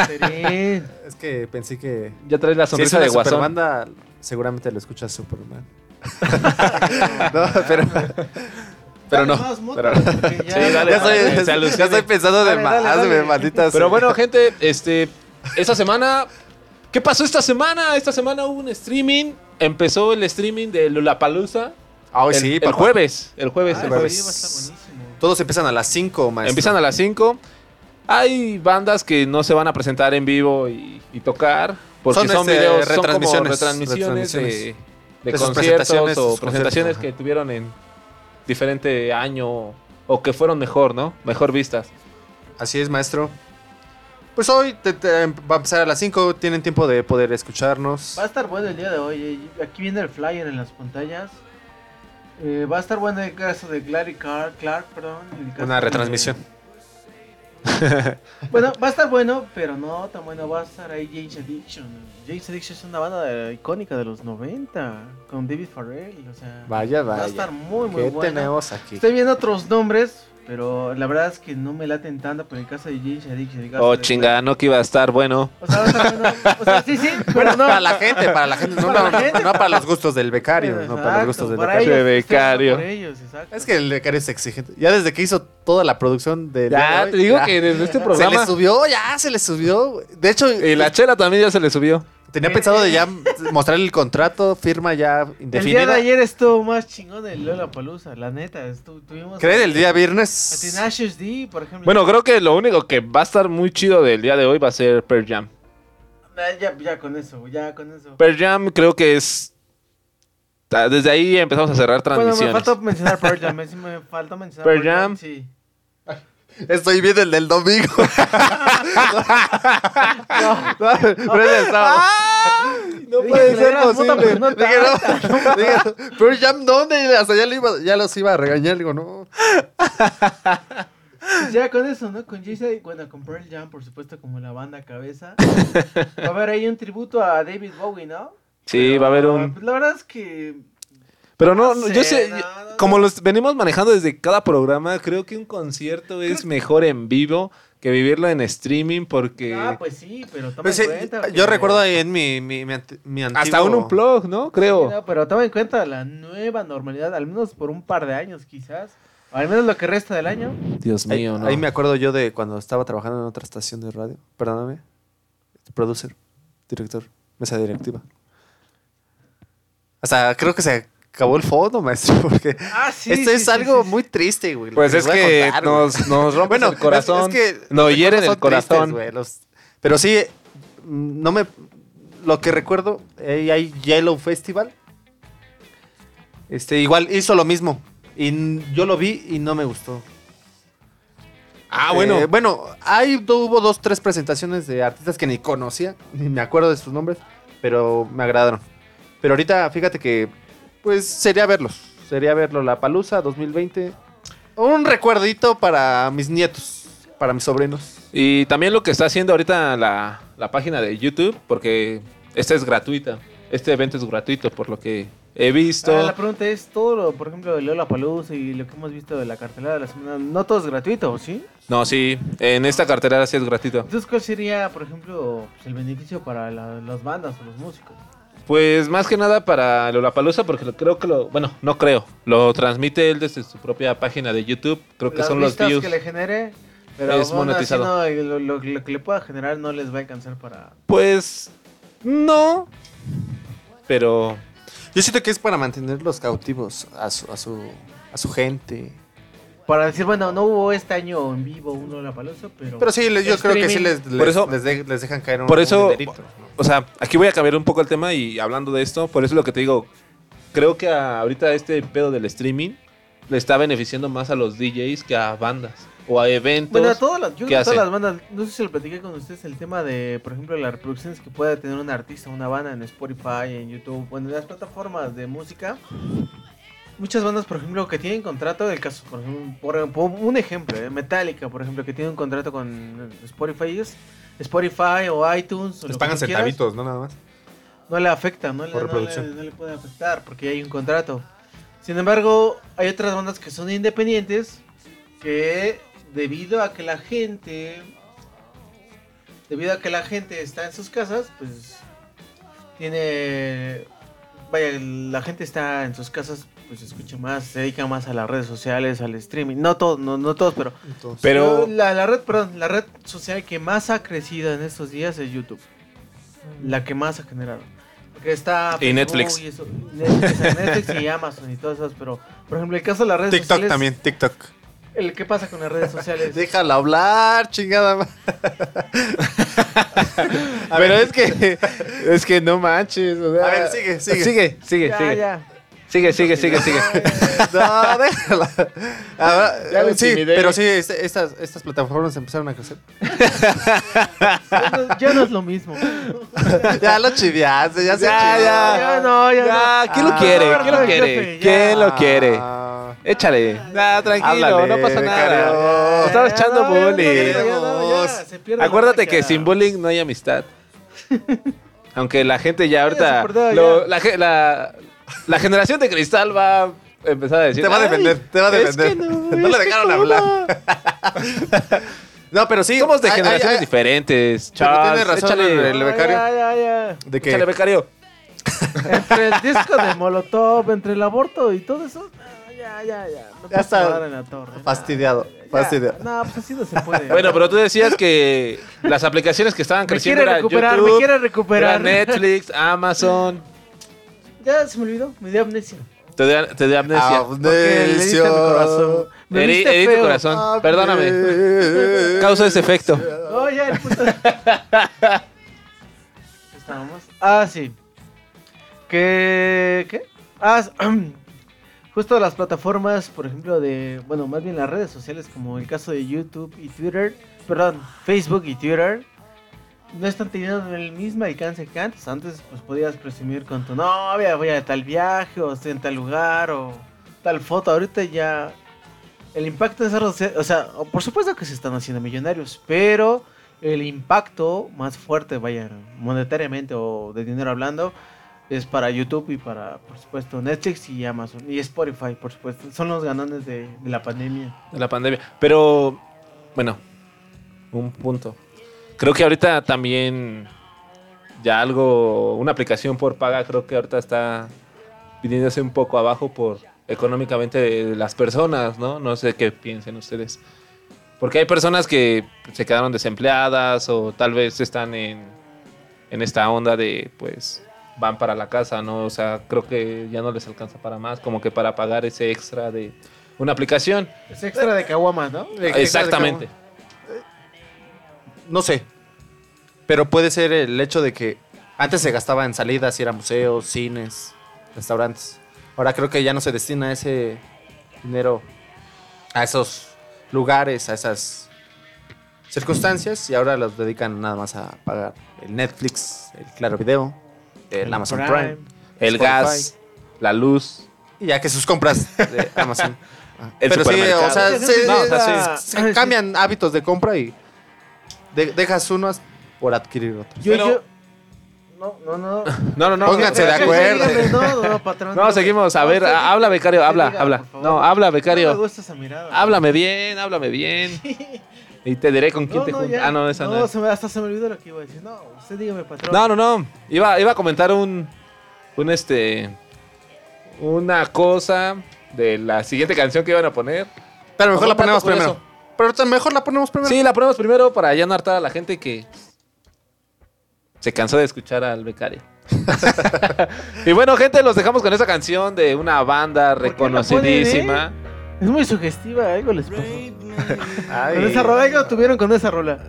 [SPEAKER 4] Es que pensé que.
[SPEAKER 5] Ya traes la
[SPEAKER 4] Si es
[SPEAKER 5] sonrisa
[SPEAKER 4] una
[SPEAKER 5] de Guasón.
[SPEAKER 4] superbanda, seguramente lo escucha Superman. no, pero. Pero no. Pero-
[SPEAKER 5] Sí, dale,
[SPEAKER 4] ya, estoy,
[SPEAKER 5] dale, se
[SPEAKER 4] ya
[SPEAKER 5] alucine.
[SPEAKER 4] estoy pensando de
[SPEAKER 6] Dale,
[SPEAKER 4] más,
[SPEAKER 6] dale, dale.
[SPEAKER 4] güey, maldita
[SPEAKER 5] Pero bueno, gente, este, esta semana, ¿qué pasó esta semana? Esta semana hubo un streaming, empezó el streaming de Lollapalooza.
[SPEAKER 4] Ay,
[SPEAKER 5] el,
[SPEAKER 4] sí,
[SPEAKER 5] el
[SPEAKER 4] papá.
[SPEAKER 5] jueves, el jueves,
[SPEAKER 6] Ah,
[SPEAKER 5] el jueves.
[SPEAKER 6] va a estar buenísimo.
[SPEAKER 4] Todos empiezan a las 5, maestro.
[SPEAKER 5] Empiezan a las 5. Hay bandas que no se van a presentar en vivo y, y tocar. Porque son,
[SPEAKER 4] Son, este,
[SPEAKER 5] videos, son como
[SPEAKER 4] retransmisiones,
[SPEAKER 5] retransmisiones, de, de
[SPEAKER 4] De
[SPEAKER 5] conciertos
[SPEAKER 4] presentaciones,
[SPEAKER 5] o presentaciones que tuvieron en diferente año o que fueron mejor, ¿no? Mejor vistas.
[SPEAKER 4] Así es, maestro. Pues hoy te- te- va a empezar a las 5. Tienen tiempo de poder escucharnos.
[SPEAKER 6] Va a estar bueno el día de hoy. eh. Aquí viene el flyer en las pantallas. Eh, va a estar bueno el caso de Gladys Clark, Clark perdón. el caso
[SPEAKER 4] Una
[SPEAKER 6] de-
[SPEAKER 4] retransmisión.
[SPEAKER 6] Bueno, va a estar bueno, pero no tan bueno. Va a estar ahí James Addiction. James Addiction es una banda de- icónica de los 90 con David Farrell. O sea,
[SPEAKER 4] Vaya,
[SPEAKER 6] va a
[SPEAKER 4] vaya.
[SPEAKER 6] estar muy, muy
[SPEAKER 4] ¿Qué
[SPEAKER 6] buena.
[SPEAKER 4] tenemos aquí?
[SPEAKER 6] Estoy viendo otros nombres, pero la verdad es que no me laten tanto. Pero en el caso de el caso
[SPEAKER 5] Oh,
[SPEAKER 6] de-
[SPEAKER 5] chinga, no que iba a estar bueno.
[SPEAKER 6] O sea, va a estar bueno. O sea, sí, sí, pero no.
[SPEAKER 4] Para la gente, para la gente, no,
[SPEAKER 6] Para
[SPEAKER 4] no,
[SPEAKER 6] la gente.
[SPEAKER 4] no para los gustos del becario, no para los gustos del
[SPEAKER 6] para
[SPEAKER 4] becario.
[SPEAKER 6] ellos,
[SPEAKER 5] becario.
[SPEAKER 6] por ellos, exacto.
[SPEAKER 4] Es que el becario es exigente. Ya desde que hizo toda la producción de.
[SPEAKER 5] Ya, te digo que desde este
[SPEAKER 4] Se
[SPEAKER 5] programa.
[SPEAKER 4] le subió, ya se le subió. De hecho,
[SPEAKER 5] Y la chela también ya se le subió.
[SPEAKER 4] Tenía pensado de ya mostrar el contrato, firma ya
[SPEAKER 6] El día de
[SPEAKER 4] indefinida.
[SPEAKER 6] ayer estuvo más chingón el Lola Palusa, la neta. estu- tuvimos
[SPEAKER 4] ¿Creen el día
[SPEAKER 6] a
[SPEAKER 4] viernes?
[SPEAKER 6] Tenacious D, por ejemplo.
[SPEAKER 5] Bueno, creo que lo único que va a estar muy chido del día de hoy va a ser Pearl Jam.
[SPEAKER 6] Ah, Ya, ya con eso, ya con eso.
[SPEAKER 5] Pearl Jam creo que es. ta- Desde ahí empezamos a cerrar
[SPEAKER 6] Bueno, me
[SPEAKER 5] transmisiones.
[SPEAKER 6] faltó mencionar Pearl Jam. Me, faltó mencionar
[SPEAKER 5] Pearl Jam.
[SPEAKER 6] Sí.
[SPEAKER 4] Estoy viendo el del domingo. Pero es el sábado.
[SPEAKER 5] no
[SPEAKER 6] Dije que le dieras puta, no
[SPEAKER 4] Dije, no, dije, Jam, ¿dónde? Hasta ya, lo iba- ya los iba a regañar. Digo, no.
[SPEAKER 6] Pues ya con eso, ¿no? Con Jay bueno, con Pearl Jam, por supuesto, como la banda cabeza. Va a haber ahí un tributo a David Bowie, ¿no?
[SPEAKER 5] Sí, va a haber un.
[SPEAKER 6] Pues la verdad es que.
[SPEAKER 5] Pero no,
[SPEAKER 6] No
[SPEAKER 5] yo
[SPEAKER 6] sé,
[SPEAKER 5] yo- como los venimos manejando desde cada programa, creo que un concierto es mejor en vivo que vivirlo en streaming porque
[SPEAKER 6] Ah, pues sí, pero toma
[SPEAKER 4] Pues
[SPEAKER 6] en
[SPEAKER 4] sí,
[SPEAKER 6] cuenta.
[SPEAKER 4] yo
[SPEAKER 6] que-
[SPEAKER 4] recuerdo ahí en mi, mi, mi, mi antiguo...
[SPEAKER 5] hasta un unplug, ¿no? Creo.
[SPEAKER 6] Sí, no, pero toma en cuenta la nueva normalidad, al menos por un par de años, quizás. O al menos lo que resta del año.
[SPEAKER 5] Dios
[SPEAKER 4] Ahí,
[SPEAKER 5] mío, ¿no?
[SPEAKER 4] ahí me acuerdo yo de cuando estaba trabajando en otra estación de radio. Perdóname. Producer, director, mesa directiva. O sea, creo que se acabó el fondo, maestro, porque
[SPEAKER 6] Ah, sí.
[SPEAKER 4] esto
[SPEAKER 6] sí,
[SPEAKER 4] es
[SPEAKER 6] sí,
[SPEAKER 4] algo
[SPEAKER 6] sí,
[SPEAKER 4] muy triste, güey.
[SPEAKER 5] Pues es que
[SPEAKER 4] contar,
[SPEAKER 5] nos, nos rompes
[SPEAKER 4] Bueno,
[SPEAKER 5] el corazón.
[SPEAKER 4] es, es que
[SPEAKER 5] nos hieren el
[SPEAKER 4] tristes,
[SPEAKER 5] corazón.
[SPEAKER 4] güey, los- pero sí, no me... Lo que recuerdo, eh, hay Yellow Festival. Este, igual hizo lo mismo. Y yo lo vi y no me gustó.
[SPEAKER 5] ah,
[SPEAKER 4] Eh,
[SPEAKER 5] bueno.
[SPEAKER 4] bueno, ahí hubo dos, tres presentaciones de artistas que ni conocía, ni me acuerdo de sus nombres, pero me agradaron. Pero ahorita, fíjate que, pues, sería verlos. Sería verlo la Palusa 2020. Un recuerdito para mis nietos, para mis sobrinos.
[SPEAKER 5] Y también lo que está haciendo ahorita la, la página de YouTube, porque esta es gratuita. Este evento es gratuito, por lo que he visto.
[SPEAKER 6] Ah, la pregunta es, todo lo, por ejemplo, de Lola Palusa y lo que hemos visto de la cartelera de la semana, no todo es gratuito, ¿sí?
[SPEAKER 5] No, sí, en esta cartera sí es gratuito.
[SPEAKER 6] Entonces, ¿cuál sería, por ejemplo, pues, el beneficio para la- las bandas o los músicos?
[SPEAKER 5] Pues más que nada para Lollapalooza, porque lo- creo que lo, bueno, no creo, lo transmite él desde su propia página de YouTube, creo que
[SPEAKER 6] Las
[SPEAKER 5] son los views.
[SPEAKER 6] que le genere, pero
[SPEAKER 5] Es
[SPEAKER 6] así
[SPEAKER 5] monetizado.
[SPEAKER 6] no, y lo, lo- lo que le pueda generar no les va a alcanzar para...
[SPEAKER 5] Pues no, pero
[SPEAKER 4] Yo siento que es para mantenerlos cautivos a su, a su, a su gente.
[SPEAKER 6] Para decir, bueno, no hubo este año en vivo un Lola Palusa, pero...
[SPEAKER 4] Pero sí, les- yo creo que sí les,
[SPEAKER 5] Por
[SPEAKER 4] les,
[SPEAKER 5] eso-
[SPEAKER 4] les de- les dejan caer un,
[SPEAKER 5] por
[SPEAKER 4] un
[SPEAKER 5] eso-
[SPEAKER 4] dinerito, ¿no?
[SPEAKER 5] O sea, aquí voy a cambiar un poco el tema y hablando de esto, por eso es lo que te digo, creo que ahorita este pedo del streaming le está beneficiando más a los DJs que a bandas o a eventos.
[SPEAKER 6] Bueno, a todas las, yo
[SPEAKER 5] ¿qué
[SPEAKER 6] creo que a todas las bandas, no sé si lo platiqué con ustedes, el tema de, por ejemplo, las reproducciones que puede tener un artista, una banda en Spotify, en YouTube, bueno, en las plataformas de música. Muchas bandas, por ejemplo, que tienen contrato, el caso, por ejemplo, por, por un ejemplo, eh, Metallica, por ejemplo, que tiene un contrato con Spotify, Spotify o iTunes, o
[SPEAKER 4] Les pagan centavitos, ¿no? Nada más.
[SPEAKER 6] no le afecta, no le, no le- no le puede afectar porque hay un contrato. Sin embargo, hay otras bandas que son independientes que debido a que la gente debido a que la gente está en sus casas, pues tiene vaya, la gente está en sus casas, pues escucha más, se dedica más a las redes sociales, al streaming. No todos, no, no todos, pero
[SPEAKER 5] Pero
[SPEAKER 6] la, la red, perdón, la red social que más ha crecido en estos días es YouTube. La que más ha generado. Porque está
[SPEAKER 5] Y Netflix.
[SPEAKER 6] y eso, Netflix, Netflix y Amazon y todas esas, pero por ejemplo, el caso de las redes
[SPEAKER 4] TikTok
[SPEAKER 6] sociales.
[SPEAKER 4] también, TikTok.
[SPEAKER 6] El qué pasa con las redes sociales.
[SPEAKER 4] Déjala hablar, chingada.
[SPEAKER 5] pero es que es que no manches, o sea,
[SPEAKER 4] A ver, sigue, sigue.
[SPEAKER 5] Sigue, sigue,
[SPEAKER 6] ya,
[SPEAKER 5] sigue.
[SPEAKER 6] ya.
[SPEAKER 5] Sigue, sigue, sigue, sigue.
[SPEAKER 4] No, déjala. Ahora,
[SPEAKER 5] Ya lo
[SPEAKER 4] sí, pero sí, estas, estas plataformas empezaron a crecer.
[SPEAKER 6] Ya no, ya no es lo mismo.
[SPEAKER 4] ya lo chiviaste, ya se
[SPEAKER 5] Ya,
[SPEAKER 4] chivió.
[SPEAKER 5] ya.
[SPEAKER 6] Ya no, ya,
[SPEAKER 5] Ya,
[SPEAKER 6] no.
[SPEAKER 5] ¿quién lo
[SPEAKER 4] Ah,
[SPEAKER 5] quiere? ¿Quién lo quiere?
[SPEAKER 6] ya.
[SPEAKER 5] ¿Quién lo quiere?
[SPEAKER 4] Ah,
[SPEAKER 5] Échale. Nah, tranquilo,
[SPEAKER 4] Háblale,
[SPEAKER 5] no pasa nada.
[SPEAKER 4] becario.
[SPEAKER 6] Ya,
[SPEAKER 5] echando
[SPEAKER 6] ya,
[SPEAKER 5] bullying.
[SPEAKER 6] ya, ya, ya, ya, se pierde la
[SPEAKER 5] Acuérdate que sin bullying no hay amistad. Aunque la gente ya ahorita.
[SPEAKER 6] se perdió,
[SPEAKER 5] lo-
[SPEAKER 6] ya.
[SPEAKER 5] la, ge- la- la generación de cristal va a empezar a decir.
[SPEAKER 4] Te va a
[SPEAKER 5] "Ay,
[SPEAKER 4] defender, te va a
[SPEAKER 5] es
[SPEAKER 4] defender.
[SPEAKER 5] que no,
[SPEAKER 4] le dejaron hablar. No, pero sí.
[SPEAKER 5] Somos de generaciones diferentes.
[SPEAKER 4] Pero
[SPEAKER 5] Charles,
[SPEAKER 4] tiene razón
[SPEAKER 5] échale,
[SPEAKER 4] el
[SPEAKER 6] Ya,
[SPEAKER 4] becario.
[SPEAKER 6] Ya, ya, ya.
[SPEAKER 4] De que
[SPEAKER 5] échale, becario.
[SPEAKER 6] Entre el disco de Molotov, entre el aborto y todo eso. ah, Ya, ya, ya. No
[SPEAKER 4] Ya está
[SPEAKER 6] puedo dar en la torre.
[SPEAKER 4] fastidiado,
[SPEAKER 6] Ya,
[SPEAKER 4] fastidiado.
[SPEAKER 6] No, pues así no se puede.
[SPEAKER 5] Bueno, pero tú decías que las aplicaciones que estaban
[SPEAKER 6] me
[SPEAKER 5] creciendo
[SPEAKER 6] quiere
[SPEAKER 5] era
[SPEAKER 6] recuperar,
[SPEAKER 5] YouTube,
[SPEAKER 6] me quiere recuperar.
[SPEAKER 5] era Netflix, Amazon.
[SPEAKER 6] Ya se me olvidó, me dio amnesia.
[SPEAKER 5] Te dio, te dio amnesia.
[SPEAKER 6] Diste mi corazón. Me
[SPEAKER 5] herí tu corazón. Perdóname. Causa ese efecto.
[SPEAKER 6] Oh, ya, el puto. Estábamos. Ah, sí. ¿Qué? ¿Qué? Ah, justo las plataformas, por ejemplo, de. Bueno, más bien las redes sociales, como el caso de YouTube y Twitter. Perdón, Facebook y Twitter. No están teniendo el mismo alcance que antes. Antes, pues podías presumir con tu novia, voy a tal viaje, o estoy en tal lugar, o tal foto. Ahorita ya el impacto de esas o sea, por supuesto que se están haciendo millonarios, pero el impacto más fuerte, vaya, monetariamente o de dinero hablando, es para YouTube y para, por supuesto, Netflix y Amazon y Spotify, por supuesto. Son los ganones de la pandemia.
[SPEAKER 5] de la pandemia. Pero, bueno, un punto. Creo que ahorita también ya algo, una aplicación por paga, creo que ahorita está viniéndose un poco abajo por económicamente de las personas, ¿no? No sé qué piensen ustedes. Porque hay personas que se quedaron desempleadas o tal vez están en, en esta onda de, pues, van para la casa, ¿no? O sea, creo que ya no les alcanza para más, como que para pagar ese extra de una aplicación.
[SPEAKER 6] Es extra de caguamas, ¿no?
[SPEAKER 5] Exactamente.
[SPEAKER 4] No sé. Pero puede ser el hecho de que antes se gastaba en salidas, ir a museos, cines, restaurantes. Ahora creo que ya no se destina ese dinero a esos lugares, a esas circunstancias. Y ahora los dedican nada más a pagar el Netflix, el Claro Video, el,
[SPEAKER 6] El
[SPEAKER 4] Amazon
[SPEAKER 6] Prime,
[SPEAKER 4] Prime,
[SPEAKER 5] El
[SPEAKER 4] Spotify.
[SPEAKER 5] gas, la luz.
[SPEAKER 4] Y ya que sus compras de Amazon.
[SPEAKER 5] El
[SPEAKER 4] Pero sí, o sea,
[SPEAKER 6] Mucha
[SPEAKER 4] se,
[SPEAKER 6] gente
[SPEAKER 5] no, o sea,
[SPEAKER 6] llega-
[SPEAKER 4] se- se cambian hábitos de compra y de- dejas unos por adquirir otros.
[SPEAKER 6] Yo,
[SPEAKER 5] Pero-
[SPEAKER 6] yo- No, no, no.
[SPEAKER 5] No, no, no.
[SPEAKER 4] Pónganse de acuerdo.
[SPEAKER 6] No, no, patrón.
[SPEAKER 5] No, seguimos. A ver, habla, becario, habla,
[SPEAKER 6] diga,
[SPEAKER 5] habla. No, habla,
[SPEAKER 6] No me
[SPEAKER 5] becario.
[SPEAKER 6] gusta esa mirada.
[SPEAKER 5] Háblame bien, háblame bien. Y te diré con quién
[SPEAKER 6] No,
[SPEAKER 5] te
[SPEAKER 6] no,
[SPEAKER 5] juntas. Ah, no, esa no.
[SPEAKER 6] No, se me, hasta se me olvidó lo que iba a decir. No, usted dígame, patrón.
[SPEAKER 5] No, no, no. Iba, iba a comentar un. Un este. Una cosa de la siguiente canción que iban a poner.
[SPEAKER 4] Pero mejor la ponemos
[SPEAKER 5] dato curioso.
[SPEAKER 4] Pero ahorita mejor la ponemos primero.
[SPEAKER 5] Sí, la ponemos primero para ya no hartar a la gente que se cansó de escuchar al becario. y bueno, gente, los dejamos con esa canción de una banda
[SPEAKER 6] ¿Por qué la
[SPEAKER 5] reconocidísima.
[SPEAKER 6] Es muy sugestiva, algo les pasó.
[SPEAKER 4] Ay,
[SPEAKER 6] Con esa rola, algo tuvieron con esa rola.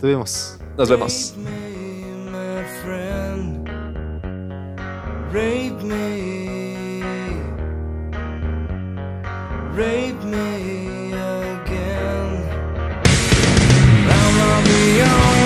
[SPEAKER 4] tuvimos.
[SPEAKER 5] Nos vemos.
[SPEAKER 2] my friend. Rape me. Rape me I'll the only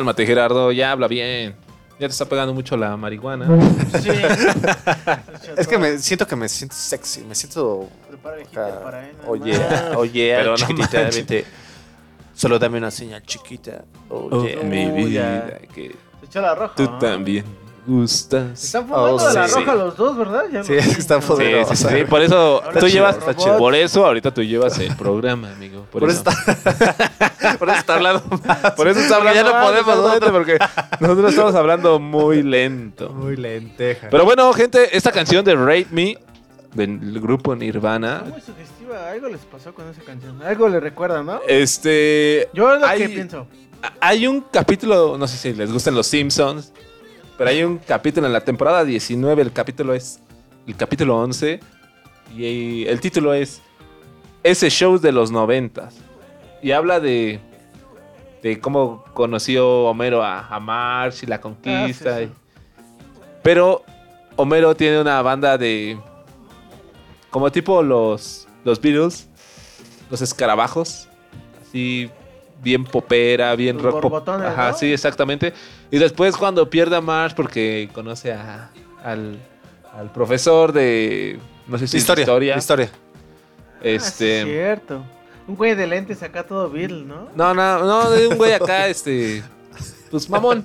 [SPEAKER 5] Cálmate, Gerardo, ya habla bien. Ya te está pegando mucho la marihuana.
[SPEAKER 6] Sí.
[SPEAKER 4] Es que me siento que me siento sexy, me siento.
[SPEAKER 6] Prepara el para él,
[SPEAKER 4] Oye, oye,
[SPEAKER 5] Pero no
[SPEAKER 4] chiquitita,
[SPEAKER 5] manches.
[SPEAKER 4] vente. Solo dame una señal chiquita. Oye,
[SPEAKER 5] Oh, mi
[SPEAKER 6] Uy,
[SPEAKER 5] vida, que
[SPEAKER 6] Se echó la roja.
[SPEAKER 5] tú
[SPEAKER 6] ¿no?
[SPEAKER 5] también gustas.
[SPEAKER 6] Están fumando
[SPEAKER 4] Oh,
[SPEAKER 6] de la
[SPEAKER 4] sí.
[SPEAKER 6] roja los dos, ¿verdad? Ya
[SPEAKER 4] Sí,
[SPEAKER 6] No.
[SPEAKER 5] Sí,
[SPEAKER 4] poderosa.
[SPEAKER 5] sí, sí, por eso tú llevas, por eso ahorita tú llevas el programa, amigo. Por,
[SPEAKER 4] Por
[SPEAKER 5] eso.
[SPEAKER 4] eso está, por eso está hablando más.
[SPEAKER 5] Por eso está hablando
[SPEAKER 4] Ya no
[SPEAKER 5] más,
[SPEAKER 4] podemos nosotros.
[SPEAKER 5] porque nosotros estamos hablando muy lento.
[SPEAKER 4] Muy lenteja.
[SPEAKER 5] Pero bueno, gente, esta canción de Rate Me del grupo Nirvana,
[SPEAKER 6] muy sugestiva. Algo les pasó con esa canción. Algo le recuerda, ¿no?
[SPEAKER 5] este
[SPEAKER 6] Yo es lo
[SPEAKER 5] hay-
[SPEAKER 6] que pienso.
[SPEAKER 5] hay un capítulo, no sé si les gustan los Simpsons, pero hay un capítulo en la temporada 19, el capítulo es el capítulo 11 y el título es ese show de los noventas y habla de de cómo conoció Homero a, a Marge y la conquista.
[SPEAKER 6] Ah, sí, sí.
[SPEAKER 5] y- pero Homero tiene una banda de como tipo los los Beatles, los escarabajos, así bien popera, bien
[SPEAKER 6] Los
[SPEAKER 5] rock pop. Ajá,
[SPEAKER 6] ¿no?
[SPEAKER 5] sí, exactamente. Y después cuando pierde a Marge porque conoce a, al, al profesor de no sé si es
[SPEAKER 4] historia,
[SPEAKER 5] historia,
[SPEAKER 4] historia.
[SPEAKER 6] Ah, sí,
[SPEAKER 5] este
[SPEAKER 6] es cierto. Un güey de lentes acá todo Bill, ¿no?
[SPEAKER 5] no, no, no, de un güey acá, este. Pues mamón.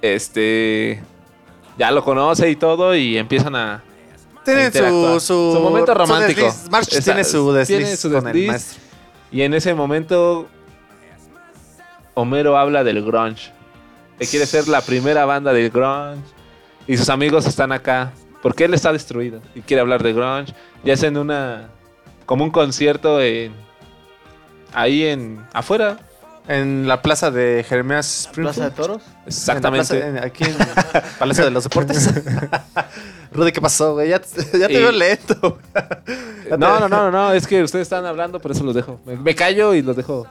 [SPEAKER 5] Este. Ya lo conoce y todo, y empiezan a.
[SPEAKER 4] Tiene
[SPEAKER 5] a interactuar.
[SPEAKER 4] su, su,
[SPEAKER 5] momento romántico.
[SPEAKER 4] desliz. March
[SPEAKER 5] Esa-
[SPEAKER 4] tiene su desliz,
[SPEAKER 5] tiene su
[SPEAKER 4] con el
[SPEAKER 5] desliz.
[SPEAKER 4] maestro.
[SPEAKER 5] Y en ese momento. Homero habla del grunge. Que quiere ser la primera banda del grunge. Y sus amigos están acá. Porque él está destruido. Y quiere hablar de grunge. Y hacen una. Como un concierto en. Ahí en. afuera.
[SPEAKER 4] En la plaza de Jeremías
[SPEAKER 6] Plaza de. Toros.
[SPEAKER 5] Exactamente.
[SPEAKER 4] En plaza- en- aquí en Palacio de los Deportes. Rudy, ¿qué pasó, güey? Ya, te- ya te
[SPEAKER 5] Y-
[SPEAKER 4] veo lento.
[SPEAKER 5] No, no, no, no, no, es que ustedes están hablando, por eso los dejo. Me, me callo y los dejo.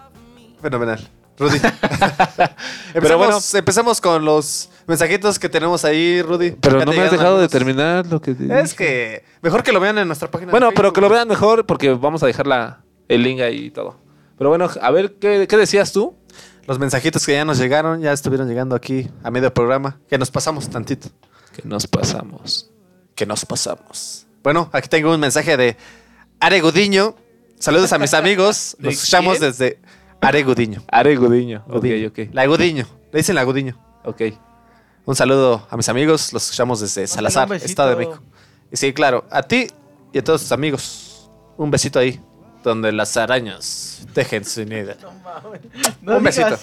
[SPEAKER 4] Fenomenal. Rudy.
[SPEAKER 5] Pero bueno.
[SPEAKER 4] empezamos con los mensajitos que tenemos ahí, Rudy.
[SPEAKER 5] Pero
[SPEAKER 4] Ya
[SPEAKER 5] no
[SPEAKER 4] te
[SPEAKER 5] me has dejado de terminar lo que
[SPEAKER 4] Es que mejor que lo vean en nuestra página.
[SPEAKER 5] Bueno,
[SPEAKER 4] de
[SPEAKER 5] pero que lo vean mejor porque vamos a dejar la, el link ahí y todo. Pero bueno, a ver, ¿qué, qué decías tú?
[SPEAKER 4] Los mensajitos que ya nos llegaron, ya estuvieron llegando aquí a medio programa. Que nos pasamos tantito.
[SPEAKER 5] Que nos pasamos.
[SPEAKER 4] Que nos pasamos. Bueno, aquí tengo un mensaje de Aregudiño. Saludos a mis amigos.
[SPEAKER 5] ¿De
[SPEAKER 4] Los escuchamos
[SPEAKER 5] quién?
[SPEAKER 4] desde.
[SPEAKER 5] Are Gudiño. Ok,
[SPEAKER 4] Gudiño.
[SPEAKER 5] ok.
[SPEAKER 4] La Gudiño. Le dicen la Gudiño.
[SPEAKER 5] Ok.
[SPEAKER 4] Un saludo a mis amigos. Los escuchamos desde Salazar. Estado de México. Y sí, claro. A ti y a todos tus amigos. Un besito ahí. Donde las arañas dejen su nido.
[SPEAKER 6] No
[SPEAKER 4] Un besito.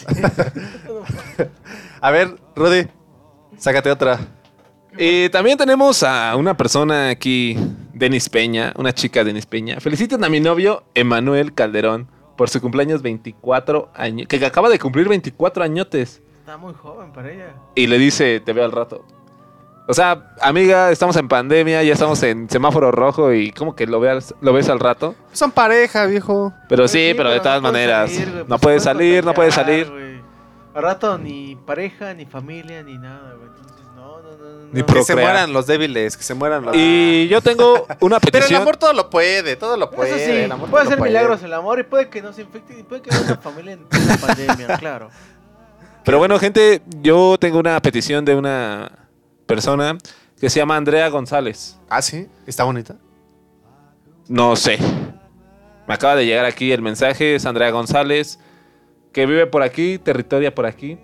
[SPEAKER 4] A ver, Rudy. Sácate otra.
[SPEAKER 5] Y también tenemos a una persona aquí, Denis Peña, una chica Denis Peña. Feliciten a mi novio, Emanuel Calderón, por su cumpleaños 24 años, que acaba de cumplir 24 añotes.
[SPEAKER 6] Está muy joven para ella.
[SPEAKER 5] Y le dice, te veo al rato. O sea, amiga, estamos en pandemia, ya estamos en semáforo rojo y como que lo, veas, lo ves al rato.
[SPEAKER 4] Son pareja, viejo.
[SPEAKER 5] Pero
[SPEAKER 6] Pues
[SPEAKER 5] sí, pero de todas
[SPEAKER 6] puedes
[SPEAKER 5] maneras,
[SPEAKER 6] salir,
[SPEAKER 5] no
[SPEAKER 6] pues
[SPEAKER 5] puede
[SPEAKER 6] se
[SPEAKER 5] salir, no puede
[SPEAKER 6] contagiar,
[SPEAKER 5] salir.
[SPEAKER 6] Al rato ni pareja, ni familia, ni nada, güey.
[SPEAKER 5] Ni
[SPEAKER 4] Que se mueran los débiles, que se mueran los...
[SPEAKER 5] Y yo tengo una
[SPEAKER 4] Pero el
[SPEAKER 5] petición.
[SPEAKER 4] amor todo lo puede, todo lo puede.
[SPEAKER 6] Eso sí,
[SPEAKER 4] el amor
[SPEAKER 6] puede hacer milagros el amor y puede que no se infecte y puede que haya una familia en plena pandemia, claro.
[SPEAKER 5] Pero bueno, gente, yo tengo una petición de una persona que se llama Andrea González.
[SPEAKER 4] Ah, sí, está bonita.
[SPEAKER 5] No sé. Me acaba de llegar aquí el mensaje, es Andrea González, que vive por aquí, territoria por aquí.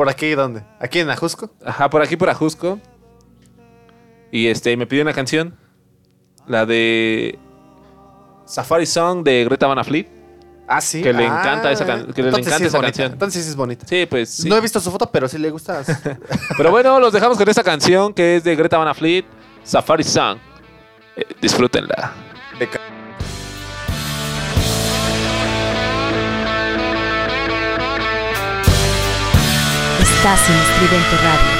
[SPEAKER 4] ¿Por aquí dónde? ¿Aquí en Ajusco?
[SPEAKER 5] Ajá, por aquí, por Ajusco. Y este, me pidió una canción. La de Safari Song de Greta Van Fleet.
[SPEAKER 4] Ah, sí.
[SPEAKER 5] Que le
[SPEAKER 4] Ah,
[SPEAKER 5] encanta esa can- que le encanta
[SPEAKER 4] sí es
[SPEAKER 5] esa
[SPEAKER 4] bonita,
[SPEAKER 5] canción.
[SPEAKER 4] Entonces sí es bonita.
[SPEAKER 5] Sí, pues sí.
[SPEAKER 4] No he visto su foto, pero sí le gusta.
[SPEAKER 5] Pero bueno, los dejamos con esta canción que es de Greta Van Fleet, Safari Song. Eh, disfrútenla.
[SPEAKER 3] Estás en Estridente Radio.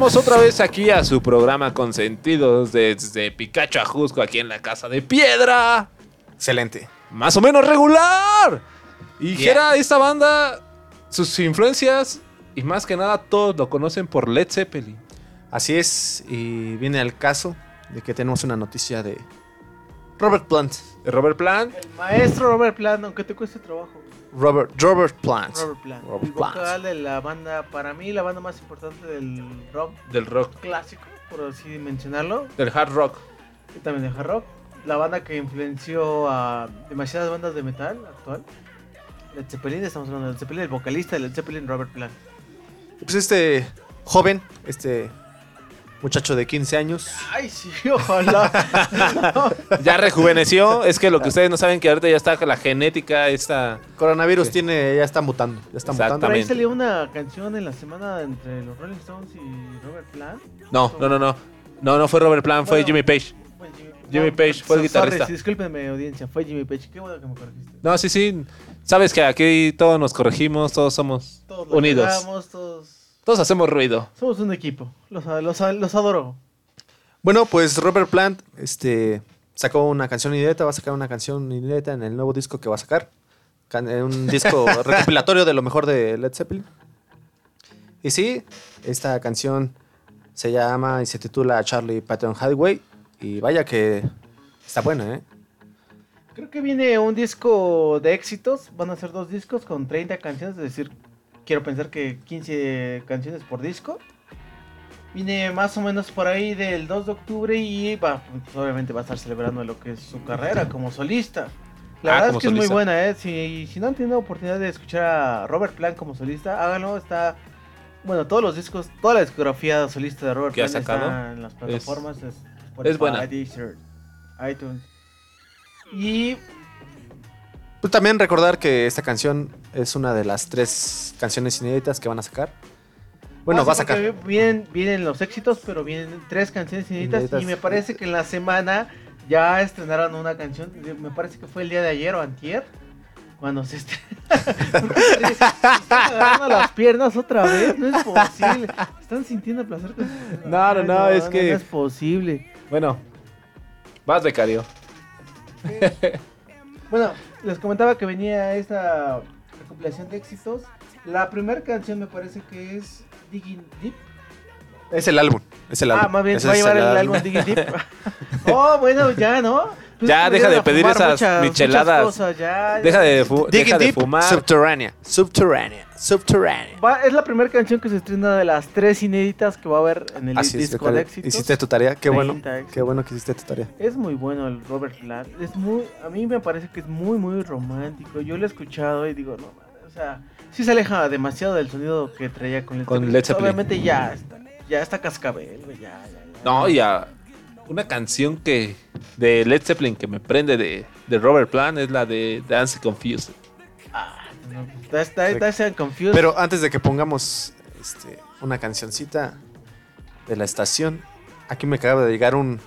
[SPEAKER 5] Regresamos otra vez aquí a su programa Consentidos desde Pikachu a Jusco aquí en la casa de piedra.
[SPEAKER 4] Excelente.
[SPEAKER 5] Más o menos regular. Y
[SPEAKER 4] Bien.
[SPEAKER 5] Jera, esta banda, sus influencias y más que nada todos lo conocen por Led Zeppelin.
[SPEAKER 4] Así es, y viene al caso de que tenemos una noticia de Robert Plant.
[SPEAKER 5] De Robert Plant.
[SPEAKER 6] Maestro Robert Plant, aunque te cueste trabajo.
[SPEAKER 4] Robert, Robert Plant.
[SPEAKER 6] Robert Plant.
[SPEAKER 4] Robert
[SPEAKER 6] el
[SPEAKER 4] Plant.
[SPEAKER 6] vocal de la banda, para mí, la banda más importante del rock
[SPEAKER 5] Del rock.
[SPEAKER 6] clásico, por así mencionarlo.
[SPEAKER 5] Del hard rock.
[SPEAKER 6] Y también de hard rock. La banda que influenció a demasiadas bandas de metal actual. Led Zeppelin, estamos hablando de Led Zeppelin, el vocalista de Led Zeppelin, Robert Plant.
[SPEAKER 4] Pues este joven, este muchacho de 15 años,
[SPEAKER 6] Ay, sí, ojalá.
[SPEAKER 5] Ya rejuveneció. es que lo que ustedes no saben que ahorita ya está la genética, esta...
[SPEAKER 4] coronavirus
[SPEAKER 5] Sí.
[SPEAKER 4] tiene, ya está mutando, ya está mutando.
[SPEAKER 6] Por ahí salió una canción en la semana entre los Rolling Stones y Robert Plant.
[SPEAKER 5] No, no, no, no. No, no fue Robert Plant, fue
[SPEAKER 6] Bueno.
[SPEAKER 5] Jimmy Page.
[SPEAKER 6] Jimmy,
[SPEAKER 5] Jimmy Page fue el guitarrista.
[SPEAKER 6] sorry, discúlpenme, audiencia, fue Jimmy Page. Qué bueno que me corregiste.
[SPEAKER 5] No, sí, sí. Sabes que aquí todos nos corregimos, todos somos
[SPEAKER 6] Todos
[SPEAKER 5] unidos.
[SPEAKER 6] todos
[SPEAKER 5] Todos hacemos ruido.
[SPEAKER 6] somos un equipo. Los, los, los adoro.
[SPEAKER 4] Bueno, pues Robert Plant este, sacó una canción inédita, va a sacar una canción inédita en el nuevo disco que va a sacar. Eh, Un disco recopilatorio de lo mejor de Led Zeppelin. Y sí, esta canción se llama y se titula Charlie Patton Highway. Y vaya que está buena, ¿eh?
[SPEAKER 6] Creo que viene un disco de éxitos. Van a ser dos discos con 30 canciones. Es decir, quiero pensar que 15 canciones por disco. Viene más o menos por ahí del 2 de octubre y va, pues, obviamente va a estar celebrando lo que es su carrera como solista. La
[SPEAKER 5] Ah,
[SPEAKER 6] verdad es que es muy buena, ¿eh? Si, si no han tenido oportunidad de escuchar a Robert Plant como solista, háganlo. Está, bueno, todos los discos, toda la discografía solista de Robert Plant está en las plataformas. Es,
[SPEAKER 5] es buena.
[SPEAKER 6] Spotify, Deezer, iTunes. Y
[SPEAKER 4] Pues también recordar que esta canción es una de las tres canciones inéditas que van a sacar. Bueno,
[SPEAKER 6] No,
[SPEAKER 4] va a sacar.
[SPEAKER 6] Vienen, vienen los éxitos, pero vienen tres canciones inéditas.
[SPEAKER 4] Inéditas.
[SPEAKER 6] Y me parece que en la semana ya estrenaron una canción. Me parece que fue el día de ayer o antier. Cuando se estrenó. ¿Por qué se- se están agarrando las piernas otra vez? No es posible. Están sintiendo placer con
[SPEAKER 5] No, no, no, es que-
[SPEAKER 6] No es posible.
[SPEAKER 5] Bueno, vas, becario.
[SPEAKER 6] Bueno, les comentaba que venía esta recopilación de éxitos. La primera canción me parece que es Digging Deep.
[SPEAKER 4] Es el álbum. Es el álbum.
[SPEAKER 6] Ah, más bien
[SPEAKER 4] Ese
[SPEAKER 6] va a
[SPEAKER 4] es
[SPEAKER 6] llevar el álbum Digging Deep. oh, bueno, ya, ¿no? Pues
[SPEAKER 5] Ya,
[SPEAKER 6] es
[SPEAKER 5] deja de pedir esas
[SPEAKER 6] muchas-
[SPEAKER 5] micheladas.
[SPEAKER 6] muchas cosas, ya, ya.
[SPEAKER 5] Deja de, fu- deja de
[SPEAKER 4] Deep,
[SPEAKER 5] fumar.
[SPEAKER 4] Subterránea. Subterránea. Subterránea.
[SPEAKER 6] Va- es la primera canción que se estrena de las tres inéditas que va a haber en el
[SPEAKER 4] Así es,
[SPEAKER 6] disco
[SPEAKER 4] becario.
[SPEAKER 6] de éxitos.
[SPEAKER 4] Hiciste tu tarea. Qué bueno.
[SPEAKER 6] 30 éxitos.
[SPEAKER 4] Qué bueno que hiciste tu tarea.
[SPEAKER 6] Es muy bueno el Robert Plant. Es muy, a mí me parece que es muy, muy romántico. Yo lo he escuchado y digo, no, madre, o sea, sí se aleja demasiado del sonido que traía con Led
[SPEAKER 5] Con. Led Zeppelin.
[SPEAKER 6] Obviamente ya está, ya está cascabel, güey, ya, ya, ya.
[SPEAKER 5] No, y a una canción que de Led Zeppelin que me prende de, de Robert Plant es la de Dance Confused.
[SPEAKER 6] No, está, está, está, está confused.
[SPEAKER 4] Pero antes de que pongamos este, una cancioncita de la estación, aquí me acaba de llegar un,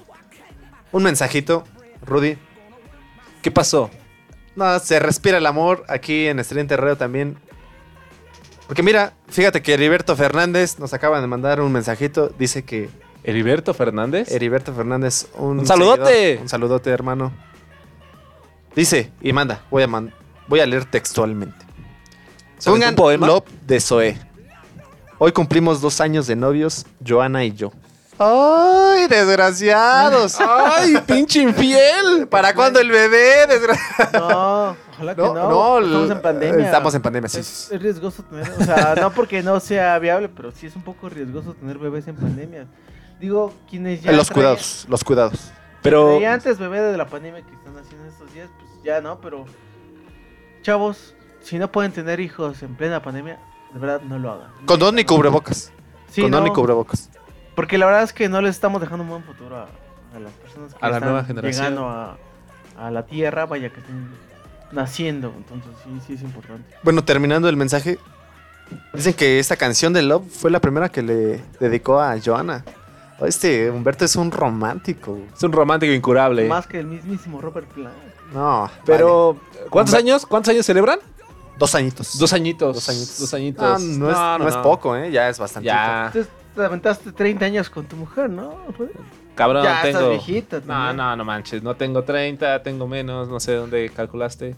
[SPEAKER 4] un mensajito. Rudy,
[SPEAKER 5] ¿Qué pasó?
[SPEAKER 4] no, se respira el amor aquí en Estrella Terreo también. Porque mira, fíjate que Heriberto Fernández nos acaba de mandar un mensajito. Dice que
[SPEAKER 5] ¿Heriberto Fernández?
[SPEAKER 4] Heriberto Fernández, un,
[SPEAKER 5] ¡Un saludote!
[SPEAKER 4] seguidor, un saludote, hermano. Dice y manda, voy a, man- voy a leer textualmente.
[SPEAKER 5] ¿Se aventó
[SPEAKER 4] Pongan
[SPEAKER 5] un poema?
[SPEAKER 4] Love de Zoé. Hoy cumplimos dos años de novios, Joana y yo. ¡Ay, desgraciados!
[SPEAKER 5] ¡Ay, pinche infiel!
[SPEAKER 4] ¿Para cuándo el bebé? Desgra-
[SPEAKER 6] No, ojalá que
[SPEAKER 4] No,
[SPEAKER 6] estamos en pandemia.
[SPEAKER 4] estamos en pandemia, sí,
[SPEAKER 6] Es, riesgoso tener, o sea, no porque no sea viable, pero sí es un poco riesgoso tener bebés en pandemia. Digo, quienes ya
[SPEAKER 4] los
[SPEAKER 6] traían-
[SPEAKER 4] cuidados, los cuidados.
[SPEAKER 5] Pero
[SPEAKER 6] traían antes bebé de la pandemia que están haciendo estos días, pues ya no, pero chavos, si no pueden tener hijos en plena pandemia, de verdad no lo hagan.
[SPEAKER 4] Condón y cubrebocas.
[SPEAKER 6] Sí,
[SPEAKER 4] Condón
[SPEAKER 6] no,
[SPEAKER 4] y cubrebocas.
[SPEAKER 6] porque la verdad es que no les estamos dejando un buen futuro a, a las personas que
[SPEAKER 5] A la
[SPEAKER 6] están
[SPEAKER 5] nueva generación.
[SPEAKER 6] llegando a, a la tierra, vaya que estén naciendo, entonces sí, sí es importante.
[SPEAKER 4] Bueno, terminando el mensaje, dicen que esta canción de Love fue la primera que le dedicó a Joana. Este Humberto es un romántico.
[SPEAKER 5] es un romántico incurable.
[SPEAKER 6] Más que el mismísimo Robert Plant.
[SPEAKER 4] No,
[SPEAKER 5] Pero, ¿cuántos
[SPEAKER 4] Humber-
[SPEAKER 5] años? ¿Cuántos años celebran?
[SPEAKER 4] vale. dos añitos.
[SPEAKER 5] Dos añitos.
[SPEAKER 4] Dos añitos.
[SPEAKER 5] Dos añitos.
[SPEAKER 4] Ah, no, es, no es poco, ¿eh? Ya es bastante.
[SPEAKER 5] Ya,
[SPEAKER 6] Entonces te aventaste 30 años con tu mujer, ¿no?
[SPEAKER 5] Cabrón,
[SPEAKER 6] ya estás
[SPEAKER 5] tengo.
[SPEAKER 6] viejita
[SPEAKER 5] No,
[SPEAKER 6] también.
[SPEAKER 5] no, no manches. No tengo 30, tengo menos. No sé dónde calculaste.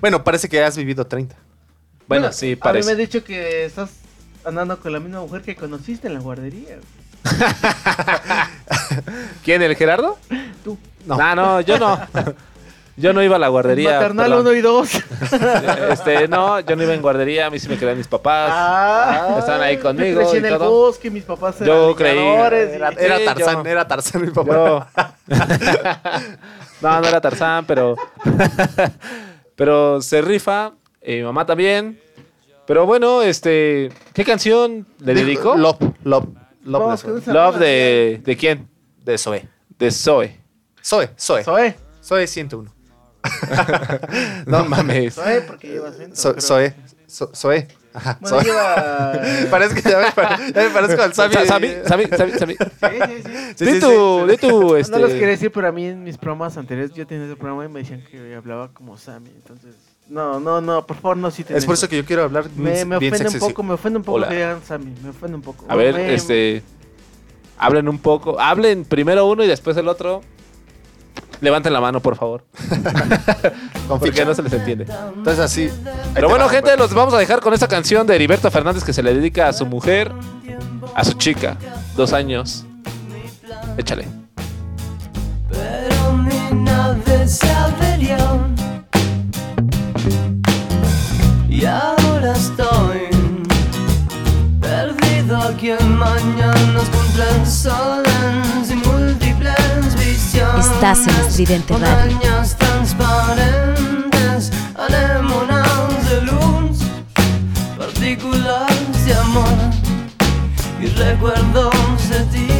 [SPEAKER 4] Bueno, parece que has vivido 30.
[SPEAKER 5] Bueno, sí,
[SPEAKER 6] A mí me
[SPEAKER 5] parece.
[SPEAKER 6] has dicho que estás andando con la misma mujer que conociste en la guardería.
[SPEAKER 5] ¿Quién, el Gerardo?
[SPEAKER 6] Tú.
[SPEAKER 4] No.
[SPEAKER 5] No, no, yo no. Yo no iba a la guardería.
[SPEAKER 6] Maternal
[SPEAKER 5] perdón.
[SPEAKER 6] 1 y 2.
[SPEAKER 5] Este, no, yo no iba en guardería. A mí sí me querían mis papás.
[SPEAKER 6] Ah,
[SPEAKER 5] Estaban ahí
[SPEAKER 6] yo
[SPEAKER 5] conmigo
[SPEAKER 6] crecí
[SPEAKER 5] y
[SPEAKER 6] en el
[SPEAKER 5] todo.
[SPEAKER 6] bosque, mis papás eran
[SPEAKER 5] Yo creí-
[SPEAKER 4] Era,
[SPEAKER 5] Sí,
[SPEAKER 4] era Tarzán,
[SPEAKER 5] yo-
[SPEAKER 4] era Tarzán mi papá.
[SPEAKER 5] Yo. no, no era Tarzán, pero. pero se rifa. eh, mi mamá también. Pero bueno, este. ¿Qué canción le dedicó?
[SPEAKER 4] Love, Love, Love
[SPEAKER 6] Vamos
[SPEAKER 4] de Zoe.
[SPEAKER 5] Love de. ¿De quién?
[SPEAKER 4] De Zoe.
[SPEAKER 5] De Zoe.
[SPEAKER 4] Zoe, Zoe.
[SPEAKER 6] Zoe.
[SPEAKER 4] Zoe 101.
[SPEAKER 5] No mames.
[SPEAKER 6] Zoe, porque lleva acento. Pero-
[SPEAKER 4] Zoe. Ajá.
[SPEAKER 6] Bueno, lleva.
[SPEAKER 4] Parece que ya me, pare- ya me parezco al Sammy.
[SPEAKER 5] Sa- Sammy, Sammy, Sammy, Sammy.
[SPEAKER 6] Sí, sí, sí.
[SPEAKER 4] Sí,
[SPEAKER 5] tu,
[SPEAKER 4] sí.
[SPEAKER 5] di tu,
[SPEAKER 6] No
[SPEAKER 5] este.
[SPEAKER 6] los quería decir, pero a mí en mis programas anteriores yo tenía ese programa y me decían que hablaba como Sammy. Entonces, no, no, no, por favor, no citen
[SPEAKER 4] Es por
[SPEAKER 6] eso.
[SPEAKER 4] eso que yo quiero hablar
[SPEAKER 6] Me, me
[SPEAKER 4] bien
[SPEAKER 6] ofende un poco, me ofende un poco
[SPEAKER 5] Hola.
[SPEAKER 6] que digan Sammy, me ofende un poco.
[SPEAKER 5] A ver,
[SPEAKER 6] Me-
[SPEAKER 5] este. Hablen un poco. Hablen primero uno y después el otro. Levanten la mano, por favor. Porque no se les entiende.
[SPEAKER 4] Entonces así.
[SPEAKER 5] Pero bueno,
[SPEAKER 4] va,
[SPEAKER 5] gente,
[SPEAKER 4] Humberto.
[SPEAKER 5] los vamos a dejar con esta canción de Heriberto Fernández que se le dedica a su mujer, a su chica, dos años. Échale.
[SPEAKER 10] Pero mi nave se averió Y ahora estoy Perdido aquí en mañanas contra el sol En sin múltiples visiones
[SPEAKER 3] Estás en Estridente Radio.
[SPEAKER 10] Transparentes Anémonas de luz Partículas de amor Y recuerdos de ti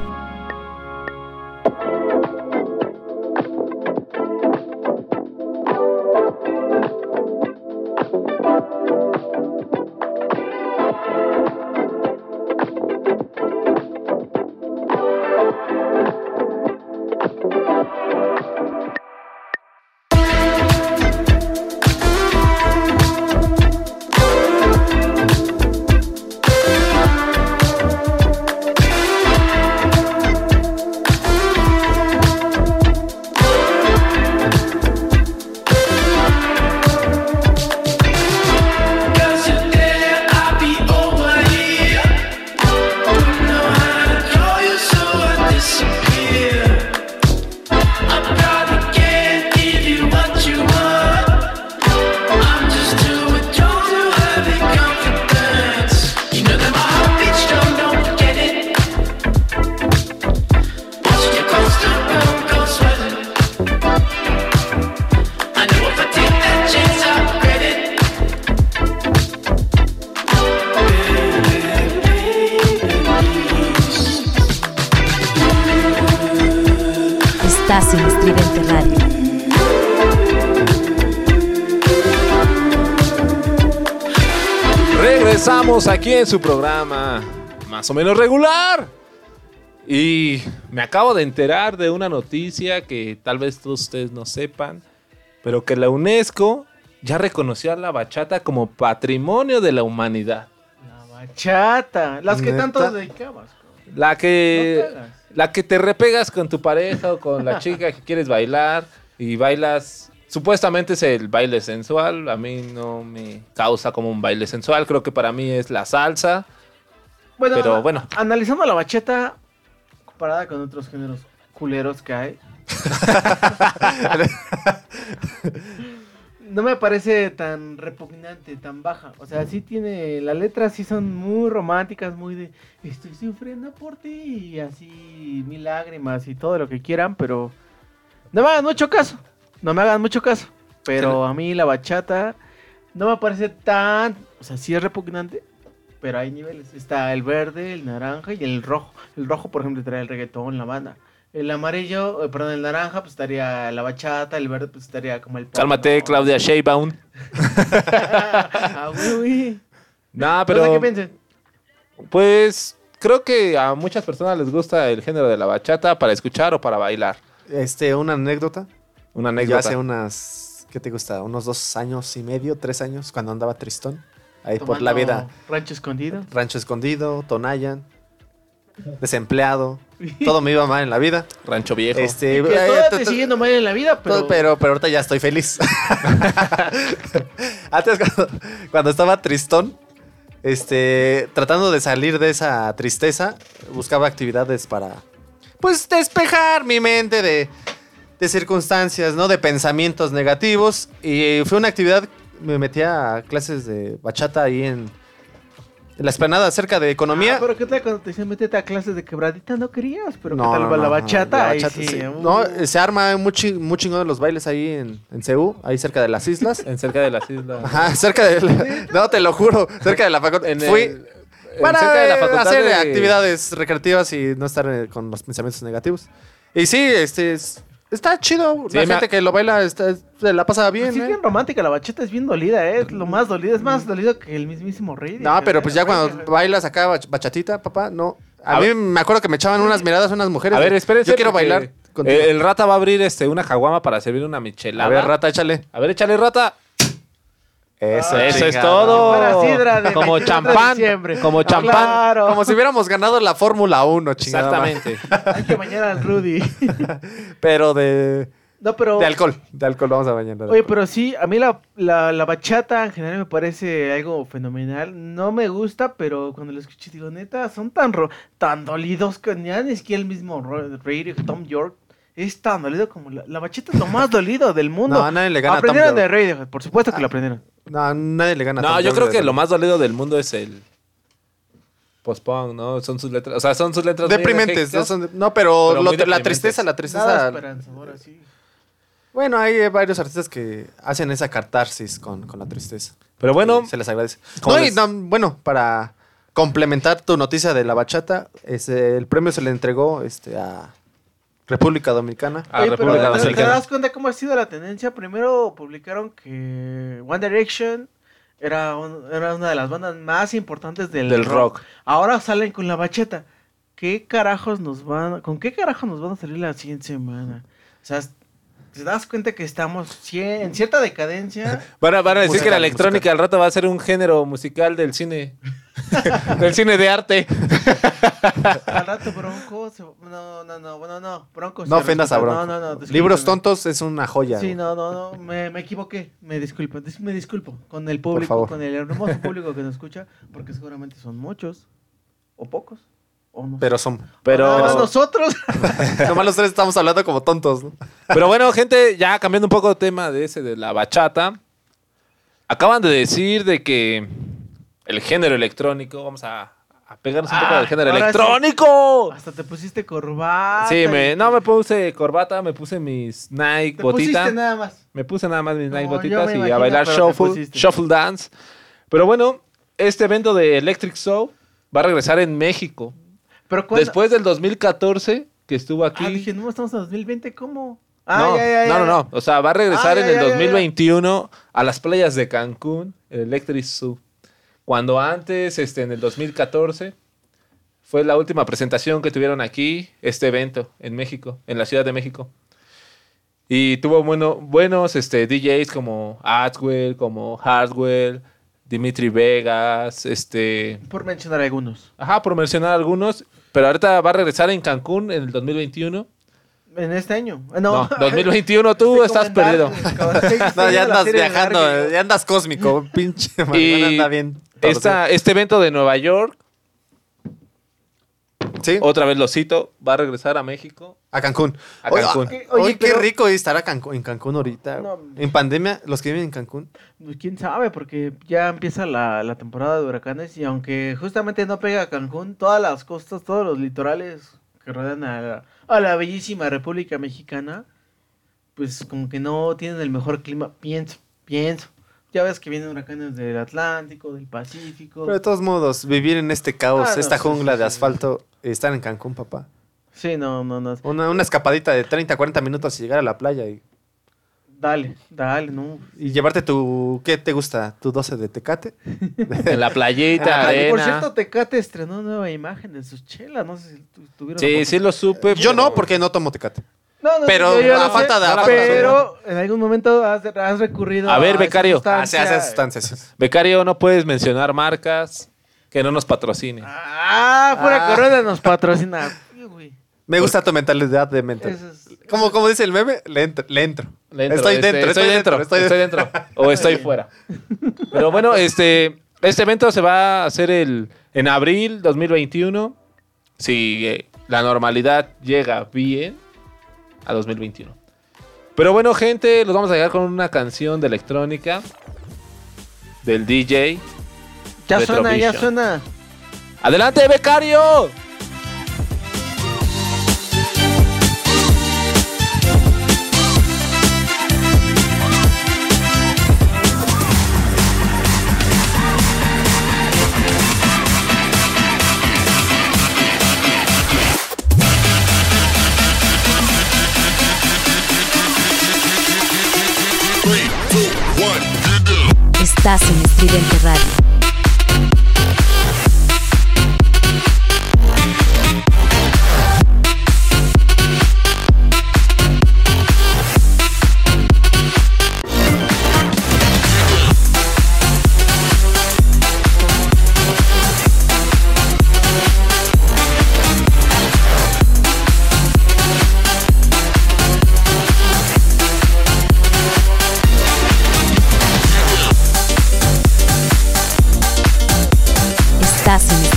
[SPEAKER 3] En
[SPEAKER 5] su programa, más o menos regular. Y me acabo de enterar de una noticia que tal vez todos ustedes no sepan, pero que la UNESCO ya reconoció a la bachata como patrimonio de la humanidad.
[SPEAKER 6] Bachata, las que
[SPEAKER 4] ¿Neta?
[SPEAKER 6] tanto dedicabas.
[SPEAKER 5] La que, la que te repegas con tu pareja o con la chica que quieres bailar y bailas. Supuestamente es el baile sensual. A mí no me causa como un baile sensual. Creo que para mí es la salsa.
[SPEAKER 6] Bueno,
[SPEAKER 5] Pero bueno.
[SPEAKER 6] analizando la bachata comparada con otros géneros culeros que hay, no me parece tan repugnante, tan baja. O sea, sí tiene, las letras sí son muy románticas, muy de estoy sufriendo por ti y así mil lágrimas y todo lo que quieran, pero no me hagan mucho caso, no me hagan mucho caso. Pero a mí la bachata no me parece tan, o sea, sí es repugnante, pero hay niveles. Está el verde, el naranja y el rojo. El rojo, por ejemplo, trae el reggaetón, la banda. El amarillo, eh, perdón, el naranja, pues estaría la bachata, el verde, pues estaría como el pop,
[SPEAKER 5] Cálmate,
[SPEAKER 6] ¿no?
[SPEAKER 5] Claudia Sheinbaum.
[SPEAKER 6] ah.
[SPEAKER 5] Nah,
[SPEAKER 6] No sé
[SPEAKER 5] pero
[SPEAKER 6] qué piensen.
[SPEAKER 5] pues creo que a muchas personas les gusta el género de la bachata para escuchar o para bailar.
[SPEAKER 4] Este, una anécdota.
[SPEAKER 5] Una
[SPEAKER 4] Yo
[SPEAKER 5] anécdota.
[SPEAKER 4] hace unas, ¿qué te gusta? Unos dos años y medio, tres años, cuando andaba tristón. Ahí por la vida.
[SPEAKER 6] Rancho escondido.
[SPEAKER 4] Rancho Escondido, Tonayan. desempleado, todo me iba mal en la vida.
[SPEAKER 5] Rancho Viejo.
[SPEAKER 4] Este,
[SPEAKER 6] Y que
[SPEAKER 4] eh,
[SPEAKER 6] te siguiendo mal en la vida, pero...
[SPEAKER 4] todo- pero, pero ahorita ya estoy feliz. Antes cuando, cuando estaba tristón, este, tratando de salir de esa tristeza, buscaba actividades para, pues, despejar mi mente de, de circunstancias, ¿no? De pensamientos negativos. Y fue una actividad, me metí a clases de bachata ahí en, en la esplanada cerca de economía.
[SPEAKER 6] Ah, pero ¿qué tal cuando te dicen métete a clases de quebradita? No querías, pero
[SPEAKER 4] No,
[SPEAKER 6] ¿qué tal
[SPEAKER 4] no,
[SPEAKER 6] va la
[SPEAKER 4] no,
[SPEAKER 6] bachata?
[SPEAKER 4] la
[SPEAKER 6] sí,
[SPEAKER 4] sí.
[SPEAKER 6] uh.
[SPEAKER 4] No, eh, se arma muy, muy chingón de los bailes ahí en, en Ceú, ahí cerca de las islas.
[SPEAKER 5] En cerca de las islas.
[SPEAKER 4] Ajá, cerca de la- No, te lo juro, cerca de la facultad.
[SPEAKER 5] En
[SPEAKER 4] Fui
[SPEAKER 5] el-
[SPEAKER 4] para
[SPEAKER 5] cerca de la
[SPEAKER 4] eh,
[SPEAKER 5] facultad
[SPEAKER 4] hacer
[SPEAKER 5] de-
[SPEAKER 4] actividades recreativas y no estar eh, con los pensamientos negativos. Y sí, este es- está chido.
[SPEAKER 5] Sí,
[SPEAKER 4] la gente
[SPEAKER 5] ha-
[SPEAKER 4] que lo baila está- se la pasa bien.
[SPEAKER 6] Pues sí, es
[SPEAKER 4] ¿eh?
[SPEAKER 6] bien romántica, la bachata es bien dolida, ¿eh? Es lo más dolido, es más dolido que el mismísimo rey.
[SPEAKER 4] No, pero pues ya cuando bailas acá bach- bachatita, papá, no. A,
[SPEAKER 5] A
[SPEAKER 4] mí
[SPEAKER 5] ver.
[SPEAKER 4] me acuerdo que me echaban unas miradas unas mujeres.
[SPEAKER 5] A ver, espérense.
[SPEAKER 4] Yo quiero bailar contigo.
[SPEAKER 5] El, el rata va a abrir este, una caguama para servir una michelada.
[SPEAKER 4] A ver, rata, échale.
[SPEAKER 5] A ver, échale rata.
[SPEAKER 4] Eso,
[SPEAKER 5] Eso es todo.
[SPEAKER 6] Fuera sidra de
[SPEAKER 5] Como
[SPEAKER 6] 24 de
[SPEAKER 5] champán. Como
[SPEAKER 6] Ah,
[SPEAKER 5] champán.
[SPEAKER 6] Claro.
[SPEAKER 4] Como si hubiéramos ganado la Fórmula 1, chingada.
[SPEAKER 5] Exactamente.
[SPEAKER 6] Hay que bañar al Rudy.
[SPEAKER 4] Pero de,
[SPEAKER 6] No, pero...
[SPEAKER 4] de alcohol. De alcohol vamos a bañar.
[SPEAKER 6] Oye,
[SPEAKER 4] alcohol.
[SPEAKER 6] pero sí, a mí la, la, la bachata en general me parece algo fenomenal. No me gusta, pero cuando lo escuché digo, neta, son tan ro- tan dolidos que ni siquiera el mismo Radio, Tom York, es tan dolido como la, la bachata es lo más dolido del mundo.
[SPEAKER 4] No, a nadie le gana Tom
[SPEAKER 6] Aprendieron de Radio, por supuesto que lo aprendieron.
[SPEAKER 4] No, nadie le gana
[SPEAKER 5] No, yo creo que lo más dolido del mundo es el post-punk, ¿no? Son sus letras. O sea, son sus letras.
[SPEAKER 4] Deprimentes. son- no, pero,
[SPEAKER 5] Pero
[SPEAKER 4] lo-
[SPEAKER 5] muy
[SPEAKER 4] la tristeza, la
[SPEAKER 6] Nada
[SPEAKER 4] tristeza. Bueno, hay varios artistas que hacen esa catarsis con, con la tristeza.
[SPEAKER 5] Pero bueno,
[SPEAKER 4] se les agradece.
[SPEAKER 5] ¿Cómo
[SPEAKER 4] No, y
[SPEAKER 5] les-
[SPEAKER 4] no, bueno, para complementar tu noticia de la bachata, este, el premio se le entregó este, a República Dominicana.
[SPEAKER 5] a
[SPEAKER 6] Oye,
[SPEAKER 5] República
[SPEAKER 6] pero ¿te- ¿te,
[SPEAKER 5] Dominicana.
[SPEAKER 6] das cuenta cómo ha sido la tendencia? Primero publicaron que One Direction era, un- era una de las bandas más importantes del,
[SPEAKER 5] Del rock.
[SPEAKER 6] Ahora salen con la bacheta. ¿Qué carajos nos van, con qué carajos nos van a salir la siguiente semana? O sea, ¿te das cuenta que estamos en cierta decadencia?
[SPEAKER 5] Van a, van a decir
[SPEAKER 4] Musical,
[SPEAKER 5] que la electrónica al rato va a ser un género musical del cine. del cine de arte.
[SPEAKER 6] Al rato Bronco se- no, no, no, bueno, no, Bronco.
[SPEAKER 4] No ofendas a
[SPEAKER 6] respeto.
[SPEAKER 4] Bronco.
[SPEAKER 6] No, no, no, discúlpeme.
[SPEAKER 4] Libros tontos es una joya.
[SPEAKER 6] Sí, no, no, no, me, me equivoqué, me disculpo, dis- me disculpo con el público, con el hermoso público que nos escucha, porque seguramente son muchos, o pocos, no.
[SPEAKER 4] Pero son.
[SPEAKER 5] Pero,
[SPEAKER 6] Nada más nosotros.
[SPEAKER 4] Nomás los tres estamos hablando como tontos, ¿no?
[SPEAKER 5] pero bueno, gente, ya cambiando un poco de tema de ese de la bachata. Acaban de decir de que el género electrónico, vamos a, a pegarnos un poco
[SPEAKER 6] Ah,
[SPEAKER 5] del género
[SPEAKER 6] sí.
[SPEAKER 5] electrónico.
[SPEAKER 6] Hasta te pusiste corbata.
[SPEAKER 5] Sí, me, no me puse corbata, me puse mis Nike
[SPEAKER 6] te
[SPEAKER 5] botita.
[SPEAKER 6] pusiste nada más.
[SPEAKER 5] Me puse nada más mis
[SPEAKER 6] No,
[SPEAKER 5] Nike botitas
[SPEAKER 6] me
[SPEAKER 5] y a bailar shuffle, shuffle dance. Pero bueno, este evento de Electric Soul va a regresar en México.
[SPEAKER 6] Pero cuando...
[SPEAKER 5] Después del 2014 que estuvo aquí.
[SPEAKER 6] Ah, dije, no, estamos en 2020, ¿cómo? Ah,
[SPEAKER 5] no,
[SPEAKER 6] ya, ya, ya,
[SPEAKER 5] no, no. O sea, va a regresar
[SPEAKER 6] Ah,
[SPEAKER 5] en el
[SPEAKER 6] ya, ya, ya.
[SPEAKER 5] 2021 a las playas de Cancún, el Electric Zoo. Cuando antes, este, en el 2014, fue la última presentación que tuvieron aquí, este evento, en México, en la Ciudad de México. Y tuvo bueno, buenos este, DJs como Atwell, como Hardwell, Dimitri Vegas, este...
[SPEAKER 6] Por mencionar algunos.
[SPEAKER 5] Ajá, por mencionar algunos. Pero ahorita va a regresar en Cancún en el 2021.
[SPEAKER 6] En este año. Ah,
[SPEAKER 5] No,
[SPEAKER 6] No,
[SPEAKER 5] 2021 tú
[SPEAKER 6] Estoy
[SPEAKER 5] estás perdido.
[SPEAKER 4] No, ya andas viajando,
[SPEAKER 6] y-
[SPEAKER 4] ya andas cósmico, pinche
[SPEAKER 5] Y
[SPEAKER 4] marihuana anda bien.
[SPEAKER 5] esta, este evento de Nueva York,
[SPEAKER 4] Sí,
[SPEAKER 5] otra vez lo cito, va a regresar a México.
[SPEAKER 4] a Cancún.
[SPEAKER 5] A Cancún.
[SPEAKER 4] Oye,
[SPEAKER 6] Oye,
[SPEAKER 4] qué
[SPEAKER 6] pero-
[SPEAKER 4] rico estar a Cancún- en Cancún ahorita.
[SPEAKER 6] No.
[SPEAKER 4] En pandemia, los que viven en Cancún.
[SPEAKER 6] Pues quién sabe, porque ya empieza la, la temporada de huracanes y aunque justamente no pega a Cancún, todas las costas, todos los litorales que rodean a la, a la bellísima República Mexicana, pues como que no tienen el mejor clima, pienso, pienso. Ya ves que vienen huracanes del Atlántico, del Pacífico.
[SPEAKER 4] Pero de todos modos, vivir en este caos,
[SPEAKER 6] Ah, no,
[SPEAKER 4] esta
[SPEAKER 6] sí,
[SPEAKER 4] jungla
[SPEAKER 6] sí,
[SPEAKER 4] de asfalto, estar en Cancún, papá.
[SPEAKER 6] Sí, no, no, no.
[SPEAKER 4] Una, una escapadita de 30, 40 minutos y llegar a la playa y,
[SPEAKER 6] Dale, dale, no.
[SPEAKER 4] y llevarte tu, ¿qué te gusta? ¿Tu 12 de Tecate?
[SPEAKER 5] En la playita,
[SPEAKER 6] Ah, por cierto, Tecate estrenó nueva imagen de sus chelas, no sé si tu- tuvieron
[SPEAKER 5] Sí, sí lo supe.
[SPEAKER 4] Yo no, porque no tomo Tecate.
[SPEAKER 6] No, no,
[SPEAKER 4] Pero
[SPEAKER 6] yo- yo
[SPEAKER 4] a falta de-
[SPEAKER 6] Pero en algún momento has, has recurrido
[SPEAKER 5] A ver, becario.
[SPEAKER 4] Ah,
[SPEAKER 6] sustancia.
[SPEAKER 4] hace sustancias.
[SPEAKER 5] Becario, no puedes mencionar marcas. Que no nos patrocine.
[SPEAKER 6] Ah, pura
[SPEAKER 4] Ah.
[SPEAKER 6] corona nos patrocina. Uy.
[SPEAKER 4] Me gusta tu mentalidad de mentor.
[SPEAKER 6] Es-
[SPEAKER 4] Como, como dice el meme, le entro. Le entro.
[SPEAKER 5] Le entro,
[SPEAKER 4] estoy,
[SPEAKER 5] este,
[SPEAKER 4] dentro,
[SPEAKER 5] estoy dentro,
[SPEAKER 4] estoy
[SPEAKER 5] estoy
[SPEAKER 4] dentro.
[SPEAKER 5] dentro, o estoy fuera. Pero bueno, este, este evento se va a hacer el, en abril 2021. Si eh, la normalidad llega bien a 2021. Pero bueno, gente, los vamos a llegar con una canción de electrónica del DJ.
[SPEAKER 6] Ya suena, ya suena.
[SPEAKER 5] ¡Adelante, becario!
[SPEAKER 3] Estás en Estridente Radio.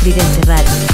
[SPEAKER 3] Estridente Radio.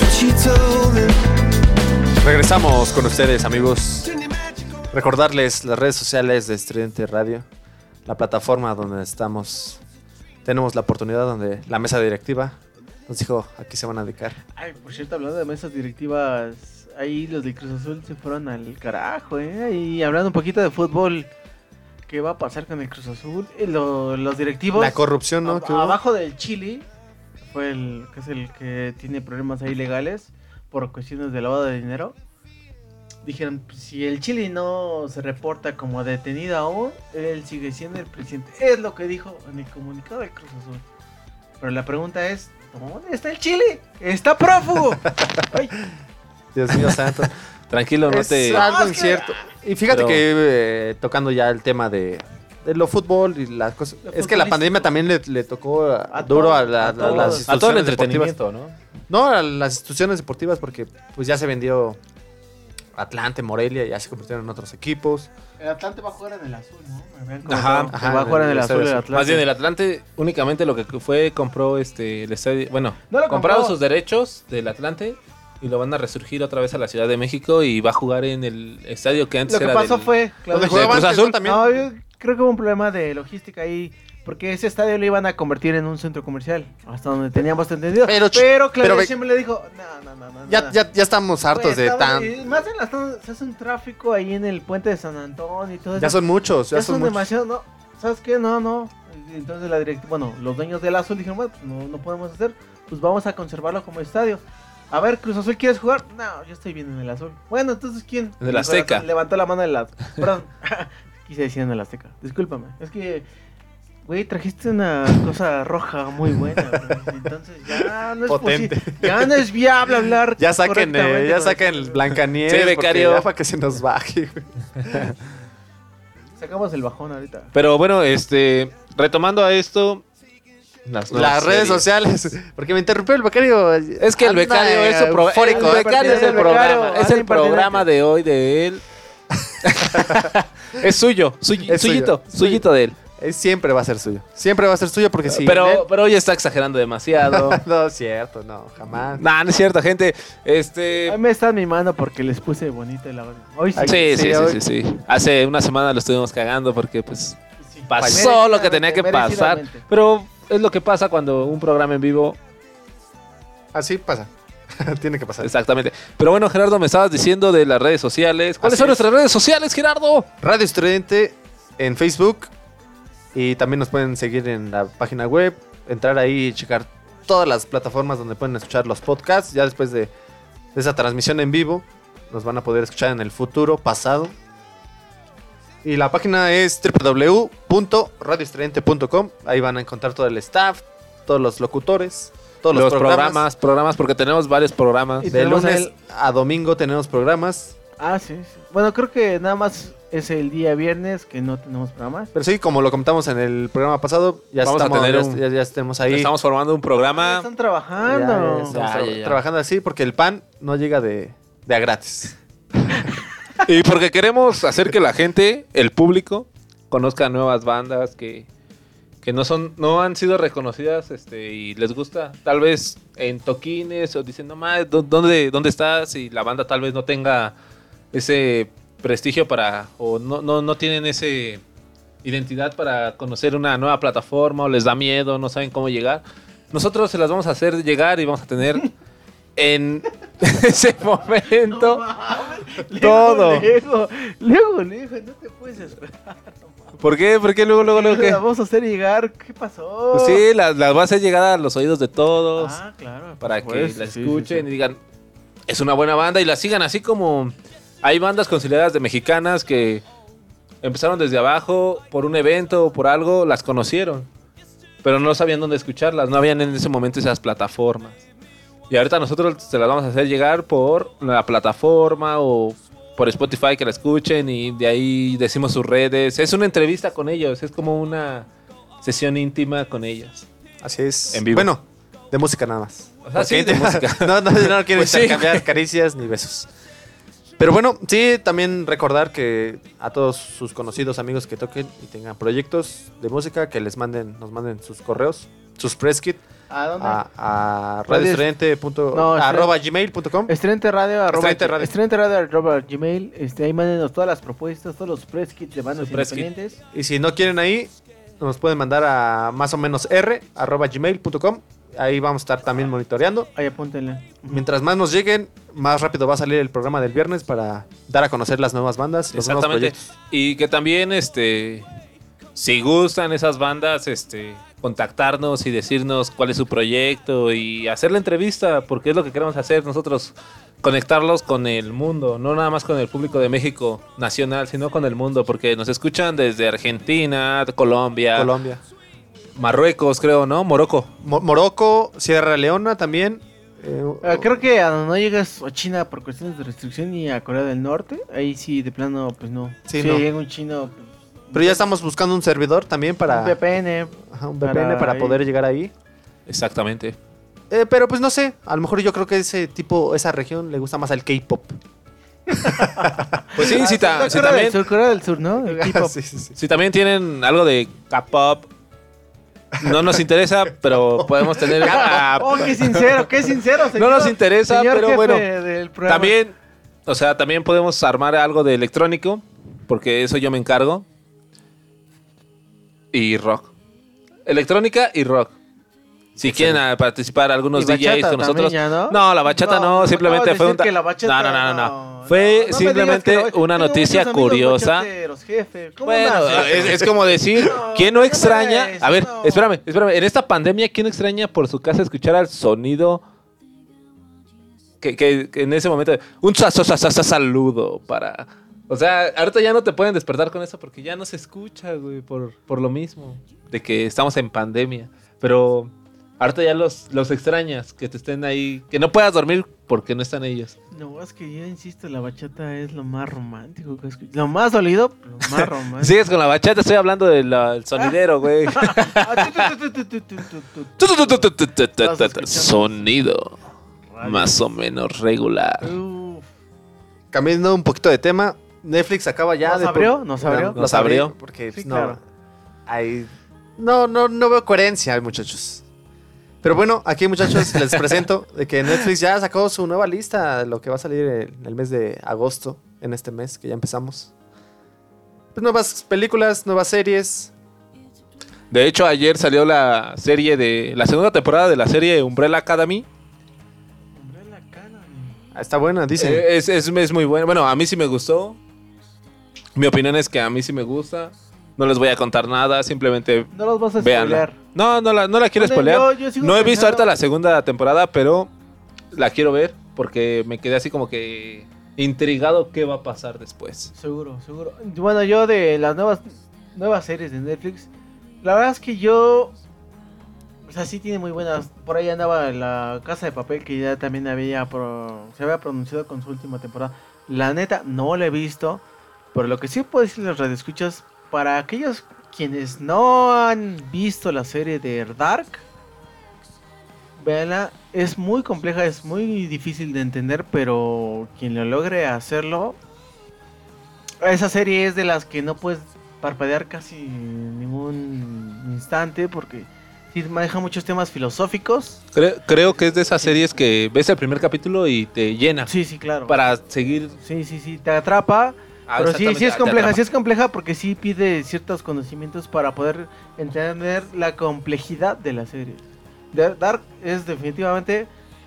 [SPEAKER 11] What she told me.
[SPEAKER 4] Regresamos con ustedes, amigos. Recordarles las redes sociales de Estridente Radio, la plataforma donde estamos. Tenemos la oportunidad donde la mesa directiva nos dijo aquí se van a dedicar.
[SPEAKER 6] Ay, por cierto, hablando de mesas directivas, ahí los de Cruz Azul se fueron al carajo, ¿eh? Y hablando un poquito de fútbol, ¿qué va a pasar con el Cruz Azul? Eh, lo- los directivos.
[SPEAKER 4] La corrupción, ¿no?
[SPEAKER 6] ab- abajo del Chile, fue el que es el que tiene problemas ahí legales por cuestiones de lavado de dinero. Dijeron, pues, si el Chile no se reporta como detenido aún, él sigue siendo el presidente. Es lo que dijo en el comunicado del Cruz Azul. Pero la pregunta es, ¿dónde está el Chile? ¡Está prófugo! Ay,
[SPEAKER 4] Dios mío santo.
[SPEAKER 5] Tranquilo, no
[SPEAKER 4] es
[SPEAKER 5] te...
[SPEAKER 4] algo
[SPEAKER 6] es que-
[SPEAKER 4] incierto. Y fíjate
[SPEAKER 5] Pero-
[SPEAKER 4] que eh, tocando ya el tema de, de lo fútbol y las cosas.
[SPEAKER 6] Lo
[SPEAKER 4] Es que la pandemia también le, le tocó a- duro
[SPEAKER 6] todo,
[SPEAKER 4] a, la-
[SPEAKER 6] a
[SPEAKER 4] a
[SPEAKER 6] todo.
[SPEAKER 4] las
[SPEAKER 5] A todo el
[SPEAKER 4] instituciones deportivas.
[SPEAKER 5] entretenimiento, ¿no?
[SPEAKER 4] No, a las instituciones deportivas porque pues ya se vendió Atlante, Morelia, ya se convirtieron en otros equipos.
[SPEAKER 6] El Atlante va a jugar en el azul, ¿no?
[SPEAKER 5] Ajá,
[SPEAKER 4] ajá,
[SPEAKER 6] va a jugar en el
[SPEAKER 4] el
[SPEAKER 6] azul el Atlante.
[SPEAKER 5] Más bien el Atlante únicamente lo que fue compró este el estadio, bueno,
[SPEAKER 6] No lo
[SPEAKER 5] compraron
[SPEAKER 6] compró.
[SPEAKER 5] sus derechos del Atlante y lo van a resurgir otra vez a la Ciudad de México y va a jugar en el estadio que antes
[SPEAKER 6] Lo que
[SPEAKER 5] era
[SPEAKER 6] pasó
[SPEAKER 5] del-
[SPEAKER 6] fue, claro,
[SPEAKER 4] ¿Dónde
[SPEAKER 5] ¿De
[SPEAKER 4] jugaba antes,
[SPEAKER 5] Azul?
[SPEAKER 4] no? También.
[SPEAKER 6] No, yo creo que hubo un problema de logística ahí. Porque ese estadio lo iban a convertir en un centro comercial. Hasta donde teníamos entendido.
[SPEAKER 4] Pero
[SPEAKER 6] Pero,
[SPEAKER 4] ve-
[SPEAKER 6] siempre le dijo: No, no, no, no.
[SPEAKER 4] Ya,
[SPEAKER 6] no".
[SPEAKER 4] ya, ya estamos hartos de
[SPEAKER 6] estamos-
[SPEAKER 4] tan...
[SPEAKER 6] Más en las se hace un tráfico ahí en el puente de San Antonio y todo eso.
[SPEAKER 4] Ya son muchos, ya,
[SPEAKER 6] Ya
[SPEAKER 4] son,
[SPEAKER 6] son demasiado, no. ¿Sabes qué? No, no. Entonces la directiva, bueno, los dueños del Azul dijeron, bueno, pues no, no podemos hacer, pues vamos a conservarlo como estadio. A ver, Cruz Azul, ¿quieres jugar? No, yo estoy bien en el Azul. Bueno, entonces, ¿quién?
[SPEAKER 5] En el Azteca.
[SPEAKER 6] Levantó la mano del Azul. Perdón, quise decir en el Azteca. Discúlpame. Es que, güey, trajiste una cosa roja muy buena. güey. Entonces ya no es
[SPEAKER 4] Potente.
[SPEAKER 6] Ya no es viable hablar.
[SPEAKER 4] Ya saquen, eh, ya saquen
[SPEAKER 6] el-
[SPEAKER 4] Blancanieves.
[SPEAKER 5] Sí, becario.
[SPEAKER 4] Ya para que se nos baje. güey.
[SPEAKER 6] Sacamos el bajón ahorita.
[SPEAKER 5] Pero bueno, este retomando a esto las,
[SPEAKER 4] redes sociales. Porque me interrumpió el becario.
[SPEAKER 5] Es que el
[SPEAKER 4] Anda,
[SPEAKER 5] becario es su pro-
[SPEAKER 4] eufórico,
[SPEAKER 5] el
[SPEAKER 4] ¿eh?
[SPEAKER 5] becario es el programa, es el programa de hoy de él. es suyo, suy-
[SPEAKER 4] Es suyo.
[SPEAKER 5] suyito, suyito de él.
[SPEAKER 4] Siempre va a ser suyo. Siempre va a ser suyo porque sí.
[SPEAKER 5] pero, pero hoy está exagerando demasiado.
[SPEAKER 4] no, es cierto, no, jamás.
[SPEAKER 5] nah, no es cierto, gente. Este.
[SPEAKER 6] A mí me están mimando porque les puse bonito el audio. Hoy sí.
[SPEAKER 5] Sí, sí, sí,
[SPEAKER 4] hoy-
[SPEAKER 5] sí, sí. Hace una semana lo estuvimos cagando porque pues
[SPEAKER 6] Sí.
[SPEAKER 5] pasó lo que tenía que pasar. Pero es lo que pasa cuando un programa en vivo
[SPEAKER 4] Así pasa. Tiene que pasar.
[SPEAKER 5] Exactamente. Pero bueno, Gerardo, me estabas diciendo de las redes sociales. ¿Cuáles
[SPEAKER 4] Así
[SPEAKER 5] son
[SPEAKER 4] es.
[SPEAKER 5] nuestras redes sociales, Gerardo?
[SPEAKER 4] Radio Estridente en Facebook. Y también nos pueden seguir en la página web. Entrar ahí y checar todas las plataformas donde pueden escuchar los podcasts. Ya después de, de esa transmisión en vivo, nos van a poder escuchar en el futuro, pasado. Y la página es www.radioestridente.com. Ahí van a encontrar todo el staff, todos los locutores, todos los,
[SPEAKER 5] Los,
[SPEAKER 4] programas.
[SPEAKER 5] programas, programas, porque tenemos varios programas.
[SPEAKER 6] Y
[SPEAKER 4] De lunes
[SPEAKER 6] el-
[SPEAKER 4] a domingo tenemos programas.
[SPEAKER 6] Ah, sí, sí. Bueno, creo que nada más es el día viernes que no tenemos programas.
[SPEAKER 4] Pero sí, como lo comentamos en el programa pasado, ya
[SPEAKER 5] Vamos a
[SPEAKER 4] estamos,
[SPEAKER 5] tener
[SPEAKER 4] ya,
[SPEAKER 5] un-
[SPEAKER 4] ya- ya estamos ahí.
[SPEAKER 5] Estamos formando un programa.
[SPEAKER 6] Están
[SPEAKER 4] Ya,
[SPEAKER 6] trabajando.
[SPEAKER 4] ya estamos
[SPEAKER 5] Ya,
[SPEAKER 4] tra-
[SPEAKER 5] ya, ya.
[SPEAKER 4] trabajando así porque el pan no llega de, de a gratis.
[SPEAKER 5] Y porque queremos hacer que la gente, el público, conozca nuevas bandas que, que no son, no han sido reconocidas, este, y les gusta, tal vez en toquines, o dicen, no ¿dó- ¿dónde, ¿dónde estás? Y la banda tal vez no tenga ese prestigio para, o no, no, no tienen ese identidad para conocer una nueva plataforma, o les da miedo, no saben cómo llegar. Nosotros se las vamos a hacer llegar y vamos a tener en ese momento todo.
[SPEAKER 6] Luego, luego, luego, no te puedes esperar.
[SPEAKER 5] ¿Por qué? ¿Por qué luego, luego, luego qué?
[SPEAKER 6] La vamos a hacer llegar. ¿Qué pasó?
[SPEAKER 5] Pues sí, las, las va a hacer llegar a los oídos de todos
[SPEAKER 6] Ah, claro.
[SPEAKER 5] para que la
[SPEAKER 6] sí, sí,
[SPEAKER 5] escuchen
[SPEAKER 6] sí.
[SPEAKER 5] y digan, es una buena banda y la sigan así como hay bandas consideradas de mexicanas que empezaron desde abajo por un evento o por algo, las conocieron, pero no sabían dónde escucharlas, no habían en ese momento esas plataformas. Y ahorita nosotros se las vamos a hacer llegar por la plataforma o por Spotify que la escuchen y de ahí decimos sus redes. Es una entrevista con ellos, es como una sesión íntima con ellos.
[SPEAKER 4] Así es.
[SPEAKER 5] En vivo.
[SPEAKER 4] Bueno, de música nada más.
[SPEAKER 5] O sea, sí, de música.
[SPEAKER 4] no, no, no quiero
[SPEAKER 5] Pues sí.
[SPEAKER 4] intercambiar caricias ni besos. Pero bueno, sí, también recordar que a todos sus conocidos amigos que toquen y tengan proyectos de música, que les manden, nos manden sus correos, sus press kit
[SPEAKER 6] ¿A dónde?
[SPEAKER 4] a, a
[SPEAKER 6] Radio-
[SPEAKER 4] radioestridente punto-
[SPEAKER 6] No,
[SPEAKER 4] arroba gmail.com.
[SPEAKER 6] Estrente Radio, arroba,
[SPEAKER 4] Estrente Radio.
[SPEAKER 6] Estrente Radio, arroba gmail. Este, ahí mándenos todas las propuestas, todos los press kits de bandas
[SPEAKER 5] kit.
[SPEAKER 6] independientes.
[SPEAKER 4] Y si no quieren ahí, nos pueden mandar a más o menos r arroba gmail.com. Ahí vamos a estar también monitoreando.
[SPEAKER 6] Ahí apúntenle.
[SPEAKER 4] Mientras más nos lleguen, más rápido va a salir el programa del viernes para dar a conocer las nuevas bandas, los nuevos
[SPEAKER 5] Exactamente.
[SPEAKER 4] proyectos.
[SPEAKER 5] Y que también, este, si gustan esas bandas, este, contactarnos y decirnos cuál es su proyecto y hacer la entrevista, porque es lo que queremos hacer nosotros, conectarlos con el mundo, no nada más con el público de México nacional, sino con el mundo, porque nos escuchan desde Argentina, Colombia,
[SPEAKER 4] Colombia.
[SPEAKER 5] Marruecos, creo, ¿no? Morocco.
[SPEAKER 4] Mo- Morocco, Sierra Leona también. eh,
[SPEAKER 6] Ah, creo que a donde no llegas a China por cuestiones de restricción y a Corea del Norte, ahí sí, de plano, pues no.
[SPEAKER 4] Sí,
[SPEAKER 6] si
[SPEAKER 4] no.
[SPEAKER 6] llega un chino. pues,
[SPEAKER 4] Pero ya estamos buscando un servidor también para
[SPEAKER 6] Un VPN.
[SPEAKER 4] Ajá, un VPN para, poder llegar ahí.
[SPEAKER 5] Exactamente.
[SPEAKER 4] Eh, pero pues no sé, a lo mejor yo creo que ese tipo, esa región le gusta más al K-pop.
[SPEAKER 5] Pues sí, ta-
[SPEAKER 6] Corea del
[SPEAKER 5] también,
[SPEAKER 6] Sur, Corea del Sur, ¿no? El K-pop.
[SPEAKER 4] Sí, sí, sí.
[SPEAKER 5] sí, también tienen algo de K-pop. No nos interesa, pero podemos tener. ah,
[SPEAKER 6] Oh, qué sincero, qué sincero, señor.
[SPEAKER 5] nos interesa,
[SPEAKER 6] señor
[SPEAKER 5] pero
[SPEAKER 6] jefe
[SPEAKER 5] bueno. También, o sea, también podemos armar algo de electrónico, porque eso yo me encargo. Y rock. Electrónica y rock. Si quieren ah, participar algunos DJs con nosotros.
[SPEAKER 6] también ya, ¿no?
[SPEAKER 5] la bachata
[SPEAKER 6] No,
[SPEAKER 5] no,
[SPEAKER 6] no
[SPEAKER 5] simplemente fue un.
[SPEAKER 6] decir que la bachata,
[SPEAKER 5] no, no, no, no,
[SPEAKER 6] no,
[SPEAKER 5] no. Fue
[SPEAKER 6] no
[SPEAKER 5] simplemente
[SPEAKER 6] que
[SPEAKER 5] una noticia curiosa.
[SPEAKER 6] jefe. ¿Cómo
[SPEAKER 5] Bueno, es, es como decir,
[SPEAKER 6] No,
[SPEAKER 5] ¿quién no
[SPEAKER 6] no
[SPEAKER 5] extraña? A ver,
[SPEAKER 6] no.
[SPEAKER 5] espérame, espérame. En esta pandemia, ¿quién no extraña por su casa escuchar al sonido? Que, que- que en ese momento, un sa- sa- sa- sa- saludo para. O sea, ahorita ya no te pueden despertar con eso porque ya no se escucha, güey, por, por lo mismo. De que estamos en pandemia. Pero ahorita ya los, los extrañas, que te estén ahí, que no puedas dormir porque no están ellos.
[SPEAKER 6] No, es que yo insisto, la bachata es lo más romántico que escucho. Lo más dolido, lo más romántico.
[SPEAKER 5] Sigues con la bachata, estoy hablando del del sonidero, güey. Sonido más o menos regular.
[SPEAKER 6] Uf.
[SPEAKER 4] Cambiando un poquito de tema, Netflix acaba ya
[SPEAKER 6] ¿Nos
[SPEAKER 4] de...
[SPEAKER 6] abrió? ¿Nos abrió?
[SPEAKER 5] Nos abrió.
[SPEAKER 4] Porque
[SPEAKER 6] Sí,
[SPEAKER 4] pues, no,
[SPEAKER 6] claro.
[SPEAKER 4] hay- no, no, no veo coherencia, muchachos. Pero bueno, aquí muchachos les presento de que Netflix ya sacó su nueva lista, de lo que va a salir en el mes de agosto, en este mes que ya empezamos. Pues nuevas películas, nuevas series.
[SPEAKER 5] De hecho, ayer salió la serie de. La segunda temporada de la serie Umbrella Academy.
[SPEAKER 6] Umbrella Academy.
[SPEAKER 4] Ah, Está buena, dicen.
[SPEAKER 5] Eh, es, es, es muy buena. Bueno, a mí sí me gustó. Mi opinión es que a mí sí me gusta. No les voy a contar nada, simplemente
[SPEAKER 6] No los vas a spoilear.
[SPEAKER 5] No, no la, no la quiero spoilear. no he visto ahorita la segunda temporada, pero la quiero ver porque me quedé así como que intrigado qué va a pasar después.
[SPEAKER 6] Seguro, seguro. Bueno, yo de las nuevas nuevas series de Netflix, la verdad es que yo o sea, sí tiene muy buenas. Por ahí andaba la Casa de Papel que ya también había pro- se había pronunciado con su última temporada. La neta no la he visto, pero lo que sí puedo decir los radioescuchas para aquellos quienes no han visto la serie de Dark, Véanla, es muy compleja, es muy difícil de entender, pero quien lo logre hacerlo, esa serie es de las que no puedes parpadear casi ningún instante porque sí maneja muchos temas filosóficos.
[SPEAKER 5] Creo, creo que es de esas series que ves el primer capítulo y te llena
[SPEAKER 6] Sí, sí, claro.
[SPEAKER 5] para seguir.
[SPEAKER 6] Sí, sí, sí, te atrapa.
[SPEAKER 5] Ah,
[SPEAKER 6] pero sí, sí es compleja, sí es compleja porque sí pide ciertos conocimientos para poder entender la complejidad de la serie. Da- Dark es definitivamente,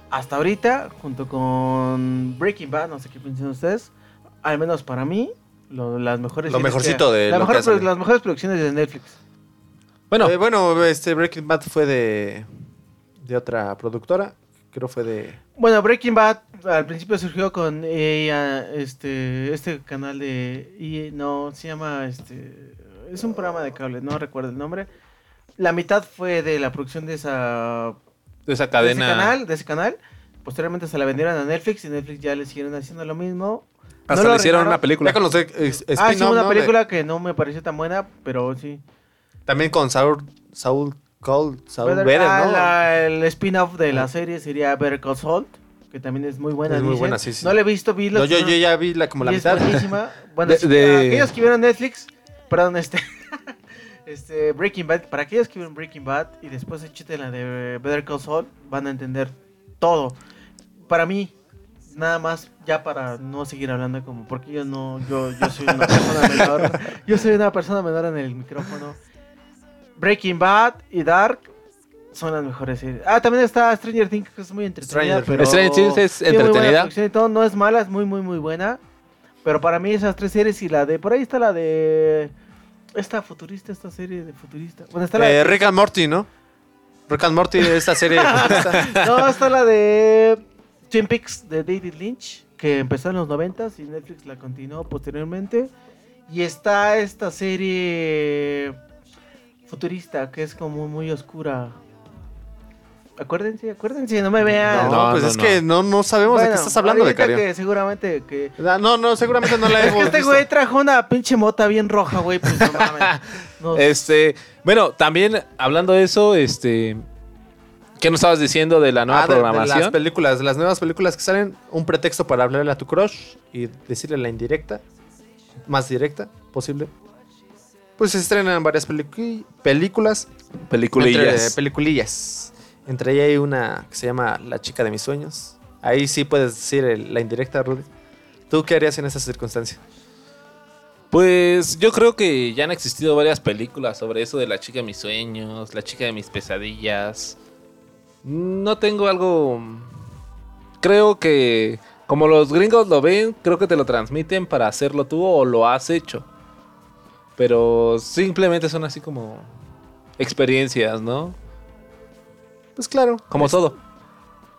[SPEAKER 6] hasta ahorita, junto con Breaking Bad, no sé qué piensan ustedes, al menos para mí, lo- las mejores...
[SPEAKER 4] Lo mejorcito de
[SPEAKER 6] la
[SPEAKER 4] lo
[SPEAKER 6] mejor
[SPEAKER 4] que ha
[SPEAKER 6] pro-
[SPEAKER 4] salido.
[SPEAKER 6] Las mejores producciones de Netflix.
[SPEAKER 5] Bueno,
[SPEAKER 4] Eh, bueno, este Breaking Bad fue de, de otra productora. Creo fue de...
[SPEAKER 6] Bueno, Breaking Bad al principio surgió con EA, este, este canal de EA, no, se llama, este, es un programa de cable, no recuerdo el nombre. La mitad fue de la producción de esa
[SPEAKER 5] de esa
[SPEAKER 6] de ese
[SPEAKER 5] cadena.
[SPEAKER 6] canal, de ese canal. Posteriormente se la vendieron a Netflix y Netflix ya le siguieron haciendo lo mismo.
[SPEAKER 5] Hasta
[SPEAKER 6] No lo
[SPEAKER 5] le hicieron una película.
[SPEAKER 4] Ya con los
[SPEAKER 6] Ah, sí, una
[SPEAKER 4] ¿no?
[SPEAKER 6] película que no me pareció tan buena, pero sí.
[SPEAKER 4] También con Saul, Saul Cole, Saul
[SPEAKER 6] Better-
[SPEAKER 4] Better,
[SPEAKER 6] ah,
[SPEAKER 4] ¿no?
[SPEAKER 6] la- el spin-off de la
[SPEAKER 4] Ah.
[SPEAKER 6] serie sería Better Call Saul, que también es muy buena.
[SPEAKER 4] Es muy
[SPEAKER 6] dicen.
[SPEAKER 4] buena, sí, sí.
[SPEAKER 6] No la he visto, vi los
[SPEAKER 4] No, yo, yo
[SPEAKER 6] primeros-
[SPEAKER 4] ya vi la, como la
[SPEAKER 6] y es
[SPEAKER 4] mitad.
[SPEAKER 6] buenísima. Bueno,
[SPEAKER 5] De-
[SPEAKER 6] sí,
[SPEAKER 5] de-
[SPEAKER 6] para aquellos que vieron Netflix, perdón, este, este Breaking Bad, para aquellos que vieron Breaking Bad y después échate la de Better Call Saul, van a entender todo. Para mí, nada más ya para no seguir hablando como porque yo no yo yo soy una persona menor, yo soy una persona menor en el micrófono. Breaking Bad y Dark son las mejores series. Ah, también está Stranger Things, que es muy entretenida.
[SPEAKER 4] Stranger
[SPEAKER 6] pero
[SPEAKER 5] Stranger Things es
[SPEAKER 6] tiene muy buena
[SPEAKER 5] entretenida.
[SPEAKER 6] y todo, no es mala, es muy, muy, muy buena. Pero para mí esas tres series y la de... Por ahí está la de... Esta futurista, esta serie de futurista. Bueno, está la
[SPEAKER 4] Eh,
[SPEAKER 6] de...
[SPEAKER 4] Rick and Morty, ¿no? Rick and Morty, esta serie.
[SPEAKER 6] No, está la de Twin Peaks de David Lynch, que empezó en los 90 y Netflix la continuó posteriormente. Y está esta serie futurista, que es como muy oscura. Acuérdense, acuérdense, no me vean.
[SPEAKER 4] no,
[SPEAKER 5] No,
[SPEAKER 4] pues
[SPEAKER 5] no,
[SPEAKER 4] es
[SPEAKER 5] no.
[SPEAKER 4] que no, no sabemos de qué estás hablando, de
[SPEAKER 6] ahorita
[SPEAKER 4] Cario.
[SPEAKER 6] que seguramente que...
[SPEAKER 4] No, no, seguramente no la
[SPEAKER 6] Es que
[SPEAKER 4] hemos
[SPEAKER 6] este
[SPEAKER 4] visto.
[SPEAKER 6] güey trajo una pinche mota bien roja, güey, pues no mames.
[SPEAKER 5] Este, bueno, también hablando de eso, este,
[SPEAKER 2] ¿Qué nos estabas diciendo de la nueva
[SPEAKER 4] Ah, de- de,
[SPEAKER 2] programación?
[SPEAKER 4] las películas, de las nuevas películas que salen, un pretexto para hablarle a tu crush y decirle la indirecta, más directa posible. Pues se estrenan varias películas.
[SPEAKER 2] Peliculillas.
[SPEAKER 4] Entre, peliculillas. Entre ellas hay una que se llama La chica de mis sueños. Ahí sí puedes decir el- la indirecta, Rudy. ¿Tú qué harías en esa circunstancia?
[SPEAKER 2] Pues yo creo que ya han existido varias películas sobre eso de la chica de mis sueños, la chica de mis pesadillas. No tengo algo... Creo que como los gringos lo ven, creo que te lo transmiten para hacerlo tú o lo has hecho. Pero simplemente son así como experiencias, ¿no?
[SPEAKER 4] Pues claro.
[SPEAKER 2] Como
[SPEAKER 4] Es-
[SPEAKER 2] todo.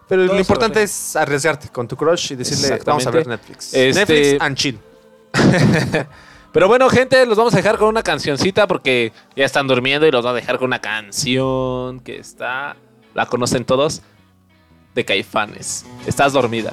[SPEAKER 4] Pero
[SPEAKER 2] Todo
[SPEAKER 4] lo importante es arriesgarte con tu crush y decirle, vamos a ver Netflix.
[SPEAKER 2] Este-
[SPEAKER 4] Netflix and chill.
[SPEAKER 2] Pero bueno, gente, los vamos a dejar con una cancioncita porque ya están durmiendo y los vamos a dejar con una canción que está, la conocen todos, de Caifanes. Estás dormida.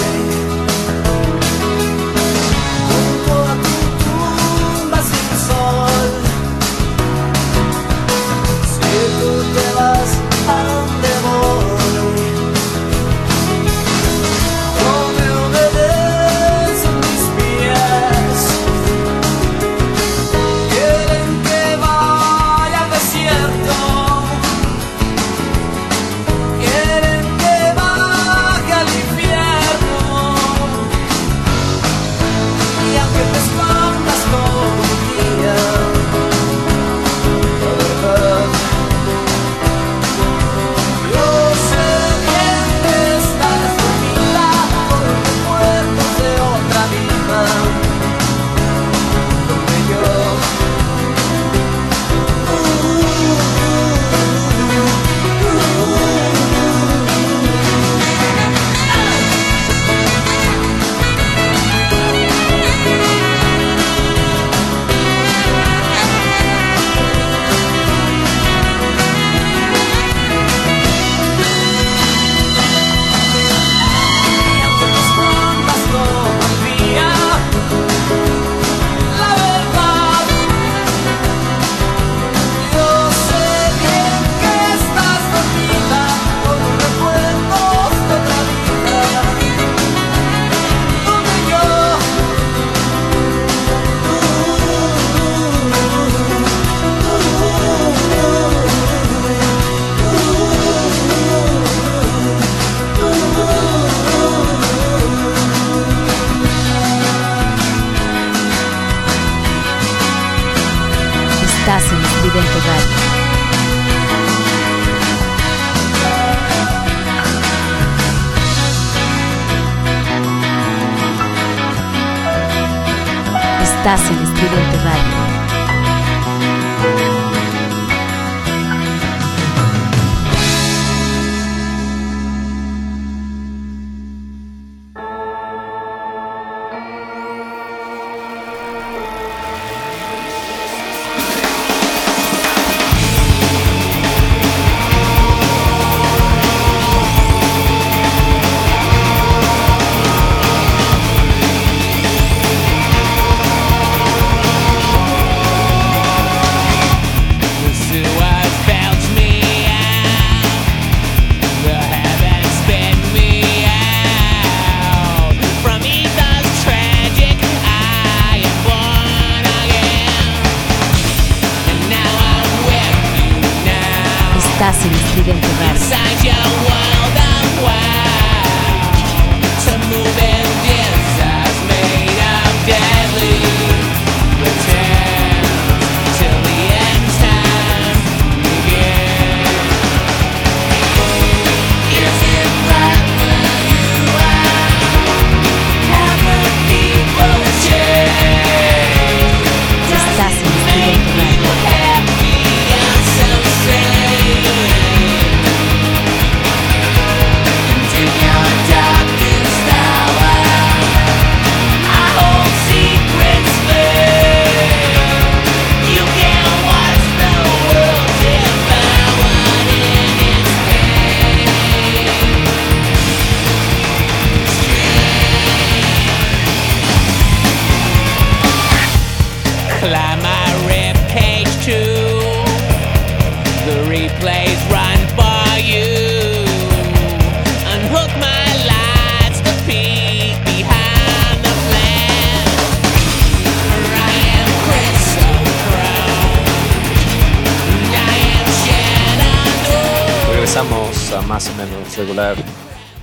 [SPEAKER 12] Estás en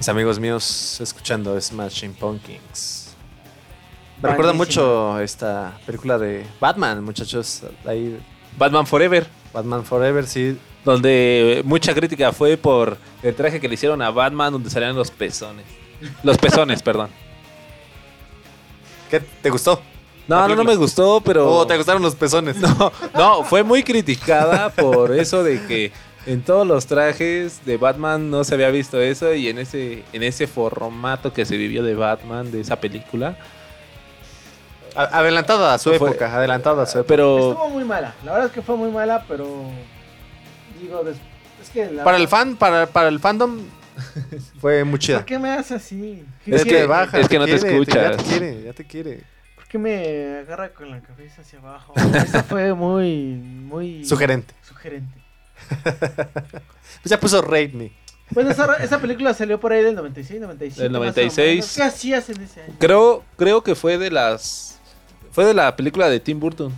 [SPEAKER 13] Mis
[SPEAKER 4] amigos míos escuchando Smashing Pumpkins. Me recuerda mucho esta película de Batman, muchachos. Ahí,
[SPEAKER 5] Batman Forever,
[SPEAKER 4] Batman Forever, sí.
[SPEAKER 5] donde mucha crítica fue por el traje que le hicieron a Batman donde salían los pezones. Los pezones, perdón.
[SPEAKER 4] ¿Qué? ¿Te gustó?
[SPEAKER 5] No, no, no me gustó, pero...
[SPEAKER 4] Oh, te gustaron los pezones.
[SPEAKER 5] No, no, fue muy criticada por eso de que en todos los trajes de Batman no se había visto eso y en ese, en ese formato que se vivió de Batman, de esa película.
[SPEAKER 4] Adelantada a su
[SPEAKER 5] Fue-
[SPEAKER 4] época, adelantada a su época.
[SPEAKER 5] Pero
[SPEAKER 6] Estuvo muy mala. La verdad es que fue muy mala, pero. Digo, des- es que. la
[SPEAKER 4] Para el fan, para, para el fandom, fue muy chida.
[SPEAKER 6] ¿Por qué me hace así? ¿Qué-
[SPEAKER 5] Es que-
[SPEAKER 4] baja,
[SPEAKER 5] es que no te
[SPEAKER 4] quiere,
[SPEAKER 5] escuchas.
[SPEAKER 4] Ya te quiere, ya te quiere.
[SPEAKER 6] ¿Por qué me agarra con la cabeza hacia abajo? Eso fue muy. muy.
[SPEAKER 4] Sugerente.
[SPEAKER 6] Sugerente.
[SPEAKER 4] Pues ya puso Me.
[SPEAKER 6] Bueno, esa, esa película salió por ahí del 96, 95.
[SPEAKER 5] Del
[SPEAKER 6] más o
[SPEAKER 5] 96.
[SPEAKER 6] menos. ¿Qué hacías en ese año?
[SPEAKER 5] creo, creo que fue de las... Fue de la película de Tim Burton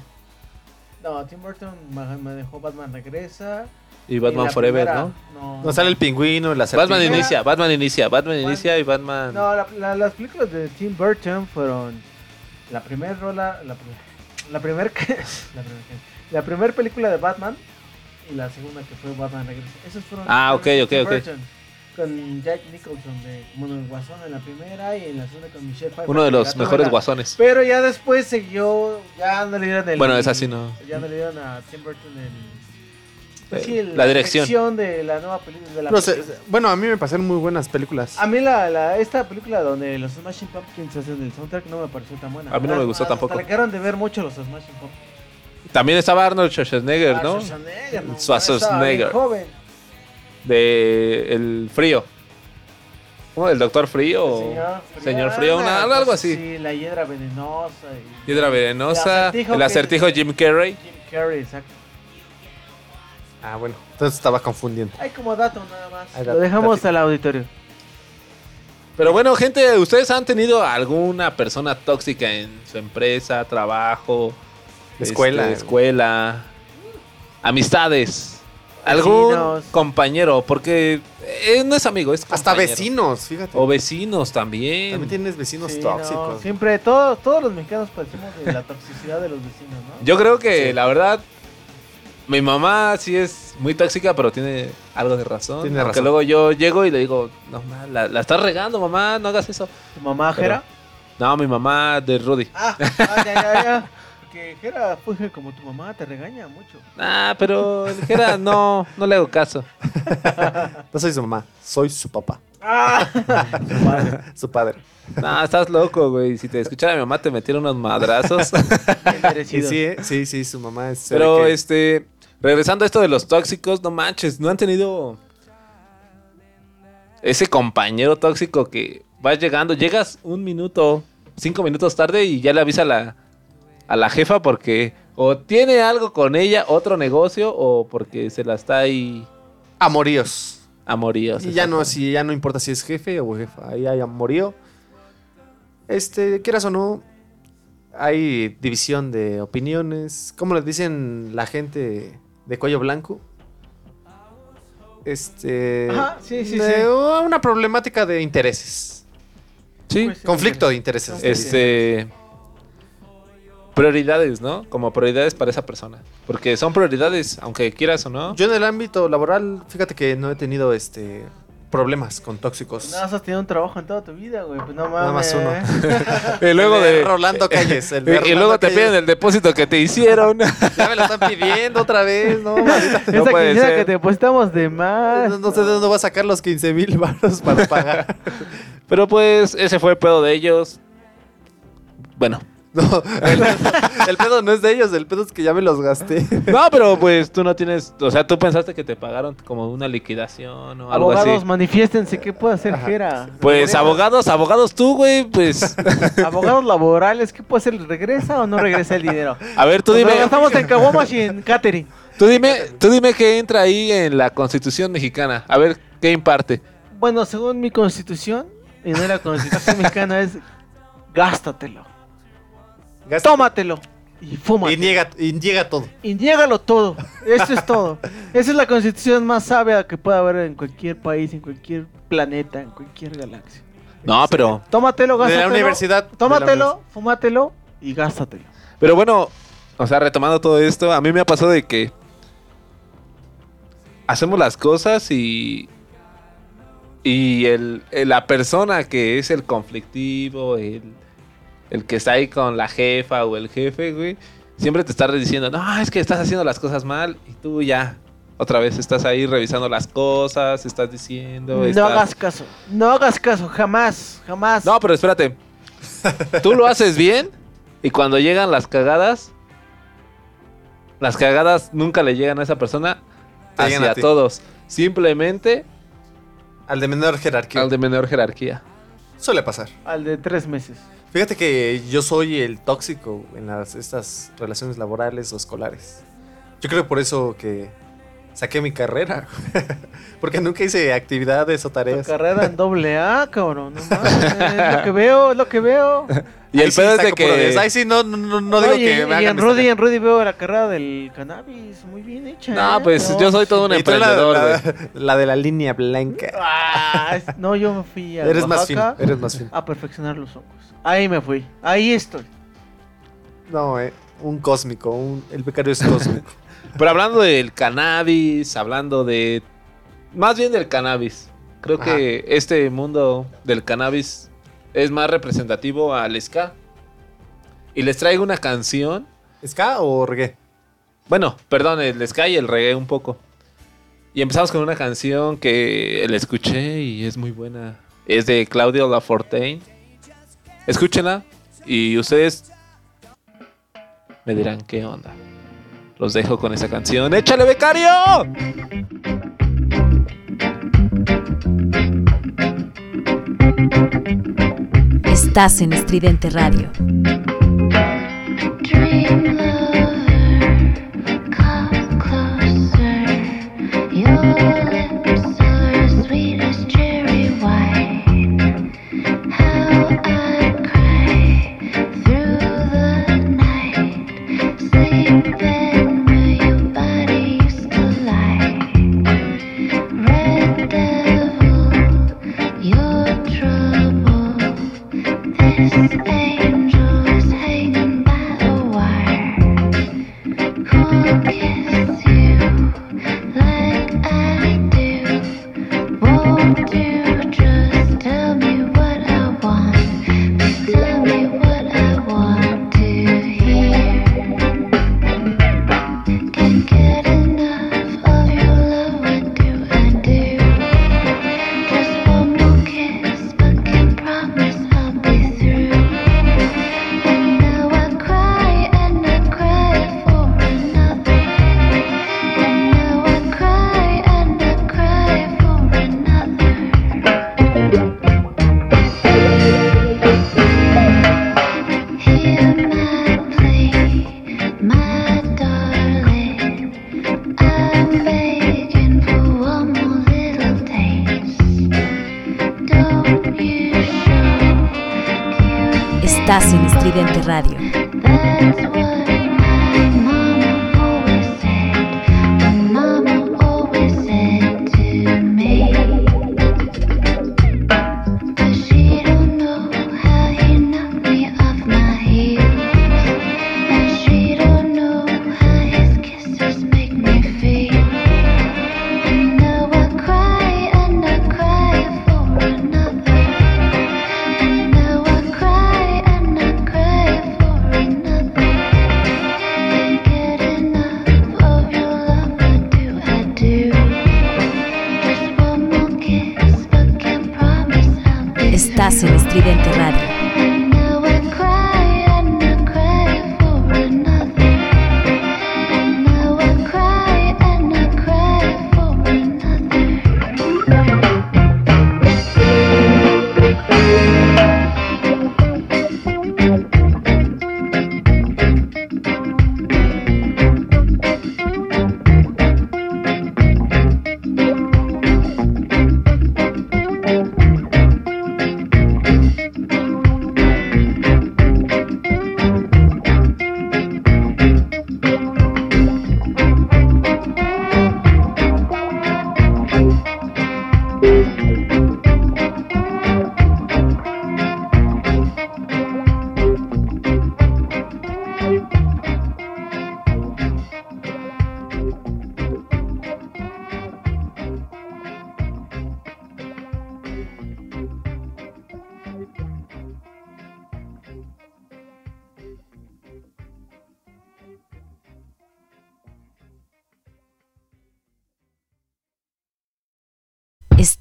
[SPEAKER 6] No, Tim Burton ma- manejó Batman Regresa.
[SPEAKER 5] y Batman Forever,
[SPEAKER 6] primera-
[SPEAKER 5] ¿no?
[SPEAKER 6] No,
[SPEAKER 4] No sale el pingüino, la
[SPEAKER 5] Batman inicia, Batman inicia, Batman inicia y Batman...
[SPEAKER 6] No, la- la- las películas de Tim Burton fueron la primera rola, la, la primera que- la primer que- la primer película de Batman y la segunda que fue Batman Regresa. Esos fueron
[SPEAKER 5] Ah,
[SPEAKER 6] fueron de
[SPEAKER 5] ok,
[SPEAKER 6] Tim
[SPEAKER 5] ok, ok.
[SPEAKER 6] Burton, Con Jack Nicholson de bueno, el Guasón en la primera y en la segunda con Michelle Pfeiffer.
[SPEAKER 5] Uno de los mejores guasones.
[SPEAKER 6] Pero ya después siguió, ya no le dieron el
[SPEAKER 5] Bueno, esa sí no.
[SPEAKER 6] Ya no le dieron a Tim Burton el pues
[SPEAKER 5] Eh,
[SPEAKER 6] sí,
[SPEAKER 5] la dirección.
[SPEAKER 6] de la nueva película de la
[SPEAKER 4] No sé,
[SPEAKER 6] película.
[SPEAKER 4] bueno, a mí me parecieron muy buenas películas.
[SPEAKER 6] A mí la, la- esta película donde los Smashing Pumpkins hacen el soundtrack no me pareció tan buena.
[SPEAKER 5] A mí no me gustó
[SPEAKER 6] Hasta
[SPEAKER 5] tampoco.
[SPEAKER 6] le quedaron de ver mucho los Smashing Pumpkins.
[SPEAKER 5] También estaba Arnold Schwarzenegger, ¿no?
[SPEAKER 6] Schwarzenegger, no,
[SPEAKER 5] Schwarzenegger.
[SPEAKER 6] joven.
[SPEAKER 5] De El Frío. ¿Cómo? ¿El Doctor Frío? o
[SPEAKER 6] Señor Frío.
[SPEAKER 5] Señor Frío, una- algo así.
[SPEAKER 6] Sí, la hiedra venenosa. Y
[SPEAKER 5] Piedra Venenosa.
[SPEAKER 6] El acertijo
[SPEAKER 5] El
[SPEAKER 6] que-
[SPEAKER 5] Jim Carrey.
[SPEAKER 6] Jim Carrey, exacto.
[SPEAKER 4] Ah, bueno. Entonces estaba confundiendo.
[SPEAKER 6] Hay como dato nada más. Lo dejamos al auditorio.
[SPEAKER 5] Pero bueno, gente, ¿ustedes han tenido alguna persona tóxica en su empresa, trabajo,
[SPEAKER 4] Escuela.
[SPEAKER 5] este, escuela, amistades? ¿Algún
[SPEAKER 6] Vecinos.
[SPEAKER 5] compañero? Porque eh, no es amigo, es
[SPEAKER 4] Hasta
[SPEAKER 5] compañero.
[SPEAKER 4] vecinos, fíjate.
[SPEAKER 5] O vecinos también.
[SPEAKER 4] También tienes vecinos
[SPEAKER 6] Sí, no,
[SPEAKER 4] tóxicos.
[SPEAKER 6] siempre, todos, todos los mexicanos padecemos de la toxicidad de los vecinos, ¿no?
[SPEAKER 5] Yo creo que
[SPEAKER 4] Sí.
[SPEAKER 5] la verdad, mi mamá sí es muy tóxica, pero tiene algo de razón.
[SPEAKER 4] Tiene razón.
[SPEAKER 5] luego yo llego y le digo, no, ma, la, la estás regando, mamá, no hagas eso.
[SPEAKER 6] ¿Tu mamá,
[SPEAKER 5] Pero-
[SPEAKER 6] Jera?
[SPEAKER 5] No, mi mamá de Rudy.
[SPEAKER 6] Ah, ah, ya, ya, ya. Que Jera, pues, como tu mamá, te regaña mucho.
[SPEAKER 5] Ah, pero el Jera no, no le hago caso.
[SPEAKER 4] No soy su mamá, soy su papá.
[SPEAKER 6] Ah, madre,
[SPEAKER 4] Su padre.
[SPEAKER 5] No, estás loco, güey. Si te escuchara mi mamá te metiera unos madrazos.
[SPEAKER 4] sí, eh, sí, sí, su mamá es.
[SPEAKER 5] Pero
[SPEAKER 4] que-
[SPEAKER 5] este, regresando a esto de los tóxicos, no manches, no han tenido ese compañero tóxico que vas llegando, llegas un minuto, cinco minutos tarde y ya le avisa a la, a la jefa porque o tiene algo con ella, otro negocio, o porque se la está ahí
[SPEAKER 4] Amoríos.
[SPEAKER 5] amoríos.
[SPEAKER 4] Y ya no, si ya no importa si es jefe o jefa, ahí hay amorío. Este, quieras o no, hay división de opiniones. ¿Cómo le dicen la gente de cuello blanco? este
[SPEAKER 6] Ajá, sí, sí,
[SPEAKER 4] de
[SPEAKER 6] sí.
[SPEAKER 4] una problemática de intereses.
[SPEAKER 5] Sí.
[SPEAKER 6] Pues,
[SPEAKER 4] Conflicto de intereses.
[SPEAKER 5] Este. Prioridades, ¿no? Como prioridades para esa persona. Porque son prioridades, aunque quieras o no.
[SPEAKER 4] Yo en el ámbito laboral, fíjate que no he tenido este problemas con tóxicos.
[SPEAKER 6] No, has tenido un trabajo en toda tu vida, güey. Pues no mames.
[SPEAKER 4] Nada más uno.
[SPEAKER 5] Y luego
[SPEAKER 4] El de
[SPEAKER 5] de.
[SPEAKER 4] Rolando Calles, el de
[SPEAKER 5] y- luego te
[SPEAKER 4] Calles.
[SPEAKER 5] piden el depósito que te hicieron.
[SPEAKER 4] Ya me lo están pidiendo otra vez, ¿no? maldita-
[SPEAKER 5] No
[SPEAKER 6] Esa
[SPEAKER 5] puede ser.
[SPEAKER 6] que te depositamos de más.
[SPEAKER 4] No, no sé de dónde va a sacar los 15 mil baros para pagar.
[SPEAKER 5] Pero pues, ese fue el pedo de ellos. Bueno.
[SPEAKER 4] No, el, el pedo no es de ellos, el pedo es que ya me los gasté.
[SPEAKER 5] No, pero pues tú no tienes. O sea, tú pensaste que te pagaron como una liquidación o algo
[SPEAKER 6] Abogados,
[SPEAKER 5] así.
[SPEAKER 6] manifiéstense. ¿Qué puede hacer Jera?
[SPEAKER 5] Pues
[SPEAKER 6] Regresa.
[SPEAKER 5] abogados, abogados tú, güey, pues.
[SPEAKER 6] Abogados laborales. ¿Qué puede hacer? ¿Regresa o no regresa el dinero?
[SPEAKER 5] A ver, tú
[SPEAKER 6] Nos lo
[SPEAKER 5] dime.
[SPEAKER 6] gastamos en caguamas y en catering.
[SPEAKER 5] Tú dime, tú dime qué entra ahí en la Constitución mexicana. A ver, ¿qué imparte?
[SPEAKER 6] Bueno, según mi constitución, y no la constitución mexicana, es gástatelo. Tómatelo. Y fúmatelo.
[SPEAKER 4] Y niega, y niega todo.
[SPEAKER 6] Y niégalo todo. Eso es todo. Esa es la constitución más sabia que pueda haber en cualquier país, en cualquier planeta, en cualquier galaxia.
[SPEAKER 5] No, pero.
[SPEAKER 6] Tómatelo,
[SPEAKER 4] De la
[SPEAKER 6] gástatelo.
[SPEAKER 4] universidad, de la
[SPEAKER 6] Tómatelo, fúmatelo y gástatelo.
[SPEAKER 5] Pero bueno, o sea, retomando todo esto, a mí me ha pasado de que hacemos las cosas y y el, el- la persona que es el conflictivo, el, el que está ahí con la jefa o el jefe, güey, siempre te está diciendo, no, es que estás haciendo las cosas mal y tú ya otra vez estás ahí revisando las cosas, estás diciendo,
[SPEAKER 6] No
[SPEAKER 5] estás-
[SPEAKER 6] hagas caso. No hagas caso, jamás, jamás.
[SPEAKER 5] No, pero espérate. Tú lo haces bien y cuando llegan las cagadas, las cagadas nunca le llegan a esa persona hacia
[SPEAKER 4] a
[SPEAKER 5] todos. Simplemente
[SPEAKER 4] Al de menor jerarquía.
[SPEAKER 5] al de menor jerarquía.
[SPEAKER 4] Suele pasar.
[SPEAKER 6] Al de tres meses.
[SPEAKER 4] Fíjate que yo soy el tóxico en estas relaciones laborales o escolares. Yo creo por eso que saqué mi carrera. Porque nunca hice actividades o
[SPEAKER 6] Tu
[SPEAKER 4] tareas.
[SPEAKER 6] carrera en doble A, cabrón. No mames, es lo que veo, es lo que veo.
[SPEAKER 5] Y
[SPEAKER 4] Ahí
[SPEAKER 5] el
[SPEAKER 4] sí
[SPEAKER 5] pedo es de que
[SPEAKER 4] 10. Ahí sí, no, no, no, no digo
[SPEAKER 6] Oye,
[SPEAKER 4] que me
[SPEAKER 6] y
[SPEAKER 4] hagan
[SPEAKER 6] en Rudy, en Rudy veo la carrera del cannabis, muy bien hecha.
[SPEAKER 5] No,
[SPEAKER 6] ¿eh?
[SPEAKER 5] pues yo soy todo un
[SPEAKER 4] Y la,
[SPEAKER 5] emprendedor,
[SPEAKER 4] la- de la línea blanca.
[SPEAKER 6] Ah, es- no, yo me fui a
[SPEAKER 4] Eres más fino, eres más fino.
[SPEAKER 6] a perfeccionar los hongos. Ahí me fui, ahí estoy.
[SPEAKER 4] No, eh. Un cósmico. Un, el becario es cósmico.
[SPEAKER 5] Pero hablando del cannabis, hablando de más bien del cannabis. Creo
[SPEAKER 4] Ajá.
[SPEAKER 5] que este mundo del cannabis es más representativo al ska. Y les traigo una canción
[SPEAKER 4] ¿Ska o reggae?
[SPEAKER 5] Bueno, perdón, el ska y el reggae un poco. Y empezamos con una canción que la escuché y es muy buena. Es de Claudio Lafortain. Escúchenla y ustedes me dirán qué onda. Los dejo con esa canción. ¡Échale, becario!
[SPEAKER 3] Estás en Estridente Radio.
[SPEAKER 14] Dream lover, come closer.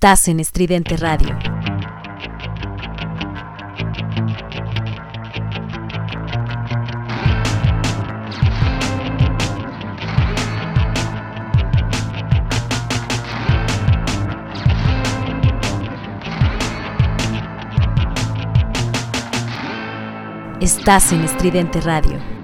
[SPEAKER 3] Estás en Estridente Radio. Estás en Estridente Radio.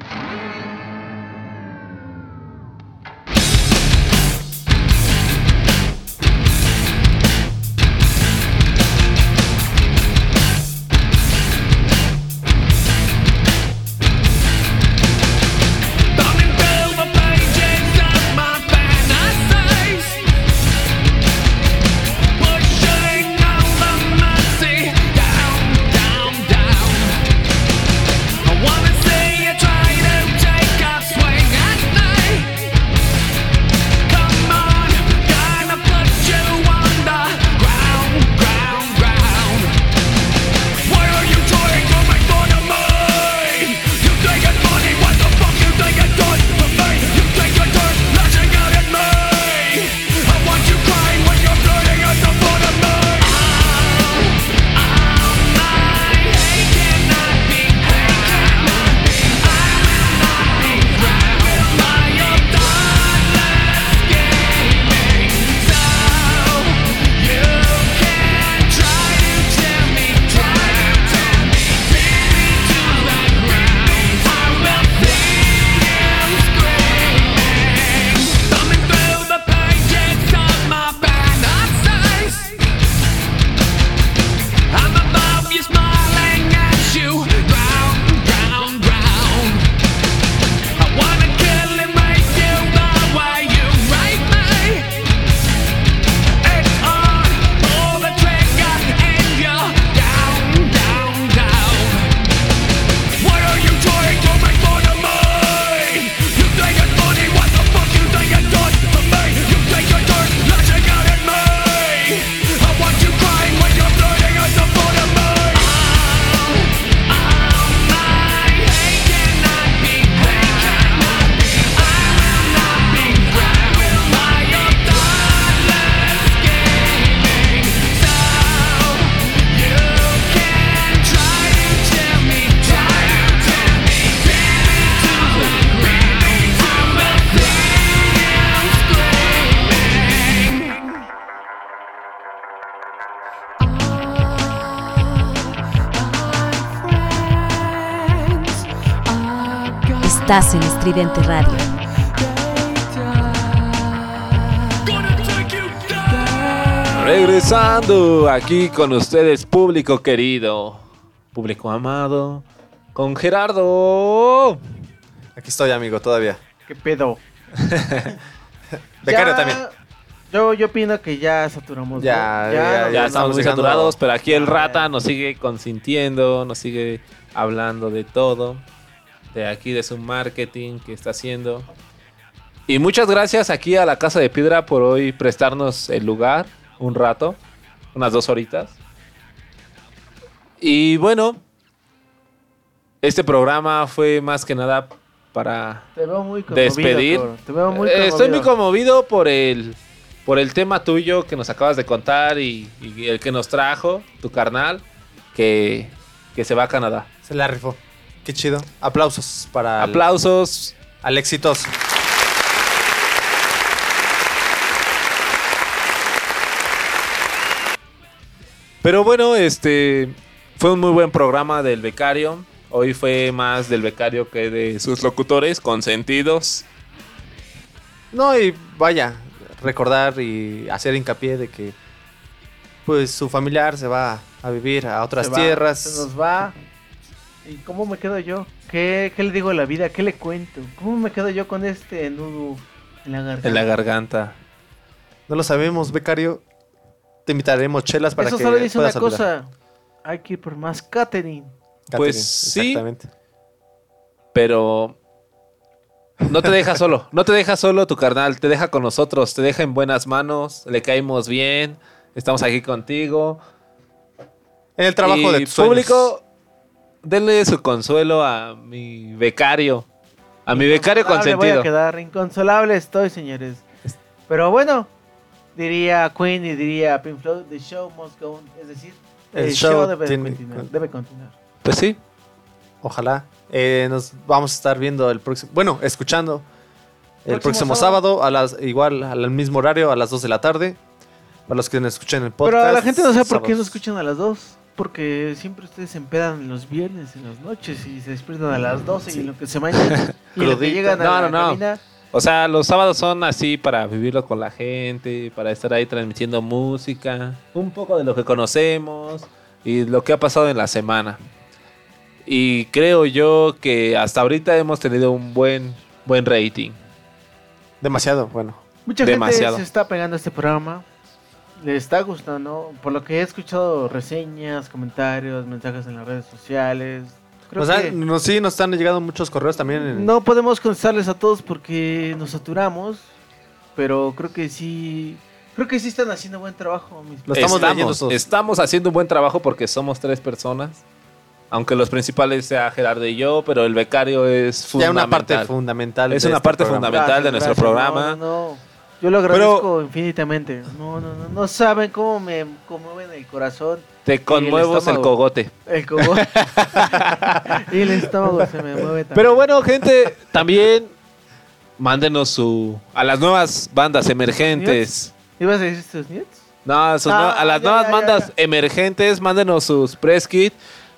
[SPEAKER 3] Estás en Estridente Radio.
[SPEAKER 5] Regresando aquí con ustedes, público querido, público amado, con Gerardo.
[SPEAKER 4] Aquí estoy, amigo, todavía.
[SPEAKER 6] ¿Qué pedo?
[SPEAKER 4] Becario
[SPEAKER 6] Ya-
[SPEAKER 4] también.
[SPEAKER 6] Yo, yo opino que ya saturamos.
[SPEAKER 4] Ya,
[SPEAKER 6] ¿no?
[SPEAKER 4] ya,
[SPEAKER 5] Ya estamos muy saturados, pero aquí el rata nos sigue consintiendo, nos sigue hablando de todo, de aquí de su marketing que está haciendo. Y muchas gracias aquí a la Casa de Piedra por hoy prestarnos el lugar un rato, unas dos horitas. Y bueno, este programa fue más que nada para
[SPEAKER 6] Te veo muy conmovido.
[SPEAKER 5] despedir.
[SPEAKER 6] Te veo muy
[SPEAKER 5] Eh, Estoy muy
[SPEAKER 6] conmovido.
[SPEAKER 5] conmovido por el, por el tema tuyo que nos acabas de contar y, y el que nos trajo, tu carnal. que, que se va a Canadá.
[SPEAKER 4] Se la rifó. Qué chido. Aplausos para
[SPEAKER 5] Aplausos.
[SPEAKER 4] al exitoso.
[SPEAKER 5] Pero bueno, este fue un muy buen programa del becario. Hoy fue más del becario que de sus locutores consentidos.
[SPEAKER 4] No, y vaya, recordar y hacer hincapié de que pues su familiar se va a vivir a otras
[SPEAKER 6] Se va,
[SPEAKER 4] tierras.
[SPEAKER 6] Se nos va. ¿Y cómo me quedo yo? ¿Qué, ¿Qué le digo a la vida? ¿Qué le cuento? ¿Cómo me quedo yo con este nudo en la garganta?
[SPEAKER 5] En la garganta.
[SPEAKER 4] No lo sabemos, becario. Te invitaremos chelas para
[SPEAKER 6] Eso
[SPEAKER 4] que
[SPEAKER 6] solo dice una cosa. Hay que ir por más catering.
[SPEAKER 4] Catherine,
[SPEAKER 5] Pues sí.
[SPEAKER 4] Exactamente.
[SPEAKER 5] Pero no te deja solo, no te deja solo tu carnal, te deja con nosotros, te deja en buenas manos, le caímos bien, estamos aquí contigo.
[SPEAKER 4] En el trabajo
[SPEAKER 5] Y
[SPEAKER 4] de tus sueños.
[SPEAKER 5] Denle su consuelo a mi becario, a mi becario
[SPEAKER 6] Inconsolable Voy
[SPEAKER 5] consentido.
[SPEAKER 6] a quedar inconsolable estoy, señores. Pero bueno, diría Queen y diría Pink Floyd, the show must go on. Es decir,
[SPEAKER 4] El
[SPEAKER 6] el,
[SPEAKER 4] show
[SPEAKER 6] show, debe,
[SPEAKER 4] tiene-
[SPEAKER 6] continuar, debe continuar.
[SPEAKER 5] Pues sí,
[SPEAKER 4] Ojalá. Eh, nos vamos a estar viendo el próximo. Bueno, escuchando. El
[SPEAKER 6] Próximo
[SPEAKER 4] próximo
[SPEAKER 6] sábado.
[SPEAKER 4] sábado, a las, igual al mismo horario, a las 2 de la tarde. Para los que nos escuchen el podcast.
[SPEAKER 6] Pero la gente no sabe por qué no escuchan a las dos. Porque siempre ustedes se empedan en los viernes, en las noches, y se despiertan a las 12 y en lo que se bañan. y lo que llegan a
[SPEAKER 5] No,
[SPEAKER 6] la
[SPEAKER 5] no, no.
[SPEAKER 6] cabina.
[SPEAKER 5] o sea, los sábados son así para vivirlo con la gente, para estar ahí transmitiendo música, un poco de lo que conocemos y lo que ha pasado en la semana. Y creo yo que hasta ahorita hemos tenido un buen, buen rating.
[SPEAKER 4] Demasiado, bueno.
[SPEAKER 6] Mucha
[SPEAKER 5] Demasiado.
[SPEAKER 6] gente se está pegando a este programa. Le está gustando. Por lo que he escuchado reseñas, comentarios, mensajes en las redes sociales. Creo
[SPEAKER 4] O sea,
[SPEAKER 6] que
[SPEAKER 4] no, sí, nos están llegando muchos correos también. en-
[SPEAKER 6] no podemos contestarles a todos porque nos saturamos. Pero creo que sí. Creo que sí están haciendo buen trabajo. mis-
[SPEAKER 4] Lo estamos
[SPEAKER 5] estamos,
[SPEAKER 4] todos.
[SPEAKER 5] estamos haciendo un buen trabajo porque somos tres personas. Aunque los principales sea Gerardo y yo, pero el becario es
[SPEAKER 4] ya
[SPEAKER 5] fundamental.
[SPEAKER 4] una parte fundamental.
[SPEAKER 5] Es una
[SPEAKER 4] este
[SPEAKER 5] parte
[SPEAKER 4] programa.
[SPEAKER 5] fundamental de nuestro programa.
[SPEAKER 6] No, no, no. Yo lo agradezco infinitamente. No, no, no. No saben cómo me conmueven el corazón.
[SPEAKER 5] Te conmuevo el, cogote.
[SPEAKER 6] El cogo. y el estómago se me mueve también.
[SPEAKER 5] Pero bueno, gente, también mándenos su a las nuevas bandas emergentes.
[SPEAKER 6] ¿Ibas a decir tus nietos?
[SPEAKER 5] No, sus
[SPEAKER 6] Ah,
[SPEAKER 5] a las
[SPEAKER 6] ya,
[SPEAKER 5] nuevas
[SPEAKER 6] ya,
[SPEAKER 5] bandas
[SPEAKER 6] ya.
[SPEAKER 5] emergentes, mándenos sus press kit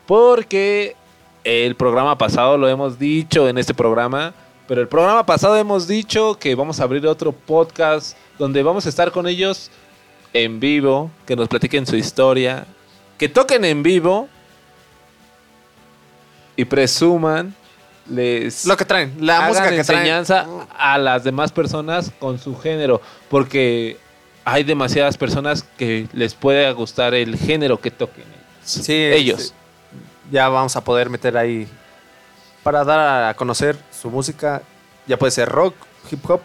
[SPEAKER 5] porque el programa pasado lo hemos dicho en este programa, pero el programa pasado hemos dicho que vamos a abrir otro podcast donde vamos a estar con ellos en vivo, que nos platiquen su historia, que toquen en vivo y presuman les
[SPEAKER 4] Lo que traen, la
[SPEAKER 5] hagan
[SPEAKER 4] música que traen.
[SPEAKER 5] enseñanza a las demás personas con su género, porque hay demasiadas personas que les puede gustar el género que toquen
[SPEAKER 4] Sí,
[SPEAKER 5] ellos.
[SPEAKER 4] ya vamos a poder meter ahí para dar a conocer su música. Ya puede ser rock, hip hop.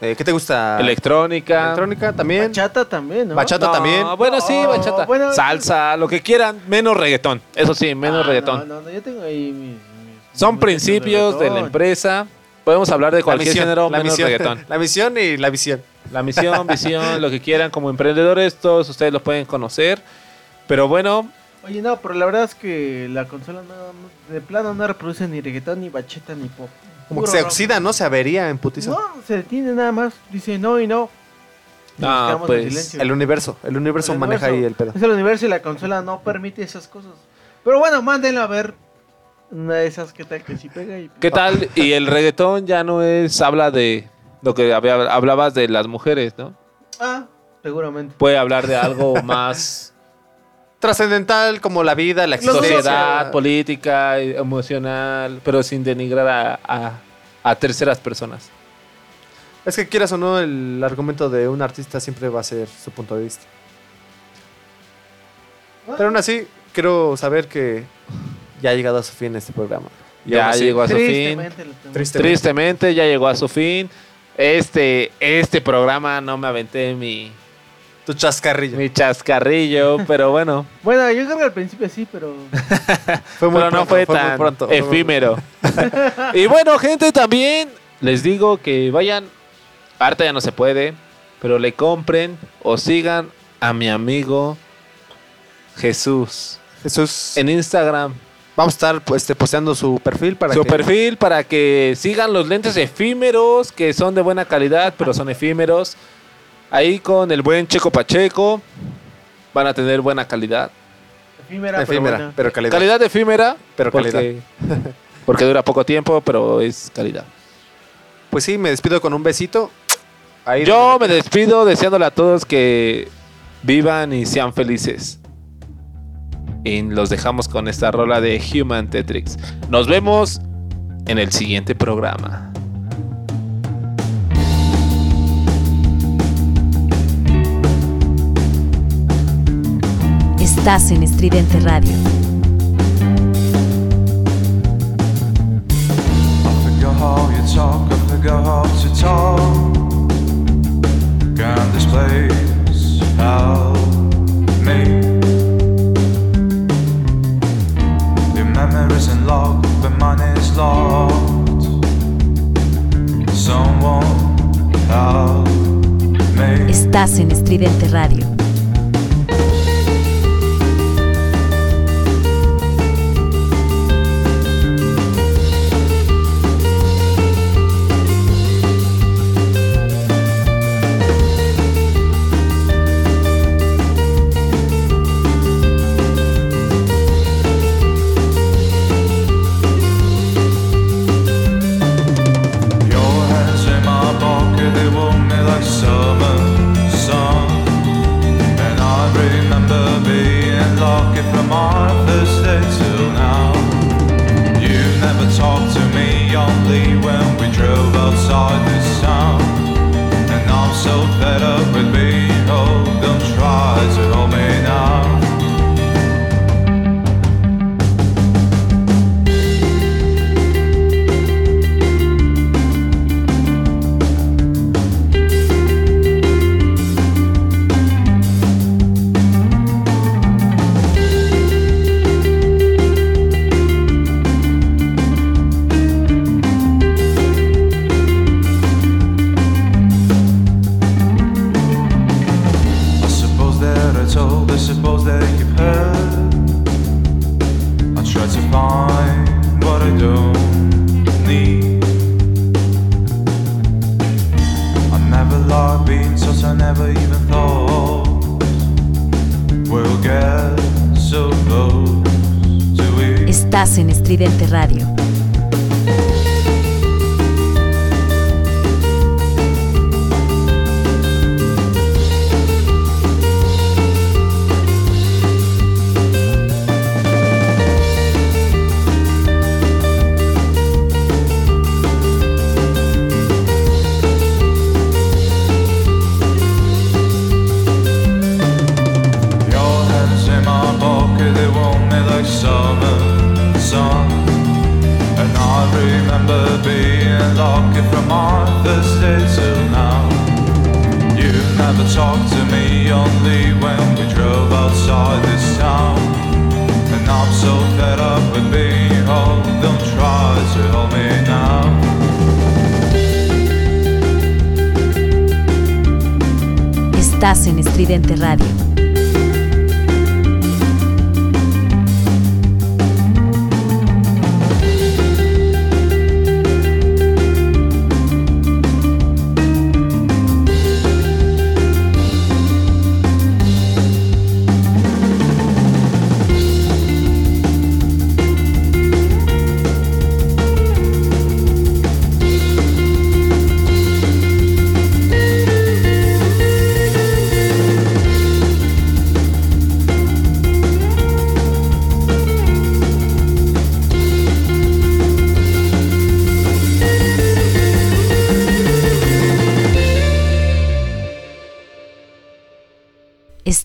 [SPEAKER 4] Eh, ¿Qué te gusta?
[SPEAKER 5] Electrónica.
[SPEAKER 4] Electrónica también.
[SPEAKER 6] Bachata también, ¿no?
[SPEAKER 4] Bachata
[SPEAKER 5] No,
[SPEAKER 4] también.
[SPEAKER 5] Bueno, sí, bachata.
[SPEAKER 6] bueno,
[SPEAKER 5] Salsa, lo que quieran, menos reggaetón. Eso sí, menos
[SPEAKER 6] Ah,
[SPEAKER 5] reggaetón.
[SPEAKER 6] No, no, no, yo tengo ahí mis. mis-
[SPEAKER 5] Son
[SPEAKER 6] mis
[SPEAKER 5] principios de la empresa. Podemos hablar de
[SPEAKER 4] La
[SPEAKER 5] cualquier
[SPEAKER 4] misión,
[SPEAKER 5] género
[SPEAKER 4] la
[SPEAKER 5] menos
[SPEAKER 4] misión,
[SPEAKER 5] reggaetón.
[SPEAKER 4] La misión y la visión.
[SPEAKER 5] La misión, visión, lo que quieran como emprendedores, todos ustedes lo pueden conocer. Pero bueno,
[SPEAKER 6] Oye, no, pero la verdad es que la consola no, no- de plano no reproduce ni reggaetón, ni bachata, ni pop.
[SPEAKER 4] Como que se
[SPEAKER 6] rock.
[SPEAKER 4] oxida, ¿no? Se avería en putiza.
[SPEAKER 6] No, se detiene nada más. Dice no y no.
[SPEAKER 5] Ah, pues.
[SPEAKER 4] El universo. El universo
[SPEAKER 6] El
[SPEAKER 4] maneja
[SPEAKER 6] universo.
[SPEAKER 4] ahí el pedo.
[SPEAKER 6] Es el universo y la consola no permite esas cosas. Pero bueno, mándenlo a ver. Una de esas, ¿qué tal que sí pega? Y...
[SPEAKER 5] ¿qué tal? Y el reggaetón ya no es, habla de lo que había- hablabas de las mujeres, ¿no?
[SPEAKER 6] Ah, seguramente.
[SPEAKER 5] Puede hablar de algo más
[SPEAKER 4] Trascendental como la vida, la existencia.
[SPEAKER 5] sociedad, política, emocional, pero sin denigrar a, a- a terceras personas.
[SPEAKER 4] Es que quieras o no, el argumento de un artista siempre va a ser su punto de vista. Pero aún así, quiero saber que ya ha llegado a su fin este programa. Y
[SPEAKER 5] Ya
[SPEAKER 4] así,
[SPEAKER 5] llegó a su fin.
[SPEAKER 6] Tristemente lo tengo.
[SPEAKER 4] Tristemente.
[SPEAKER 5] Tristemente ya llegó a su fin. Este, este programa no me aventé mi,
[SPEAKER 4] tu chascarrillo.
[SPEAKER 5] Mi chascarrillo, pero bueno.
[SPEAKER 6] Bueno, yo creo que al principio sí, pero.
[SPEAKER 4] fue muy
[SPEAKER 5] pero
[SPEAKER 4] pronto,
[SPEAKER 5] no
[SPEAKER 4] fue,
[SPEAKER 5] tan
[SPEAKER 4] muy pronto,
[SPEAKER 5] efímero. y bueno, gente, también les digo que vayan. Ahorita ya no se puede, pero le compren o sigan a mi amigo Jesús.
[SPEAKER 4] Jesús.
[SPEAKER 5] En Instagram.
[SPEAKER 4] Vamos a estar pues, este, posteando su perfil para
[SPEAKER 5] su perfil para que sigan los lentes efímeros que son de buena calidad, pero son efímeros. Ahí con el buen Checo Pacheco van a tener buena calidad.
[SPEAKER 6] Efímera, pero,
[SPEAKER 4] calidad.
[SPEAKER 5] Calidad efímera,
[SPEAKER 4] pero
[SPEAKER 5] calidad. porque dura poco tiempo, pero es calidad.
[SPEAKER 4] Pues sí, me despido con un besito.
[SPEAKER 5] Yo me despido deseándole a todos que vivan y sean felices. Y los dejamos con esta rola de Human Tetrix. Nos vemos en el siguiente programa.
[SPEAKER 15] Estás en Estridente Radio. Estás en Estridente Radio.